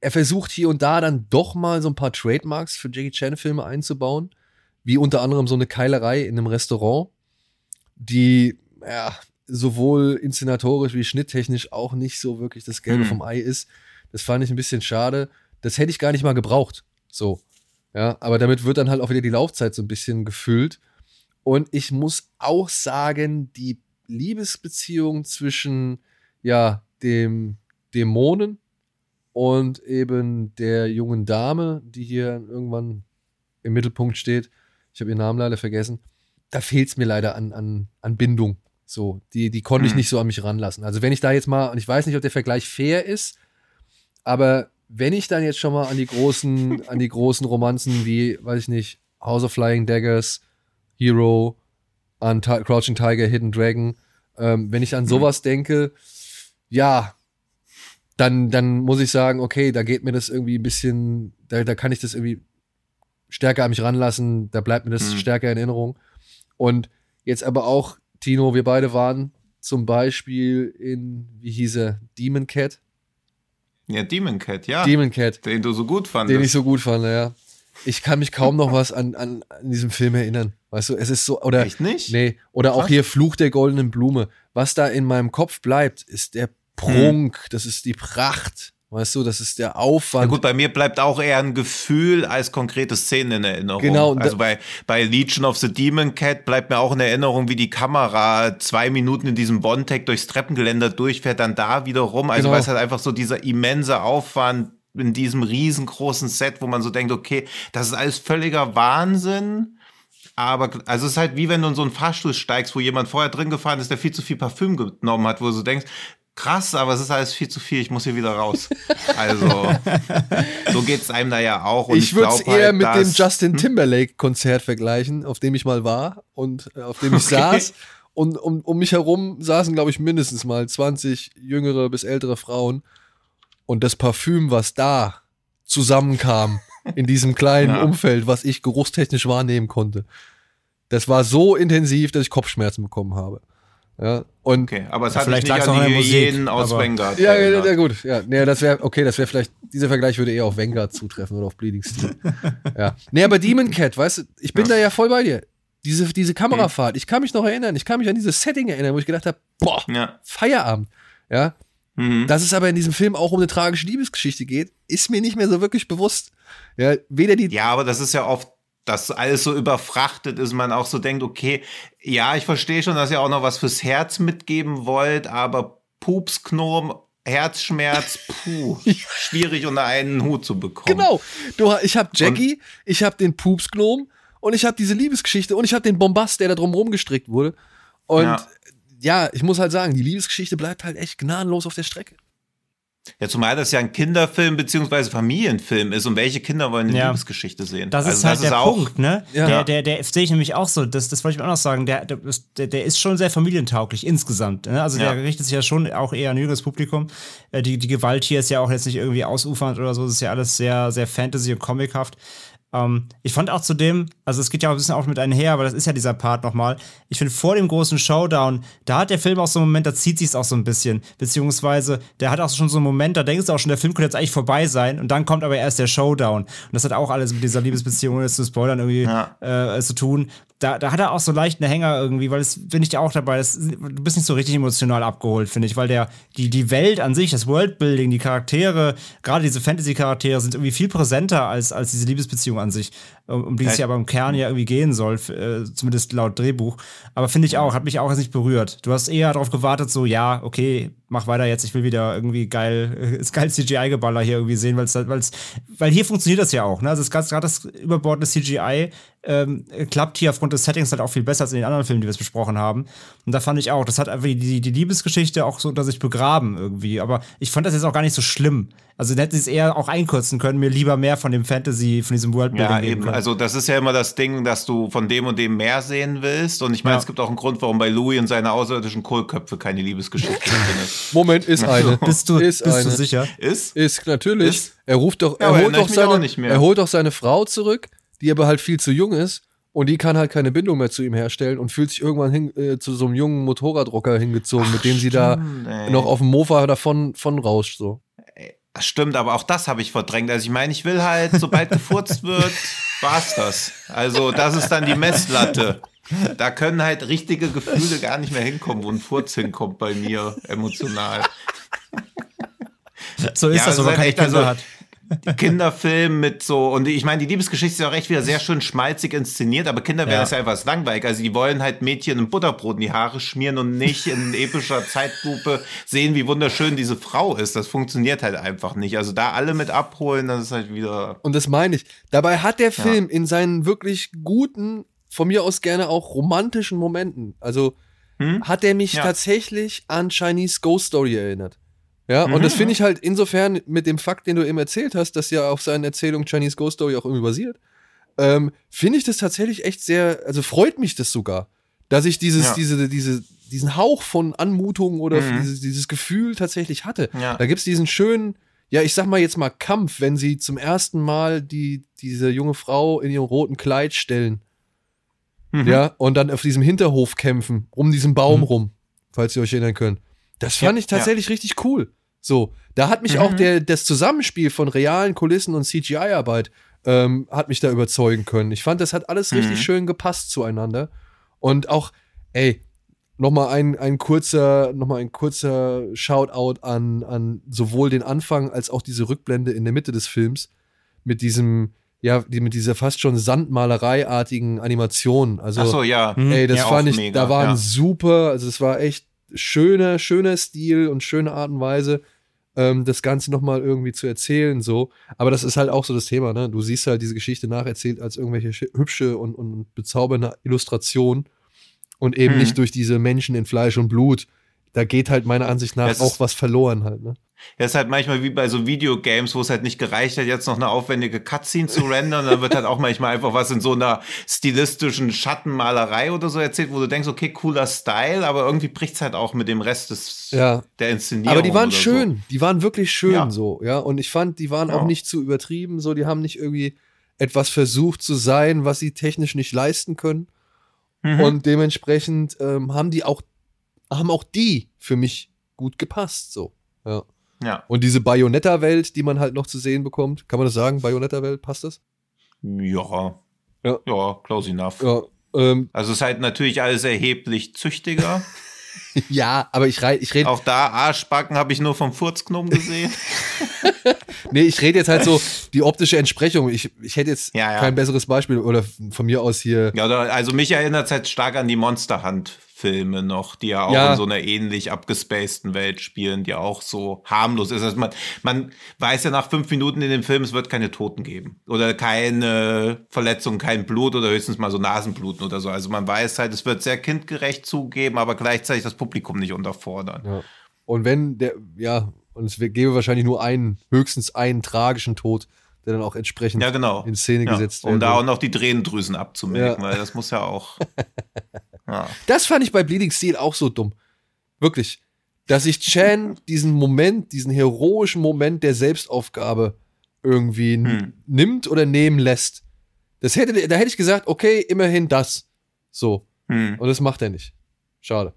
er versucht hier und da dann doch mal so ein paar Trademarks für Jackie Chan Filme einzubauen, wie unter anderem so eine Keilerei in einem Restaurant, die ja sowohl inszenatorisch wie schnitttechnisch auch nicht so wirklich das Gelbe Hm. vom Ei ist. Das fand ich ein bisschen schade. Das hätte ich gar nicht mal gebraucht. So. Ja, aber damit wird dann halt auch wieder die Laufzeit so ein bisschen gefüllt. Und ich muss auch sagen, die Liebesbeziehung zwischen ja, dem Dämonen und eben der jungen Dame, die hier irgendwann im Mittelpunkt steht, ich habe ihren Namen leider vergessen, da fehlt es mir leider an, an, an Bindung. So, die, die konnte ich Hm. nicht so an mich ranlassen. Also wenn ich da jetzt mal, und ich weiß nicht, ob der Vergleich fair ist, aber wenn ich dann jetzt schon mal an die großen, an die großen Romanzen wie, weiß ich nicht, House of Flying Daggers, Hero, an Ti- Crouching Tiger, Hidden Dragon, ähm, wenn ich an sowas denke, ja, dann, dann muss ich sagen, okay, da geht mir das irgendwie ein bisschen, da, da kann ich das irgendwie stärker an mich ranlassen, da bleibt mir das Mhm. stärker in Erinnerung. Und jetzt aber auch, Tino, wir beide waren zum Beispiel in, wie hieß er, Demon Cat? Ja, Demon Cat, ja. Demon Cat, den du so gut fandest. den ich so gut fand, ja. Ich kann mich kaum noch was an, an, an diesem Film erinnern. Weißt du, es ist so, oder Echt nicht? Nee, oder auch Krass. hier Fluch der goldenen Blume. Was da in meinem Kopf bleibt, ist der Prunk, das ist die Pracht. Weißt du, das ist der Ja Aufwand. gut, bei mir bleibt auch eher ein Gefühl als konkrete Szenen in Erinnerung. Genau, Also bei, bei Legion of the Demon Cat bleibt mir auch in Erinnerung, wie die Kamera zwei Minuten in diesem Bondtech durchs Treppengeländer durchfährt, dann da wieder rum. Also Genau. weil es halt einfach so dieser immense Aufwand in diesem riesengroßen Set, wo man so denkt, okay, das ist alles völliger Wahnsinn. Aber also es ist halt wie wenn du in so einen Fahrstuhl steigst, wo jemand vorher drin gefahren ist, der viel zu viel Parfüm genommen hat, wo du so denkst, krass, aber es ist alles viel zu viel, ich muss hier wieder raus. Also so geht's einem da ja auch. Und ich würde es eher halt, mit dem dass- Justin Timberlake-Konzert vergleichen, auf dem ich mal war und äh, auf dem ich Okay. saß. Und um, um mich herum saßen, glaube ich, mindestens mal 20 jüngere bis ältere Frauen. Und das Parfüm, was da zusammenkam, in diesem kleinen Ja. Umfeld, was ich geruchstechnisch wahrnehmen konnte, das war so intensiv, dass ich Kopfschmerzen bekommen habe. Ja, und Okay, aber es hat vielleicht nicht an die Hyänen aus Vanguard ja, ja, ja, gut. Ja, nee, das wäre, okay, das wäre vielleicht, dieser Vergleich würde eher auf Vanguard zutreffen oder auf Bleeding Steel. ja. Nee, aber Demon Cat, weißt du, ich bin Ja. da ja voll bei dir. Diese, diese Kamerafahrt, ich kann mich noch erinnern, ich kann mich an dieses Setting erinnern, wo ich gedacht habe, boah, Ja. Feierabend. Ja. Mhm. Dass es aber in diesem Film auch um eine tragische Liebesgeschichte geht, ist mir nicht mehr so wirklich bewusst. Ja, weder die, Ja, aber das ist ja oft, dass alles so überfrachtet ist, man auch so denkt, okay, ja, ich verstehe schon, dass ihr auch noch was fürs Herz mitgeben wollt, aber Pupsknom, Herzschmerz, puh, schwierig unter einen Hut zu bekommen. Genau. Du, ich habe Jackie, ich habe den Pupsgnom und ich habe diese Liebesgeschichte und ich habe den Bombast, der da drum rumgestrickt wurde. Und ja. Ja. ich muss halt sagen, die Liebesgeschichte bleibt halt echt gnadenlos auf der Strecke. Ja, zumal das ja ein Kinderfilm beziehungsweise Familienfilm ist und welche Kinder wollen eine Ja. Liebesgeschichte sehen? Das Also ist halt der Punkt, ne? Ja. Der, der, der sehe ich nämlich auch so. Das, das wollte ich auch noch sagen. Der, der, der ist schon sehr familientauglich insgesamt. Ne? Also Ja. der richtet sich ja schon auch eher an jüngeres Publikum. Äh, Die, die Gewalt hier ist ja auch jetzt nicht irgendwie ausufernd oder so. Das ist ja alles sehr, sehr Fantasy und Comichaft. Ähm, ich fand auch zudem, also es geht ja auch ein bisschen auch mit einher, aber das ist ja dieser Part nochmal. Ich finde, vor dem großen Showdown, da hat der Film auch so einen Moment, da zieht sich auch so ein bisschen. Beziehungsweise, der hat auch schon so einen Moment, da denkst du auch schon, der Film könnte jetzt eigentlich vorbei sein. Und dann kommt aber erst der Showdown. Und das hat auch alles mit dieser Liebesbeziehung, ohne jetzt zu spoilern, irgendwie Ja. äh, zu tun. Da, da hat er auch so leicht einen Hänger irgendwie, weil das bin ich ja auch dabei. Das, du bist nicht so richtig emotional abgeholt, finde ich, weil der, die, die Welt an sich, das Worldbuilding, die Charaktere, gerade diese Fantasy-Charaktere sind irgendwie viel präsenter als, als diese Liebesbeziehung an sich, um, um die es Ja. aber im Kern ja irgendwie gehen soll, äh, zumindest laut Drehbuch. Aber finde ich auch, hat mich auch jetzt nicht berührt. Du hast eher darauf gewartet, so, ja, okay, mach weiter jetzt, ich will wieder irgendwie geil, das geil CGI-Geballer hier irgendwie sehen, weil's, weil's, weil hier funktioniert das ja auch. Ne? Also das ganz- gerade das überbordene CGI ähm, klappt hier aufgrund des Settings halt auch viel besser als in den anderen Filmen, die wir jetzt besprochen haben. Und da fand ich auch, das hat einfach die, die Liebesgeschichte auch so unter sich begraben irgendwie. Aber ich fand das jetzt auch gar nicht so schlimm. Also dann hätten sie es eher auch einkürzen können, mir lieber mehr von dem Fantasy, von diesem Worldbuilding Ja, geben eben. können. Also das ist ja immer das Ding, dass du von dem und dem mehr sehen willst. Und ich meine, Ja. es gibt auch einen Grund, warum bei Louis und seine außerirdischen Kohlköpfe keine Liebesgeschichte drin ist. Moment, ist eine. Bist du, ist bist eine. du sicher? Ist? Ist natürlich. Ist? Er ruft doch, Ja, er holt doch seine, nicht mehr. er holt doch seine Frau zurück, die aber halt viel zu jung ist und die kann halt keine Bindung mehr zu ihm herstellen und fühlt sich irgendwann hin, äh, zu so einem jungen Motorradrocker hingezogen, mit dem sie da stimmt, ey. noch auf dem Mofa davon von rauscht so. Stimmt, aber auch das habe ich verdrängt. Also ich meine, ich will halt, sobald gefurzt wird, war's das. Also das ist dann die Messlatte. Da können halt richtige Gefühle gar nicht mehr hinkommen, wo ein Furz hinkommt bei mir emotional. So ist Ja, das, es wenn man keine echt, Kinder also- hat. Kinderfilm mit so, und ich meine, die Liebesgeschichte ist ja auch echt wieder sehr schön schmalzig inszeniert, aber Kinder werden Ja. das ja einfach langweilig. Also die wollen halt Mädchen ein Butterbrot in die Haare schmieren und nicht in epischer Zeitlupe sehen, wie wunderschön diese Frau ist. Das funktioniert halt einfach nicht. Also da alle mit abholen, das ist halt wieder. Und das meine ich. Dabei hat der Film in seinen wirklich guten, von mir aus gerne auch romantischen Momenten, also Hm? hat er mich Ja. tatsächlich an Chinese Ghost Story erinnert. Ja, Mhm. und das finde ich halt insofern mit dem Fakt, den du eben erzählt hast, dass ja auf seinen Erzählungen Chinese Ghost Story auch irgendwie basiert, ähm, finde ich das tatsächlich echt sehr, also freut mich das sogar, dass ich dieses, Ja. diese, diese, diesen Hauch von Anmutung oder Mhm. dieses, dieses Gefühl tatsächlich hatte. Ja. Da gibt es diesen schönen, ja, ich sag mal jetzt mal Kampf, wenn sie zum ersten Mal die, diese junge Frau in ihrem roten Kleid stellen. Mhm. Ja, und dann auf diesem Hinterhof kämpfen, um diesen Baum rum, falls ihr euch erinnern könnt. Das fand Ja, ich tatsächlich richtig cool. So, da hat mich Mhm. auch der, das Zusammenspiel von realen Kulissen und CGI-Arbeit ähm, hat mich da überzeugen können. Ich fand, das hat alles Mhm. richtig schön gepasst zueinander. Und auch, ey, nochmal ein, ein kurzer, noch mal ein kurzer Shoutout an, an sowohl den Anfang als auch diese Rückblende in der Mitte des Films mit diesem, ja, die, mit dieser fast schon Sandmalereiartigen Animation. Also, so, ja. ey, das Ja, fand ich, mega, da waren ja. super, also es war echt schöner, schöner Stil und schöne Art und Weise, ähm, das Ganze nochmal irgendwie zu erzählen, so. Aber das ist halt auch so das Thema, ne? Du siehst halt diese Geschichte nacherzählt als irgendwelche hübsche und, und bezaubernde Illustration und eben Mhm. nicht durch diese Menschen in Fleisch und Blut. Da geht halt meiner Ansicht nach ist- auch was verloren halt, ne? Ja, ist halt manchmal wie bei so Videogames, wo es halt nicht gereicht hat, jetzt noch eine aufwendige Cutscene zu rendern. Dann wird halt auch manchmal einfach was in so einer stilistischen Schattenmalerei oder so erzählt, wo du denkst, okay, cooler Style, aber irgendwie bricht's halt auch mit dem Rest des, Ja. der Inszenierung. Aber die waren schön, die waren wirklich schön Ja. so, ja. Und ich fand, die waren Ja. auch nicht zu übertrieben, so, die haben nicht irgendwie etwas versucht zu sein, was sie technisch nicht leisten können. So. Mhm. Und dementsprechend ähm, haben die auch, haben auch die für mich gut gepasst, so. Ja. Ja. Und diese Bayonetta-Welt, die man halt noch zu sehen bekommt, kann man das sagen? Bayonetta-Welt, passt das? Ja. Ja. Ja, close enough. Ja. Ähm, Also ist halt natürlich alles erheblich züchtiger. ja, aber ich, ich rede auch da Arschbacken habe ich nur vom Furzknoben gesehen. Nee, ich rede jetzt halt so die optische Entsprechung. Ich, ich hätte jetzt Ja, ja. kein besseres Beispiel oder von mir aus hier. Ja, also mich erinnert es halt stark an die Monster Hunt Filme noch, die ja auch Ja. in so einer ähnlich abgespaceden Welt spielen, die auch so harmlos ist. Also man, man weiß ja nach fünf Minuten in dem Film, es wird keine Toten geben. Oder keine Verletzungen, kein Blut oder höchstens mal so Nasenbluten oder so. Also man weiß halt, es wird sehr kindgerecht zugeben, aber gleichzeitig das Publikum nicht unterfordern. Ja. Und wenn der, ja, und es gäbe wahrscheinlich nur einen, höchstens einen tragischen Tod, der dann auch entsprechend Ja, genau. in Szene Ja, gesetzt um werden da auch noch die Tränendrüsen abzumelken, Ja. weil das muss ja auch. ja. Das fand ich bei Bleeding Steel auch so dumm. Wirklich. Dass sich Chan diesen Moment, diesen heroischen Moment der Selbstaufgabe irgendwie Hm. nimmt oder nehmen lässt. Das hätte, da hätte ich gesagt, okay, immerhin das. So. Hm. Und das macht er nicht. Schade.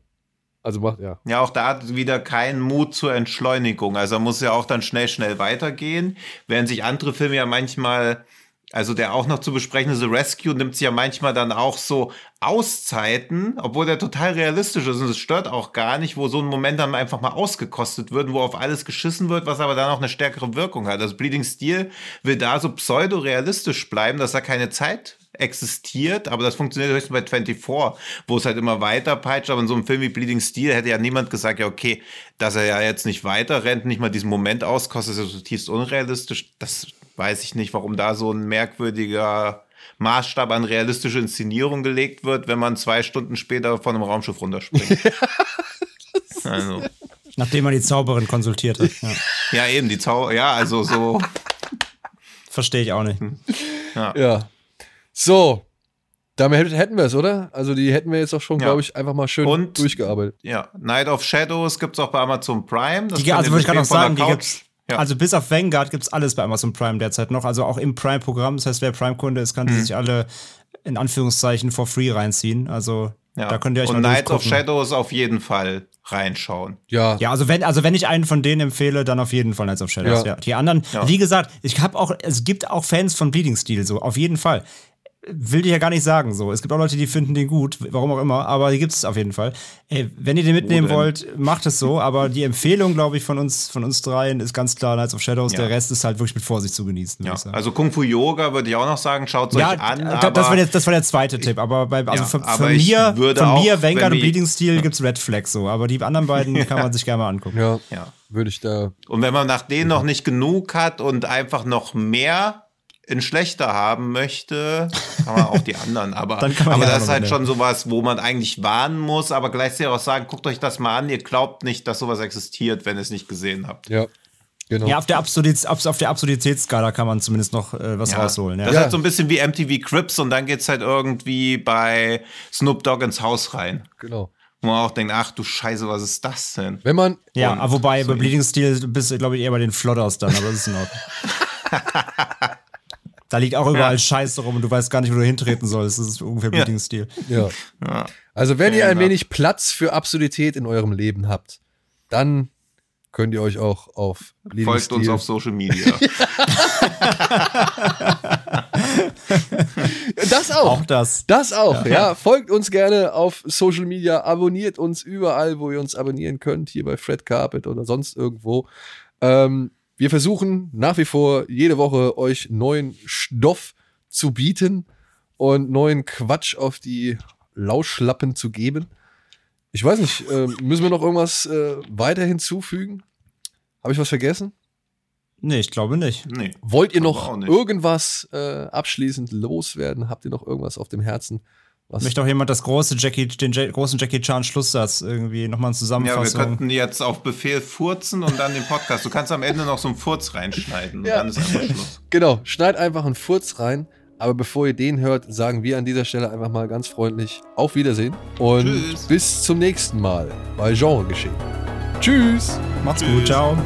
Also macht, ja. Ja, auch da hat wieder kein Mut zur Entschleunigung. Also er muss ja auch dann schnell, schnell weitergehen. Während sich andere Filme ja manchmal, also der auch noch zu besprechende The Rescue nimmt sich ja manchmal dann auch so Auszeiten, obwohl der total realistisch ist und es stört auch gar nicht, wo so ein Moment dann einfach mal ausgekostet wird, wo auf alles geschissen wird, was aber dann auch eine stärkere Wirkung hat. Also Bleeding Steel will da so pseudo-realistisch bleiben, dass da keine Zeit existiert, aber das funktioniert höchstens bei 24, wo es halt immer weiter peitscht, aber in so einem Film wie Bleeding Steel hätte ja niemand gesagt, ja okay, dass er ja jetzt nicht weiter rennt, nicht mal diesen Moment auskostet, ist ja zutiefst unrealistisch. Das weiß ich nicht, warum da so ein merkwürdiger Maßstab an realistische Inszenierung gelegt wird, wenn man zwei Stunden später von einem Raumschiff runterspringt. also, Nachdem man die Zauberin konsultiert hat. Ja. ja, eben, die Zau ja, also so. Verstehe ich auch nicht. Ja. So, damit hätt- hätten wir es, oder? Also die hätten wir jetzt auch schon, Ja. glaube ich, einfach mal schön Und- durchgearbeitet. Ja, Night of Shadows gibt's auch bei Amazon Prime. Das Die, also würde ich gerade noch sagen, die Couch- Ja. also bis auf Vanguard gibt's alles bei Amazon Prime derzeit noch, also auch im Prime-Programm. Das heißt, wer Prime-Kunde ist, kann Mhm. sich alle in Anführungszeichen for free reinziehen. Also ja. da könnt ihr euch Und mal Night of. Shadows auf jeden Fall reinschauen. Ja, Ja, also wenn, also wenn ich einen von denen empfehle, dann auf jeden Fall Knights of Shadows. Ja. Ja. Die anderen, Ja. wie gesagt, ich habe auch, es gibt auch Fans von Bleeding Steel, so auf jeden Fall. Will dir ja gar nicht sagen, so. Es gibt auch Leute, die finden den gut, warum auch immer, aber die gibt es auf jeden Fall. Ey, wenn ihr den mitnehmen denn? wollt, macht es so, aber die Empfehlung, glaube ich, von uns, von uns dreien ist ganz klar Knights of Shadows. Ja. Der Rest ist halt wirklich mit Vorsicht zu genießen. Ja. ich. Also Kung Fu Yoga würde ich auch noch sagen, schaut es ja, euch an. da- aber das, war jetzt, das war der zweite Tipp, aber bei, also Ja, von, aber von ich mir, würde von auch, mir, wenn Vanguard und Bleeding Steel gibt's Red Flag so, aber die anderen beiden kann man sich gerne mal angucken. ja, ja. würde ich da. Und wenn man nach denen noch nicht genug hat und einfach noch mehr in schlechter haben möchte, kann man auch die anderen. Aber, Dann kann man aber ja das ist halt schon sowas, wo man eigentlich warnen muss, aber gleichzeitig auch sagen, guckt euch das mal an, ihr glaubt nicht, dass sowas existiert, wenn ihr es nicht gesehen habt. Ja, genau. Ja, auf der, Absurdiz auf, auf der Absurditätsskala kann man zumindest noch äh, was rausholen. Ja. Das ist Ja. halt so ein bisschen wie MTV Crips und dann geht's halt irgendwie bei Snoop Dogg ins Haus rein. genau. Wo man auch denkt, ach du Scheiße, was ist das denn? Wenn man, Ja, wobei so bei Bleeding Steel bist du, glaube ich, eher bei den Flodders dann, aber das ist in Ordnung. da liegt auch überall Ja. Scheiße rum und du weißt gar nicht, wo du hintreten sollst. Das ist ungefähr Ja. Bleeding Steel. ja. Ja. Also wenn ihr ein wenig Platz für Absurdität in eurem Leben habt, dann könnt ihr euch auch auf Bleeding Folgt uns Steel- auf Social Media. Das auch. Auch das. Das auch, ja. Folgt uns gerne auf Social Media, abonniert uns überall, wo ihr uns abonnieren könnt, hier bei Fred Carpet oder sonst irgendwo. Ähm, wir versuchen nach wie vor jede Woche euch neuen Stoff zu bieten und neuen Quatsch auf die Lauschlappen zu geben. Ich weiß nicht, ähm, müssen wir noch irgendwas äh, weiter hinzufügen? Habe ich was vergessen? Nee, ich glaube nicht. nee. Wollt ihr noch irgendwas äh, abschließend loswerden? Habt ihr noch irgendwas auf dem Herzen? Was Möchte auch jemand das große Jackie, den ja großen Jackie Chan Schlusssatz irgendwie nochmal in Ja, wir könnten jetzt auf Befehl furzen und dann den Podcast. Du kannst am Ende noch so einen Furz reinschneiden und Ja. dann ist einfach Schluss. Genau, schneid einfach einen Furz rein. Aber bevor ihr den hört, sagen wir an dieser Stelle einfach mal ganz freundlich Auf Wiedersehen und Tschüss. bis zum nächsten Mal bei Genre geschehen. Tschüss! Macht's gut, ciao.